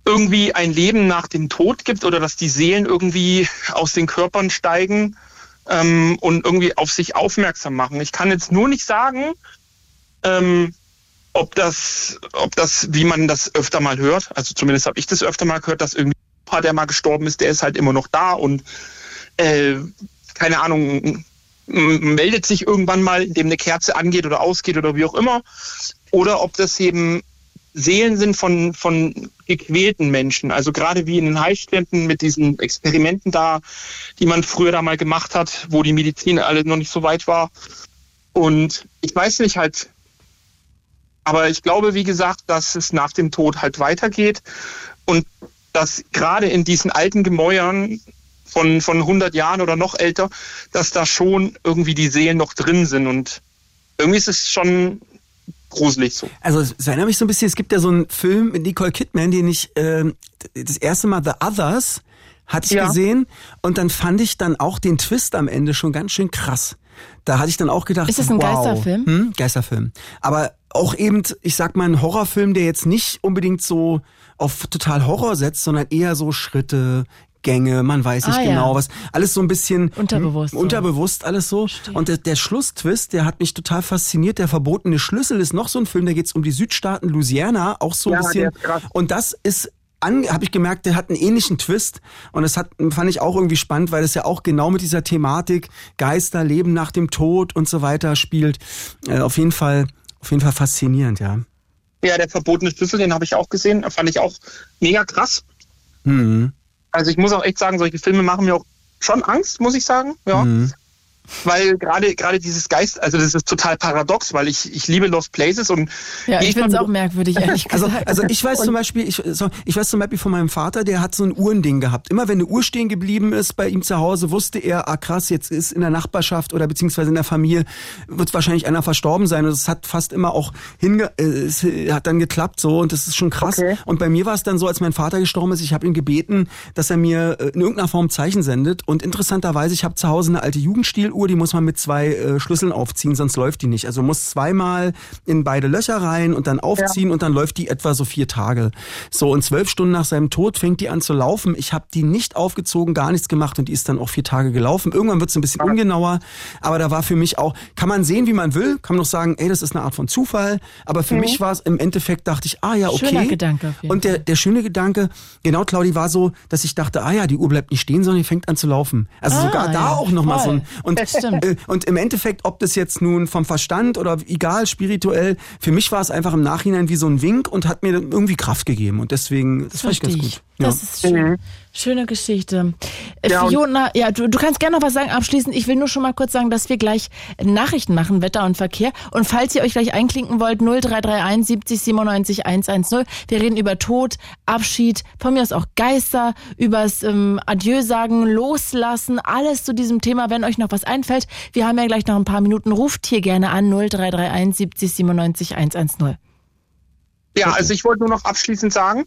irgendwie ein Leben nach dem Tod gibt oder dass die Seelen irgendwie aus den Körpern steigen ähm, und irgendwie auf sich aufmerksam machen. Ich kann jetzt nur nicht sagen, ähm, ob das, ob das, wie man das öfter mal hört, also zumindest habe ich das öfter mal gehört, dass irgendwie ein Paar, der mal gestorben ist, der ist halt immer noch da und äh, keine Ahnung, meldet sich irgendwann mal, indem eine Kerze angeht oder ausgeht oder wie auch immer. Oder ob das eben Seelen sind von, von gequälten Menschen. Also gerade wie in den Heilstätten mit diesen Experimenten da, die man früher da mal gemacht hat, wo die Medizin alle noch nicht so weit war. Und ich weiß nicht halt, aber ich glaube, wie gesagt, dass es nach dem Tod halt weitergeht und dass gerade in diesen alten Gemäuern von, von 100 Jahren oder noch älter, dass da schon irgendwie die Seelen noch drin sind und irgendwie ist es schon gruselig so. Also es erinnert mich so ein bisschen, es gibt ja so einen Film mit Nicole Kidman, den ich ähm, das erste Mal The Others hatte ich Ja. gesehen und dann fand ich dann auch den Twist am Ende schon ganz schön krass. Da hatte ich dann auch gedacht, Ist das ein wow. Geisterfilm? Hm, Geisterfilm. Aber auch eben, ich sag mal, ein Horrorfilm, der jetzt nicht unbedingt so auf total Horror setzt, sondern eher so Schritte, Gänge, man weiß nicht Ah, ja. genau was. Alles so ein bisschen Unterbewusst hm, so. Unterbewusst alles so. Und der, der Schlusstwist, der hat mich total fasziniert. Der verbotene Schlüssel ist noch so ein Film, da geht's um die Südstaaten Louisiana, auch so ein Ja, bisschen. der ist krass. Und das ist habe ich gemerkt, der hat einen ähnlichen Twist und das hat fand ich auch irgendwie spannend, weil es ja auch genau mit dieser Thematik Geister, Leben nach dem Tod und so weiter spielt. Äh, auf jeden Fall, auf jeden Fall faszinierend, ja. Ja, der verbotene Schlüssel, den habe ich auch gesehen, fand ich auch mega krass. Mhm. Also ich muss auch echt sagen, solche Filme machen mir auch schon Angst, muss ich sagen. Ja. Mhm. Weil gerade gerade dieses Geist, also das ist total paradox, weil ich, ich liebe Lost Places und Ja, ich finde es auch merkwürdig, <laughs> ehrlich Also, gesagt. also ich weiß zum Beispiel, ich, so, ich weiß zum Beispiel von meinem Vater, der hat so ein Uhrending gehabt. Immer wenn eine Uhr stehen geblieben ist bei ihm zu Hause, wusste er, ah krass, jetzt ist in der Nachbarschaft oder beziehungsweise in der Familie wird wahrscheinlich einer verstorben sein. Und es hat fast immer auch hinge, äh, es hat dann geklappt so und das ist schon krass. Okay. Und bei mir war es dann so, als mein Vater gestorben ist, ich habe ihn gebeten, dass er mir äh, in irgendeiner Form Zeichen sendet. Und interessanterweise, ich habe zu Hause eine alte Jugendstiluhr, die muss man mit zwei äh, Schlüsseln aufziehen, sonst läuft die nicht. Also muss zweimal in beide Löcher rein und dann aufziehen und dann läuft die etwa so vier Tage. So und zwölf Stunden nach seinem Tod fängt die an zu laufen. Ich habe die nicht aufgezogen, gar nichts gemacht und die ist dann auch vier Tage gelaufen. Irgendwann wird es ein bisschen ungenauer, aber da war für mich auch, kann man sehen, wie man will, kann man doch sagen, ey, das ist eine Art von Zufall, aber für mich war es im Endeffekt, dachte ich, ah ja, okay. Schöner Gedanke Und der, der schöne Gedanke, genau, Claudi, war so, dass ich dachte, ah ja, die Uhr bleibt nicht stehen, sondern die fängt an zu laufen. Also Ah, sogar da ja, auch nochmal so ein, und, Das stimmt. äh, und im Endeffekt, ob das jetzt nun vom Verstand oder egal, spirituell, für mich war es einfach im Nachhinein wie so ein Wink und hat mir dann irgendwie Kraft gegeben. Und deswegen, das fand ich ganz gut. Das ist schön. Schöne Geschichte. Äh, Ja, Fiona, ja, du, du kannst gerne noch was sagen abschließend. Ich will nur schon mal kurz sagen, dass wir gleich Nachrichten machen, Wetter und Verkehr. Und falls ihr euch gleich einklinken wollt, 0331 70 97 110. Wir reden über Tod, Abschied, von mir aus auch Geister, übers ähm, Adieu sagen, loslassen, alles zu diesem Thema, wenn euch noch was einfällt. Wir haben ja gleich noch ein paar Minuten. Ruft hier gerne an 0331 70 97 110. Ja, also ich wollte nur noch abschließend sagen,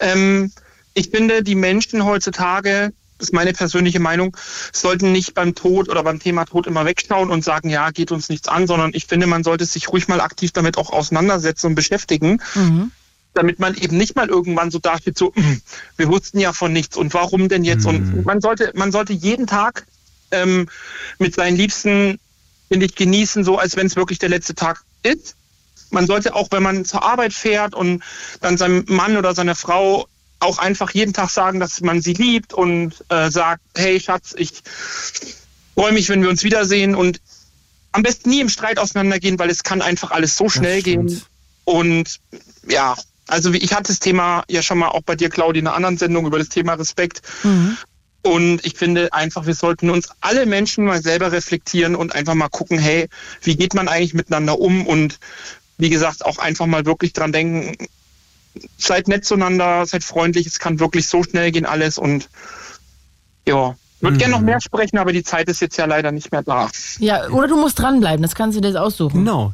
ähm, ich finde, die Menschen heutzutage, das ist meine persönliche Meinung, sollten nicht beim Tod oder beim Thema Tod immer wegschauen und sagen, ja, geht uns nichts an, sondern ich finde, man sollte sich ruhig mal aktiv damit auch auseinandersetzen und beschäftigen, damit man eben nicht mal irgendwann so dasteht, so, "Hm, wir wussten ja von nichts und warum denn jetzt? Und man sollte, man sollte jeden Tag ähm, mit seinen Liebsten, finde ich, genießen, so als wenn es wirklich der letzte Tag ist. Man sollte auch, wenn man zur Arbeit fährt und dann seinem Mann oder seiner Frau auch einfach jeden Tag sagen, dass man sie liebt und äh, sagt, hey Schatz, ich freue mich, wenn wir uns wiedersehen und am besten nie im Streit auseinandergehen, weil es kann einfach alles so schnell gehen. Und ja, also wie- ich hatte das Thema ja schon mal auch bei dir, Claudia, in einer anderen Sendung über das Thema Respekt. Und ich finde einfach, wir sollten uns alle Menschen mal selber reflektieren und einfach mal gucken, hey, wie geht man eigentlich miteinander um? Und wie gesagt, auch einfach mal wirklich dran denken, seid nett zueinander, seid freundlich, es kann wirklich so schnell gehen alles und ja. Würde gerne noch mehr sprechen, aber die Zeit ist jetzt ja leider nicht mehr da. Ja, oder du musst dranbleiben, das kannst du dir jetzt aussuchen. Genau.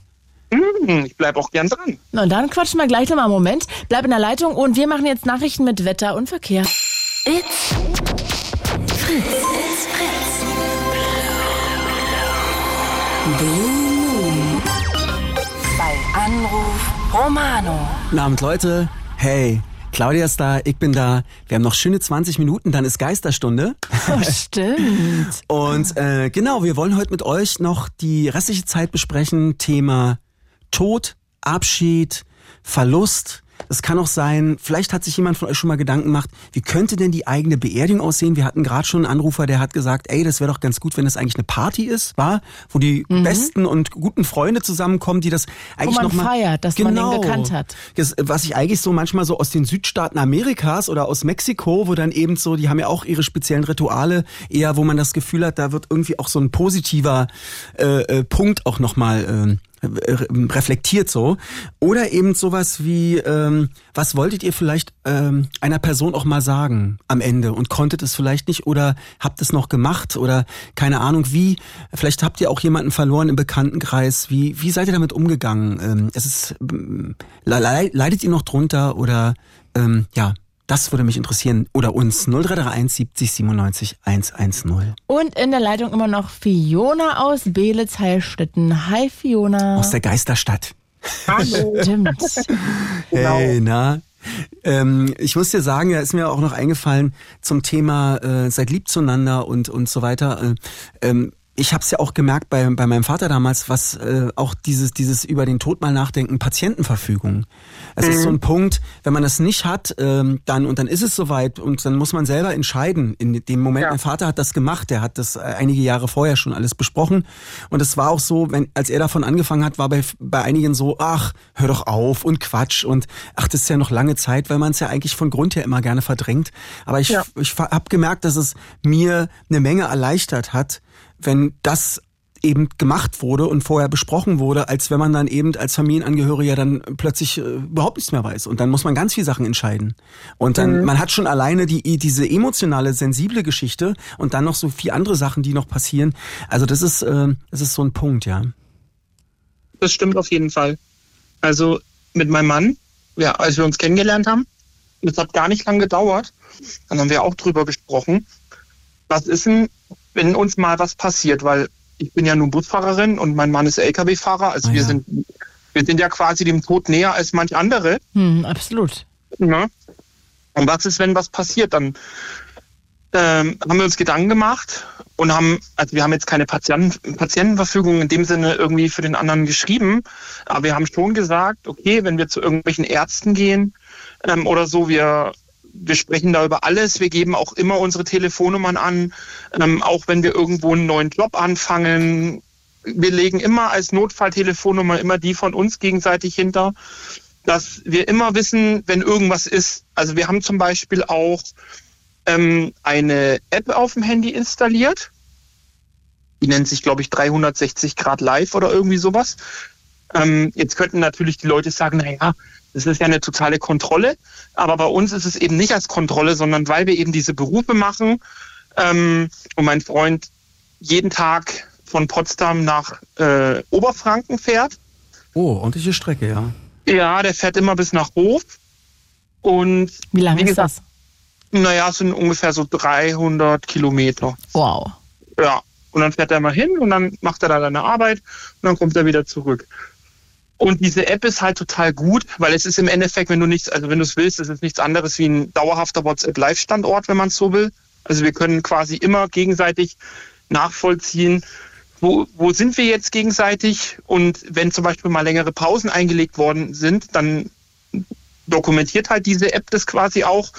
Hm, ich bleibe auch gern dran. Na, dann quatschen wir gleich nochmal einen Moment. Bleib in der Leitung und wir machen jetzt Nachrichten mit Wetter und Verkehr. It's Fritz. It's Fritz. Blue Moon. Bei Anruf Romano. Guten Abend, Leute. Hey, Claudia ist da, ich bin da. Wir haben noch schöne 20 Minuten, dann ist Geisterstunde. Oh, stimmt. <laughs> Und äh, genau, wir wollen heute mit euch noch die restliche Zeit besprechen. Thema Tod, Abschied, Verlust. Es kann auch sein, vielleicht hat sich jemand von euch schon mal Gedanken gemacht, wie könnte denn die eigene Beerdigung aussehen? Wir hatten gerade schon einen Anrufer, der hat gesagt, ey, das wäre doch ganz gut, wenn das eigentlich eine Party ist, war, wo die besten und guten Freunde zusammenkommen, die das eigentlich man noch mal feiert, dass man den gekannt hat. das, was ich eigentlich so manchmal so aus den Südstaaten Amerikas oder aus Mexiko, wo dann eben so, die haben ja auch ihre speziellen Rituale, eher wo man das Gefühl hat, da wird irgendwie auch so ein positiver äh, äh, Punkt auch nochmal äh, reflektiert so. Oder eben sowas wie, ähm, was wolltet ihr vielleicht ähm, einer Person auch mal sagen am Ende? Und konntet es vielleicht nicht oder habt es noch gemacht? Oder keine Ahnung wie, vielleicht habt ihr auch jemanden verloren im Bekanntenkreis, wie, wie seid ihr damit umgegangen? Ähm, es ist, ähm, le- le- leidet ihr noch drunter? Oder ähm, ja, das würde mich interessieren. Oder uns 0331 70 97 110. Und in der Leitung immer noch Fiona aus Beelitz-Heilstätten. Hi Fiona. Aus der Geisterstadt. <laughs> Stimmt. Hey, na? Ähm, ich muss dir sagen, da ist mir auch noch eingefallen zum Thema äh, seid lieb zueinander und und so weiter. Äh, ähm, ich habe es ja auch gemerkt bei, bei meinem Vater damals, was äh, auch dieses dieses über den Tod mal nachdenken, Patientenverfügung. Es ist so ein Punkt, wenn man das nicht hat, ähm, dann und dann ist es soweit und dann muss man selber entscheiden. In dem Moment, Ja. mein Vater hat das gemacht, der hat das äh, einige Jahre vorher schon alles besprochen und es war auch so, wenn als er davon angefangen hat, war bei bei einigen so, ach, hör doch auf und Quatsch und ach, das ist ja noch lange Zeit, weil man es ja eigentlich von Grund her immer gerne verdrängt. Aber ich Ja. ich habe gemerkt, dass es mir eine Menge erleichtert hat, wenn das eben gemacht wurde und vorher besprochen wurde, als wenn man dann eben als Familienangehöriger dann plötzlich äh, überhaupt nichts mehr weiß. Und dann muss man ganz viele Sachen entscheiden. Und dann, man hat schon alleine die, diese emotionale, sensible Geschichte und dann noch so viele andere Sachen, die noch passieren. Also das ist, äh, das ist so ein Punkt, ja. Das stimmt auf jeden Fall. Also mit meinem Mann, ja, als wir uns kennengelernt haben, das hat gar nicht lange gedauert, dann haben wir auch drüber gesprochen. Was ist denn, wenn uns mal was passiert? Weil ich bin ja nun Busfahrerin und mein Mann ist LKW-Fahrer. Also wir ja. sind wir sind ja quasi dem Tod näher als manch andere. Hm, absolut. Ne? Und was ist, wenn was passiert? Dann ähm, haben wir uns Gedanken gemacht und haben, also wir haben jetzt keine Patienten, Patientenverfügung in dem Sinne irgendwie für den anderen geschrieben, aber wir haben schon gesagt, okay, wenn wir zu irgendwelchen Ärzten gehen ähm, oder so, wir wir sprechen da über alles. Wir geben auch immer unsere Telefonnummern an, ähm, auch wenn wir irgendwo einen neuen Job anfangen. Wir legen immer als Notfalltelefonnummer immer die von uns gegenseitig hinter. dass wir immer wissen, wenn irgendwas ist. Also wir haben zum Beispiel auch ähm, eine App auf dem Handy installiert. Die nennt sich, glaube ich, 360 Grad Live oder irgendwie sowas. Ähm, jetzt könnten natürlich die Leute sagen, naja, das ist ja eine totale Kontrolle. Aber bei uns ist es eben nicht als Kontrolle, sondern weil wir eben diese Berufe machen ähm, und mein Freund jeden Tag von Potsdam nach äh, Oberfranken fährt. Oh, ordentliche Strecke, ja. Ja, der fährt immer bis nach Hof. Und Wie lange wie ist gesagt, das? naja, es sind ungefähr so 300 Kilometer. Wow. Ja. Und dann fährt er mal hin und dann macht er da seine Arbeit und dann kommt er wieder zurück. Und diese App ist halt total gut, weil es ist im Endeffekt, wenn du nichts, also wenn du es willst, es ist nichts anderes wie ein dauerhafter WhatsApp-Live-Standort, wenn man es so will. Also wir können quasi immer gegenseitig nachvollziehen, wo, wo sind wir jetzt gegenseitig und wenn zum Beispiel mal längere Pausen eingelegt worden sind, dann dokumentiert halt diese App das quasi auch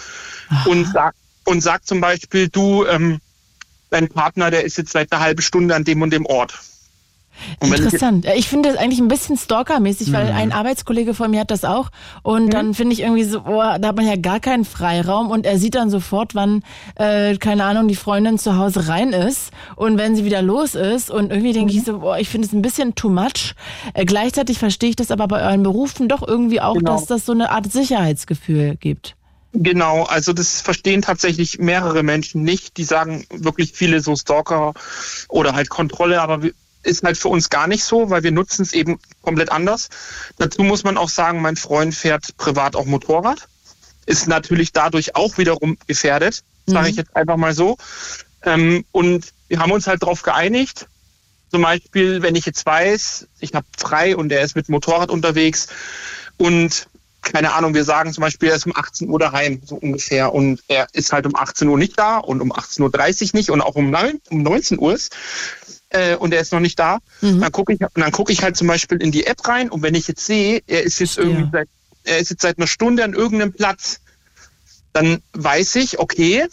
und sagt, und sagt zum Beispiel, du, ähm, dein Partner, der ist jetzt seit einer halben Stunde an dem und dem Ort. Ich- Interessant. Ja, Ich finde das eigentlich ein bisschen stalkermäßig, weil ein Arbeitskollege von mir hat das auch. Und dann finde ich irgendwie so, oh, da hat man ja gar keinen Freiraum und er sieht dann sofort, wann, äh, keine Ahnung, die Freundin zu Hause rein ist und wenn sie wieder los ist. Und irgendwie denke ich so, boah, ich finde es ein bisschen too much. Äh, gleichzeitig verstehe ich das aber bei euren Berufen doch irgendwie auch, Genau. dass das so eine Art Sicherheitsgefühl gibt. Genau, also das verstehen tatsächlich mehrere Menschen nicht. Die sagen wirklich viele so Stalker oder halt Kontrolle, aber wir- ist halt für uns gar nicht so, weil wir nutzen es eben komplett anders. Dazu muss man auch sagen, mein Freund fährt privat auch Motorrad, ist natürlich dadurch auch wiederum gefährdet, sage ich jetzt einfach mal so. Ähm, und wir haben uns halt darauf geeinigt, zum Beispiel, wenn ich jetzt weiß, ich habe frei und er ist mit Motorrad unterwegs und keine Ahnung, wir sagen zum Beispiel, er ist um 18 Uhr daheim, so ungefähr, und er ist halt um 18 Uhr nicht da und um 18.30 Uhr nicht und auch um, 9, um 19 Uhr ist äh, und er ist noch nicht da, dann gucke ich, und dann gucke ich halt zum Beispiel in die App rein und wenn ich jetzt sehe, er ist jetzt irgendwie seit, er ist jetzt seit einer Stunde an irgendeinem Platz, dann weiß ich, okay,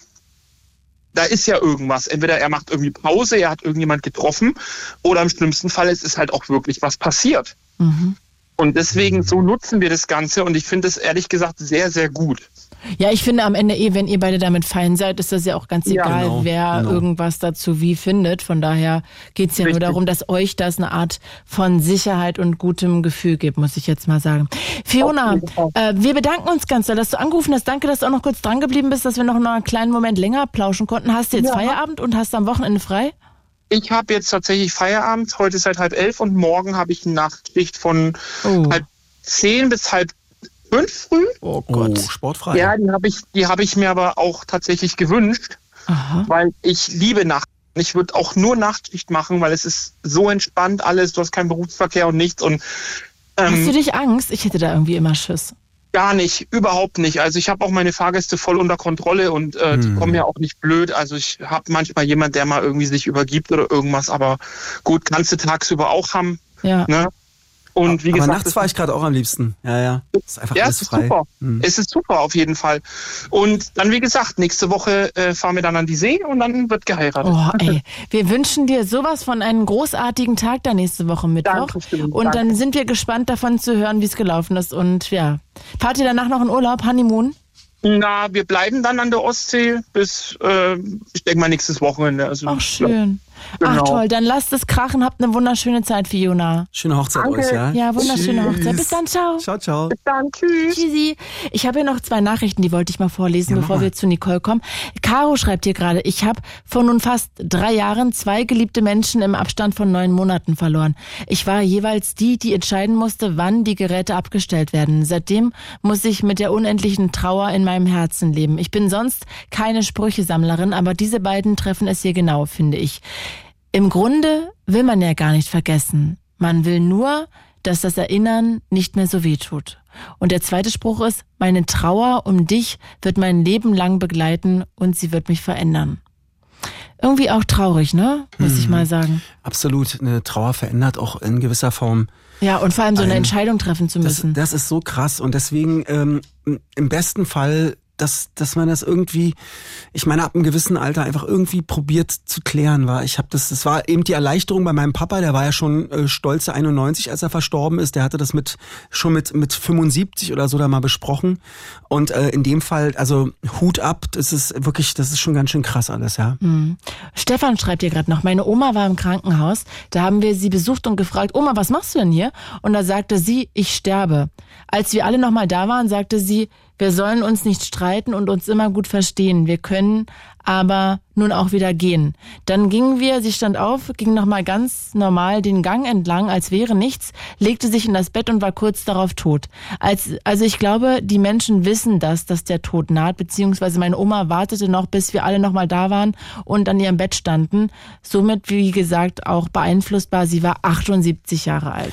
da ist ja irgendwas. Entweder er macht irgendwie Pause, er hat irgendjemand getroffen, oder im schlimmsten Fall ist es halt auch wirklich was passiert. Mhm. Und deswegen so nutzen wir das Ganze und ich finde es ehrlich gesagt sehr, sehr gut. Ja, ich finde am Ende eh, wenn ihr beide damit fein seid, ist das ja auch ganz Ja, egal, genau, wer genau. irgendwas dazu wie findet. Von daher geht's ja nur Richtig. darum, dass euch das eine Art von Sicherheit und gutem Gefühl gibt, muss ich jetzt mal sagen. Fiona, äh, wir bedanken uns ganz doll, dass du angerufen hast. Danke, dass du auch noch kurz dran geblieben bist, dass wir noch einen kleinen Moment länger plauschen konnten. Hast du jetzt Ja. Feierabend und hast am Wochenende frei? Ich habe jetzt tatsächlich Feierabend, heute ist seit halb elf und morgen habe ich eine Nachtschicht von Oh. halb zehn bis halb fünf früh. Oh Oh, sportfrei. Ja, die habe ich, die habe ich mir aber auch tatsächlich gewünscht, Aha. weil ich liebe Nacht. Ich würde auch nur Nachtschicht machen, weil es ist so entspannt alles. Du hast keinen Berufsverkehr und nichts und Hast ähm, du dich Angst? Ich hätte da irgendwie immer Schiss. Gar nicht, überhaupt nicht. Also ich habe auch meine Fahrgäste voll unter Kontrolle und äh, die Hm. kommen ja auch nicht blöd. Also ich habe manchmal jemand, der mal irgendwie sich übergibt oder irgendwas, aber gut, kannst du tagsüber auch haben. Ja. Ne? Und wie Aber gesagt, nachts war ich gerade auch am liebsten. Ja, ja. Ist einfach ja, alles es ist frei. super. Hm. Es ist super auf jeden Fall. Und dann, wie gesagt, nächste Woche äh, fahren wir dann an die See und dann wird geheiratet. Oh, ey. Wir wünschen dir sowas von einem großartigen Tag da nächste Woche Mittwoch. Dankeschön, und dann danke. sind wir gespannt davon zu hören, wie es gelaufen ist. Und ja. Fahrt ihr danach noch in Urlaub, Honeymoon? Na, wir bleiben dann an der Ostsee bis, äh, ich denke mal, nächstes Wochenende. Also, Ach, schön. Ach Genau. toll, dann lasst es krachen, habt eine wunderschöne Zeit, Fiona. Schöne Hochzeit Danke. euch, ja? Ja, wunderschöne Tschüss. Hochzeit. Bis dann, ciao. Ciao, ciao. Bis dann, tschüss. Tschüssi. Ich habe hier noch zwei Nachrichten, die wollte ich mal vorlesen, Ja, bevor mal. wir zu Nicole kommen. Caro schreibt hier gerade, ich habe vor nun fast drei Jahren zwei geliebte Menschen im Abstand von neun Monaten verloren. Ich war jeweils die, die entscheiden musste, wann die Geräte abgestellt werden. Seitdem muss ich mit der unendlichen Trauer in meinem Herzen leben. Ich bin sonst keine Sprüchesammlerin, aber diese beiden treffen es hier genau, finde ich. Im Grunde will man ja gar nicht vergessen. Man will nur, dass das Erinnern nicht mehr so weh tut. Und der zweite Spruch ist, meine Trauer um dich wird mein Leben lang begleiten und sie wird mich verändern. Irgendwie auch traurig, ne? Muss ich mal sagen. Absolut. Eine Trauer verändert auch in gewisser Form. Ja, und vor allem so eine Ein- Entscheidung treffen zu Das, müssen. das ist so krass. Und deswegen ähm, im besten Fall dass, dass man das irgendwie, ich meine, ab einem gewissen Alter einfach irgendwie probiert zu klären war. Ich habe das, das war eben die Erleichterung bei meinem Papa, der war ja schon äh, stolze 91, als er verstorben ist. Der hatte das mit schon mit mit 75 oder so da mal besprochen. Und äh, in dem Fall, also Hut ab, das ist wirklich, das ist schon ganz schön krass alles, ja. Mhm. Stefan schreibt hier gerade noch, meine Oma war im Krankenhaus, da haben wir sie besucht und gefragt, Oma, was machst du denn hier? Und da sagte sie, ich sterbe. Als wir alle nochmal da waren, sagte sie, wir sollen uns nicht streiten und uns immer gut verstehen. Wir können aber nun auch wieder gehen. Dann gingen wir, sie stand auf, ging nochmal ganz normal den Gang entlang, als wäre nichts, legte sich in das Bett und war kurz darauf tot. Als, also ich glaube, die Menschen wissen das, dass der Tod naht, beziehungsweise meine Oma wartete noch, bis wir alle nochmal da waren und an ihrem Bett standen. Somit, wie gesagt, auch beeinflussbar. Sie war 78 Jahre alt.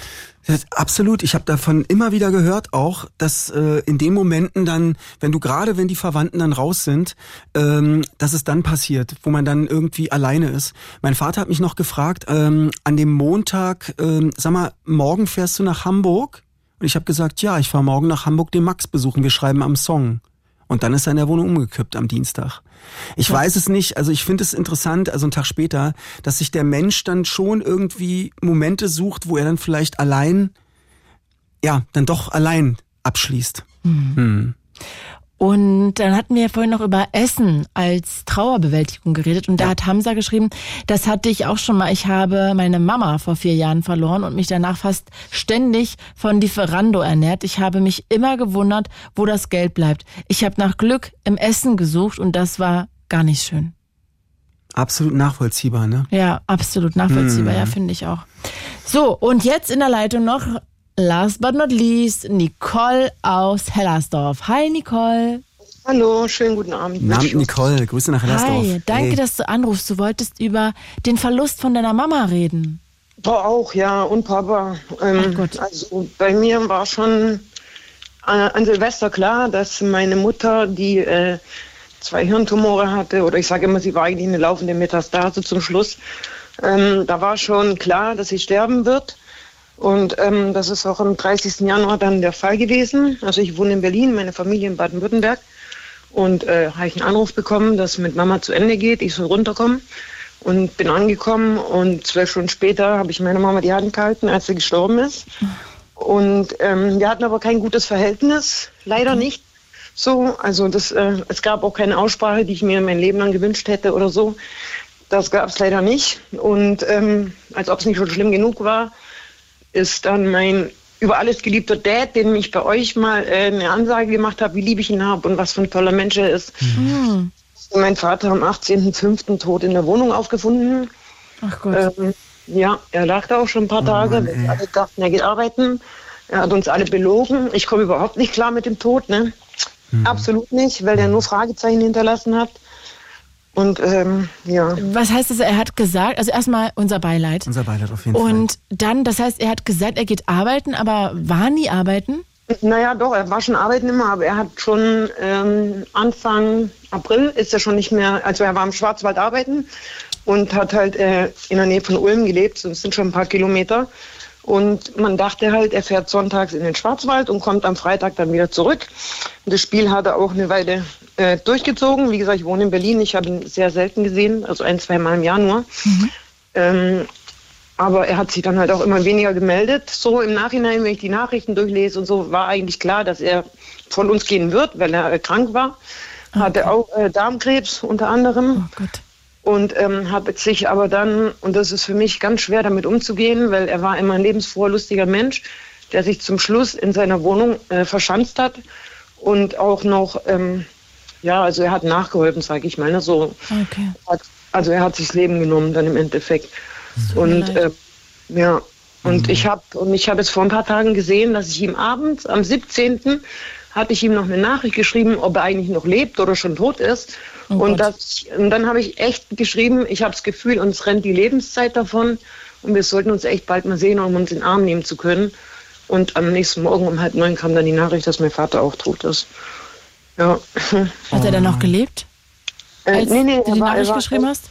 Absolut. Ich habe davon immer wieder gehört, auch, dass äh, in den Momenten dann, wenn du gerade, wenn die Verwandten dann raus sind, ähm, dass es dann passiert, wo man dann irgendwie alleine ist. Mein Vater hat mich noch gefragt, ähm, an dem Montag, ähm, sag mal, morgen fährst du nach Hamburg? Und ich habe gesagt, ja, ich fahre morgen nach Hamburg den Max besuchen. Wir schreiben am Song. Und dann ist er in der Wohnung umgekippt am Dienstag. Ich weiß es nicht, also ich finde es interessant, also einen Tag später, dass sich der Mensch dann schon irgendwie Momente sucht, wo er dann vielleicht allein, ja, dann doch allein abschließt. Mhm. Hm. Und dann hatten wir ja vorhin noch über Essen als Trauerbewältigung geredet. Und da ja. hat Hamza geschrieben, das hatte ich auch schon mal. Ich habe meine Mama vor vier Jahren verloren und mich danach fast ständig von Lieferando ernährt. Ich habe mich immer gewundert, wo das Geld bleibt. Ich habe nach Glück im Essen gesucht und das war gar nicht schön. Absolut nachvollziehbar, ne? Ja, absolut nachvollziehbar, hm. ja, finde ich auch. So, und jetzt in der Leitung noch last but not least, Nicole aus Hellersdorf. Hi, Nicole. Hallo, schönen guten Abend. Guten Abend, Nicole. Grüße nach Hellersdorf. Hi, danke, hey. dass du anrufst. Du wolltest über den Verlust von deiner Mama reden. War auch, ja, und Papa. Ähm, Ach Gott. Also bei mir war schon äh, an Silvester klar, dass meine Mutter, die äh, zwei Hirntumore hatte, oder ich sage immer, sie war eigentlich eine laufende Metastase zum Schluss, ähm, da war schon klar, dass sie sterben wird. Und ähm, das ist auch am 30. Januar dann der Fall gewesen. Also ich wohne in Berlin, meine Familie in Baden-Württemberg. Und äh, habe ich einen Anruf bekommen, dass mit Mama zu Ende geht. Ich soll runterkommen. Und bin angekommen und zwölf Stunden später habe ich meiner Mama die Hand gehalten, als sie gestorben ist. Und ähm, wir hatten aber kein gutes Verhältnis, leider nicht so. Also das, äh, es gab auch keine Aussprache, die ich mir mein Leben lang gewünscht hätte oder so. Das gab es leider nicht. Und ähm, als ob es nicht schon schlimm genug war, ist dann mein über alles geliebter Dad, den ich bei euch mal äh, eine Ansage gemacht habe, wie lieb ich ihn habe und was für ein toller Mensch er ist. Mhm. Mein Vater am 18.05. tot in der Wohnung aufgefunden. Ach Gott. Ähm, ja, er lag da auch schon ein paar oh Tage. Mann, wir alle dachten, er geht arbeiten. Er hat uns alle belogen. Ich komme überhaupt nicht klar mit dem Tod. Ne? Mhm. Absolut nicht, weil er nur Fragezeichen hinterlassen hat. Und ähm, ja. Was heißt das? Er hat gesagt, also erstmal unser Beileid. Unser Beileid auf jeden Fall. Und dann, das heißt, er hat gesagt, er geht arbeiten, aber war nie arbeiten? Naja, doch, er war schon arbeiten immer, aber er hat schon ähm, Anfang April ist er schon nicht mehr, also er war im Schwarzwald arbeiten und hat halt äh, in der Nähe von Ulm gelebt, das sind schon ein paar Kilometer. Und man dachte halt, er fährt sonntags in den Schwarzwald und kommt am Freitag dann wieder zurück. Und das Spiel hat er auch eine Weile äh, durchgezogen. Wie gesagt, ich wohne in Berlin. Ich habe ihn sehr selten gesehen, also ein, zwei Mal im Jahr nur. Mhm. Ähm, aber er hat sich dann halt auch immer weniger gemeldet. So im Nachhinein, wenn ich die Nachrichten durchlese und so, war eigentlich klar, dass er von uns gehen wird, weil er äh, krank war. Okay. Hatte auch äh, Darmkrebs unter anderem. Oh Gott und ähm, habe sich aber dann, und das ist für mich ganz schwer damit umzugehen, weil er war immer ein lebensfroher, lustiger Mensch, der sich zum Schluss in seiner Wohnung äh, verschanzt hat und auch noch, ähm, ja, also er hat nachgeholfen, sage ich mal, ne, so. Okay. Hat, also er hat sich das Leben genommen dann im Endeffekt. Und äh, ja, und mhm. ich habe und ich habe es vor ein paar Tagen gesehen, dass ich ihm abends am 17. hatte ich ihm noch eine Nachricht geschrieben, ob er eigentlich noch lebt oder schon tot ist. Oh und, das, und dann habe ich echt geschrieben, ich habe das Gefühl, uns rennt die Lebenszeit davon und wir sollten uns echt bald mal sehen, um uns in den Arm nehmen zu können. Und am nächsten Morgen um halb neun kam dann die Nachricht, dass mein Vater auch tot ist. Ja. Hat er dann noch gelebt? Äh, als nee, nee, du die Nachricht war, geschrieben hast?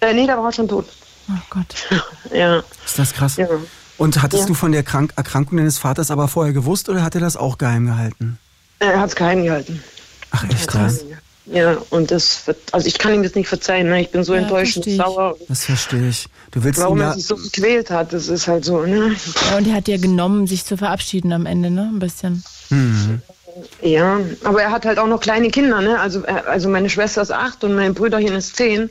Äh, nee, da war er schon tot. Oh Gott. <laughs> ja. Ist das krass? Ja. Und hattest ja. du von der Krank Erkrankung deines Vaters aber vorher gewusst oder hat er das auch geheim gehalten? Er hat es geheim gehalten. Ach echt, ja? Ja, und das wird, also ich kann ihm das nicht verzeihen, ne? Ich bin so Ja, enttäuscht und versteh ich. sauer. Das verstehe ich. Du willst Warum er ja, sich so gequält hat, das ist halt so, ne? Ja, und er hat dir genommen, sich zu verabschieden am Ende, ne? Ein bisschen. Ja, aber er hat halt auch noch kleine Kinder, ne? Also, er- also meine Schwester ist acht und mein Brüderchen ist zehn.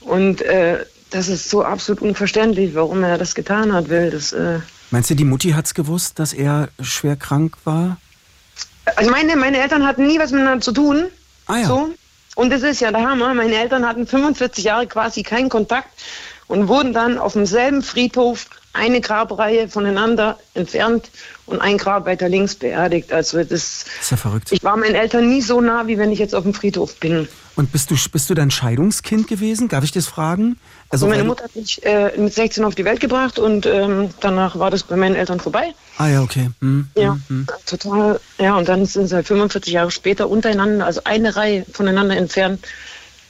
Und äh, das ist so absolut unverständlich, warum er das getan hat, will. Das, äh, meinst du, die Mutti hat's gewusst, dass er schwer krank war? also meine, meine Eltern hatten nie was miteinander zu tun. Ah ja. So. Und das ist ja der Hammer. Meine Eltern hatten 45 Jahre quasi keinen Kontakt und wurden dann auf demselben Friedhof eine Grabreihe voneinander entfernt und ein Grab weiter links beerdigt. Also das, Ist ja verrückt. ich war meinen Eltern nie so nah, wie wenn ich jetzt auf dem Friedhof bin. Und bist du, bist du dann Scheidungskind gewesen? Darf ich das fragen? Also, Also meine Mutter hat mich äh, mit 16 auf die Welt gebracht und ähm, danach war das bei meinen Eltern vorbei. Ah ja, okay. Hm, Ja, hm, hm. total. Ja, und dann sind sie halt 45 Jahre später untereinander, also eine Reihe voneinander entfernt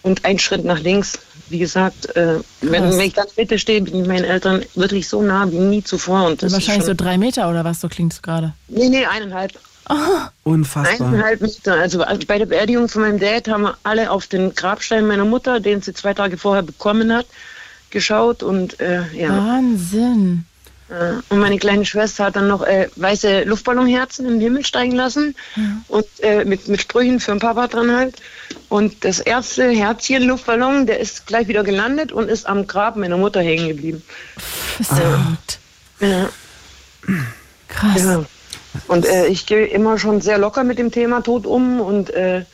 und ein Schritt nach links. Wie gesagt, äh, wenn, wenn ich der Mitte stehe, bin ich meinen Eltern wirklich so nah wie nie zuvor. Und das Wahrscheinlich ist so schon, drei Meter oder was, so klingt es gerade. Nee, nee, eineinhalb. Unfassbar. Eineinhalb Meter. Also also bei der Beerdigung von meinem Dad haben wir alle auf den Grabstein meiner Mutter, den sie zwei Tage vorher bekommen hat, geschaut. Und äh, ja. Wahnsinn. Äh, Und meine kleine Schwester hat dann noch äh, weiße Luftballonherzen in den Himmel steigen lassen und äh, mit, mit Sprüchen für den Papa dran halt. Und das erste Herzchen Luftballon, der ist gleich wieder gelandet und ist am Grab meiner Mutter hängen geblieben. Das ist ja verrückt. Ja, Krass. ja. Und äh, ich gehe immer schon sehr locker mit dem Thema Tod um und äh,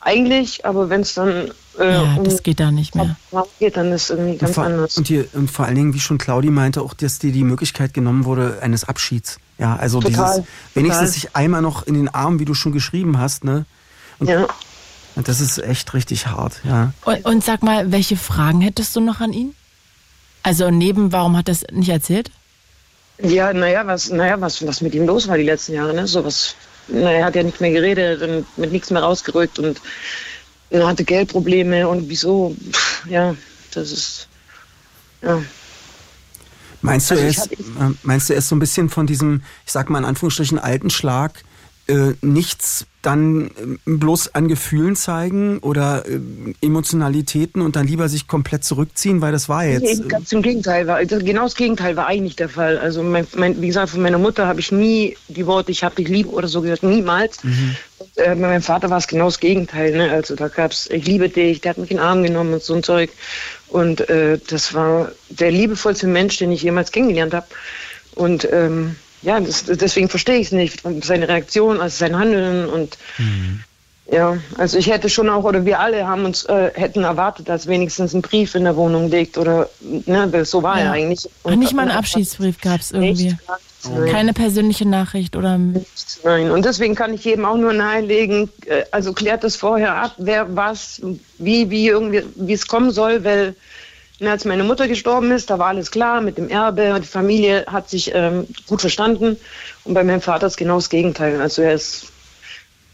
eigentlich, aber wenn es dann äh, Ja, um das geht da nicht mehr. Geht, dann ist irgendwie Und ganz vor, anders. und, die, und vor allen Dingen, wie schon Claudi meinte, auch, dass dir die Möglichkeit genommen wurde eines Abschieds. Ja, also Total, dieses, wenigstens sich einmal noch in den Arm, wie du schon geschrieben hast, ne? ja. Und das ist echt richtig hart, ja. Und, und sag mal, welche Fragen hättest du noch an ihn? Also neben, warum hat er es nicht erzählt? Ja, naja, was, naja, was, was mit ihm los war die letzten Jahre, ne? So was, naja, er hat ja nicht mehr geredet und mit nichts mehr rausgerückt und er hatte Geldprobleme und wieso, ja, das ist, ja. Meinst du, Also er ist, äh, meinst du, er ist so ein bisschen von diesem, ich sag mal in Anführungsstrichen, alten Schlag, äh, nichts dann äh, bloß an Gefühlen zeigen oder äh, Emotionalitäten und dann lieber sich komplett zurückziehen, weil das war jetzt. Nee, äh, ganz im Gegenteil war, genau das Gegenteil war eigentlich der Fall. Also mein, mein, wie gesagt, von meiner Mutter habe ich nie die Worte, ich habe dich lieb oder so gehört, niemals. Und, äh, bei meinem Vater war es genau das Gegenteil. Ne? Also da gab's, ich liebe dich, der hat mich in den Arm genommen und so ein Zeug. Und äh, das war der liebevollste Mensch, den ich jemals kennengelernt habe. Und ähm, ja, das, deswegen verstehe ich es nicht, seine Reaktion, also sein Handeln und ja, also ich hätte schon auch, oder wir alle haben uns, äh, hätten erwartet, dass wenigstens ein Brief in der Wohnung liegt oder, ne, so war Ja. er eigentlich. Ach, nicht mal einen Abschiedsbrief gab es irgendwie. Nichts, nein. Keine persönliche Nachricht oder. Nichts, Nein, und deswegen kann ich jedem auch nur nahelegen, äh, also klärt das vorher ab, wer was, wie, wie irgendwie, wie es kommen soll, weil ne, als meine Mutter gestorben ist, da war alles klar mit dem Erbe und die Familie hat sich ähm, gut verstanden und bei meinem Vater ist genau das Gegenteil. Also er ist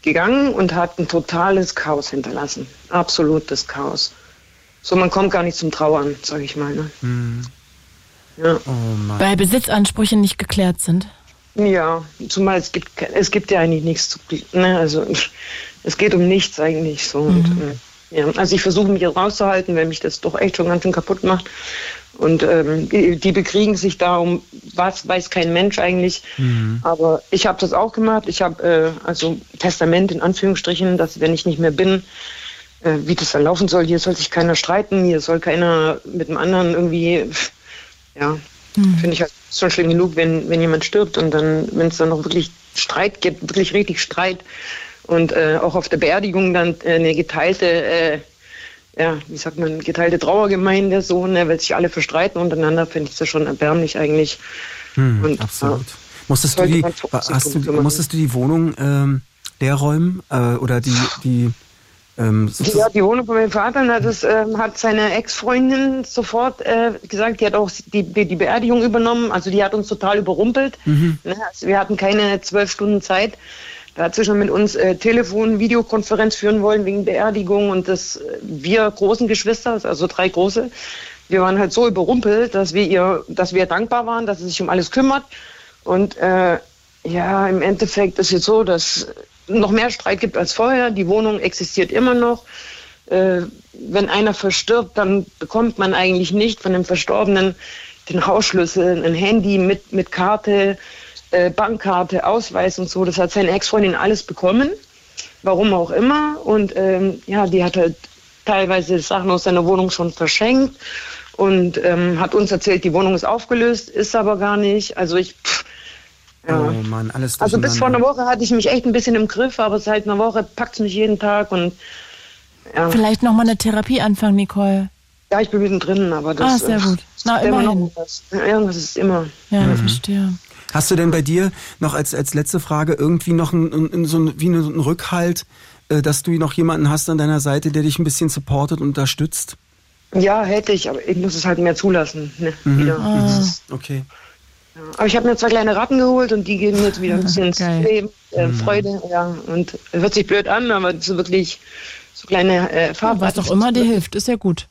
gegangen und hat ein totales Chaos hinterlassen, absolutes Chaos. So, man kommt gar nicht zum Trauern, sag ich mal. Ne? Ja. oh. Weil Besitzansprüche nicht geklärt sind. Ja, zumal es gibt, es gibt ja eigentlich nichts zu, ne, also <laughs> es geht um nichts eigentlich so. Und, äh, ja, also ich versuche mich jetzt rauszuhalten, weil mich das doch echt schon ganz schön kaputt macht. Und ähm, die, bekriegen sich da um was, weiß kein Mensch eigentlich. Aber ich habe das auch gemacht. Ich habe äh, also Testament in Anführungsstrichen, dass wenn ich nicht mehr bin, äh, wie das dann laufen soll. Hier soll sich keiner streiten, hier soll keiner mit dem anderen irgendwie, ja, finde ich halt schon schlimm genug, wenn, wenn jemand stirbt und dann, wenn es dann noch wirklich Streit gibt, wirklich richtig Streit und äh, auch auf der Beerdigung dann äh, eine geteilte, äh, ja, wie sagt man, geteilte Trauergemeinde, so, ne, weil sich alle verstreiten untereinander, finde ich das schon erbärmlich eigentlich. Hm, Und, absolut. ja. Musstest du die, hast du, musstest du die Wohnung ähm, leer räumen äh, oder die die ähm, Ja, sozusagen- die Wohnung von meinem Vater, na, das ähm, hat seine Ex-Freundin sofort äh, gesagt, die hat auch die, die, die Beerdigung übernommen, also die hat uns total überrumpelt. Ne, also wir hatten keine zwölf Stunden Zeit. Da hat sie schon mit uns äh, Telefon, Videokonferenz führen wollen wegen Beerdigung und das, äh, wir großen Geschwister, also drei große, wir waren halt so überrumpelt, dass wir ihr, dass wir dankbar waren, dass sie sich um alles kümmert. Und äh, ja, im Endeffekt ist jetzt so, dass noch mehr Streit gibt als vorher. Die Wohnung existiert immer noch. Äh, wenn einer verstirbt, dann bekommt man eigentlich nicht von dem Verstorbenen den Hausschlüssel, ein Handy mit, mit Karte, äh, Bankkarte, Ausweis und so. Das hat seine Ex-Freundin alles bekommen, warum auch immer. Und ähm, ja, die hat halt teilweise Sachen aus seiner Wohnung schon verschenkt und ähm, hat uns erzählt, die Wohnung ist aufgelöst, ist aber gar nicht. Also ich. Pff, ja. Oh Mann, alles Also bis vor einer Woche hatte ich mich echt ein bisschen im Griff, aber seit einer Woche packt es mich jeden Tag und ja. Vielleicht nochmal eine Therapie anfangen, Nicole. Ja, ich bin mittendrin, aber das Ah, sehr gut. Na, immer noch immerhin. was. Irgendwas ist immer. Ja, Mhm. verstehe. Hast du denn bei dir noch als, als letzte Frage irgendwie noch ein, ein, so ein, wie ein Rückhalt, äh, dass du noch jemanden hast an deiner Seite, der dich ein bisschen supportet und unterstützt? Ja, hätte ich, aber ich muss es halt mehr zulassen. Ne, wieder. Ah, Okay. Aber ich habe mir zwei kleine Ratten geholt und die geben jetzt wieder ein bisschen Geil. Leben, äh, Freude. Ja, und hört sich blöd an, aber so wirklich so kleine äh, Farben. was auch immer dir hilft, ist ja gut.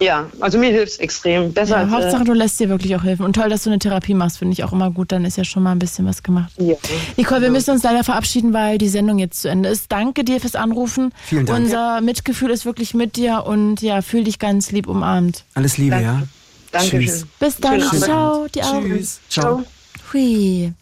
Ja, also mir hilft es extrem. Besser Ja, als. Hauptsache, äh, du lässt dir wirklich auch helfen. Und toll, dass du eine Therapie machst, finde ich auch immer gut. Dann ist ja schon mal ein bisschen was gemacht. ja. Nicole, wir müssen uns leider verabschieden, weil die Sendung jetzt zu Ende ist. Danke dir fürs Anrufen. Vielen Dank. Unser Mitgefühl ist wirklich mit dir und ja, fühl dich ganz lieb umarmt. Alles Liebe, Danke. ja? Dankeschön. Tschüss. Bis dann. Ciao. Die Augen. Tschüss. Ciao. Ciao. Hui.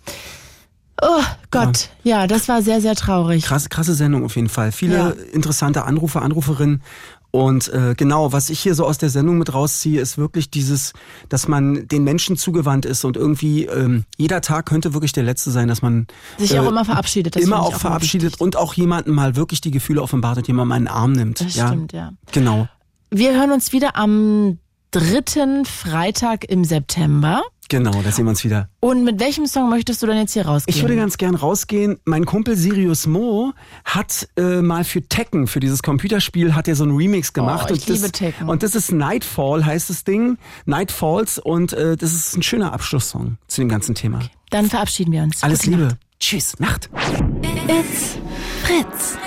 Oh Gott, ja. das war sehr, sehr traurig. Krasse, krasse Sendung auf jeden Fall. Viele Ja. interessante Anrufer, Anruferinnen. Und äh, genau, was ich hier so aus der Sendung mit rausziehe, ist wirklich dieses, dass man den Menschen zugewandt ist und irgendwie ähm, jeder Tag könnte wirklich der letzte sein, dass man Sich äh, auch immer verabschiedet. Das immer auch immer verabschiedet wichtig. und auch jemanden mal wirklich die Gefühle offenbart und in den Arm nimmt. Das ja, stimmt, ja. Genau. Wir hören uns wieder am dritten Freitag im September. Genau, da sehen wir uns wieder. Und mit welchem Song möchtest du denn jetzt hier rausgehen? Ich würde ganz gern rausgehen. Mein Kumpel Sirius Mo hat äh, mal für Tekken, für dieses Computerspiel, hat er so einen Remix gemacht. Oh, ich und das, liebe Tekken. Und das ist Nightfall, heißt das Ding. Nightfalls. Und äh, das ist ein schöner Abschlusssong zu dem ganzen Thema. Dann verabschieden wir uns. Alles Gute Liebe. Nacht. Tschüss. Nacht. It's Fritz.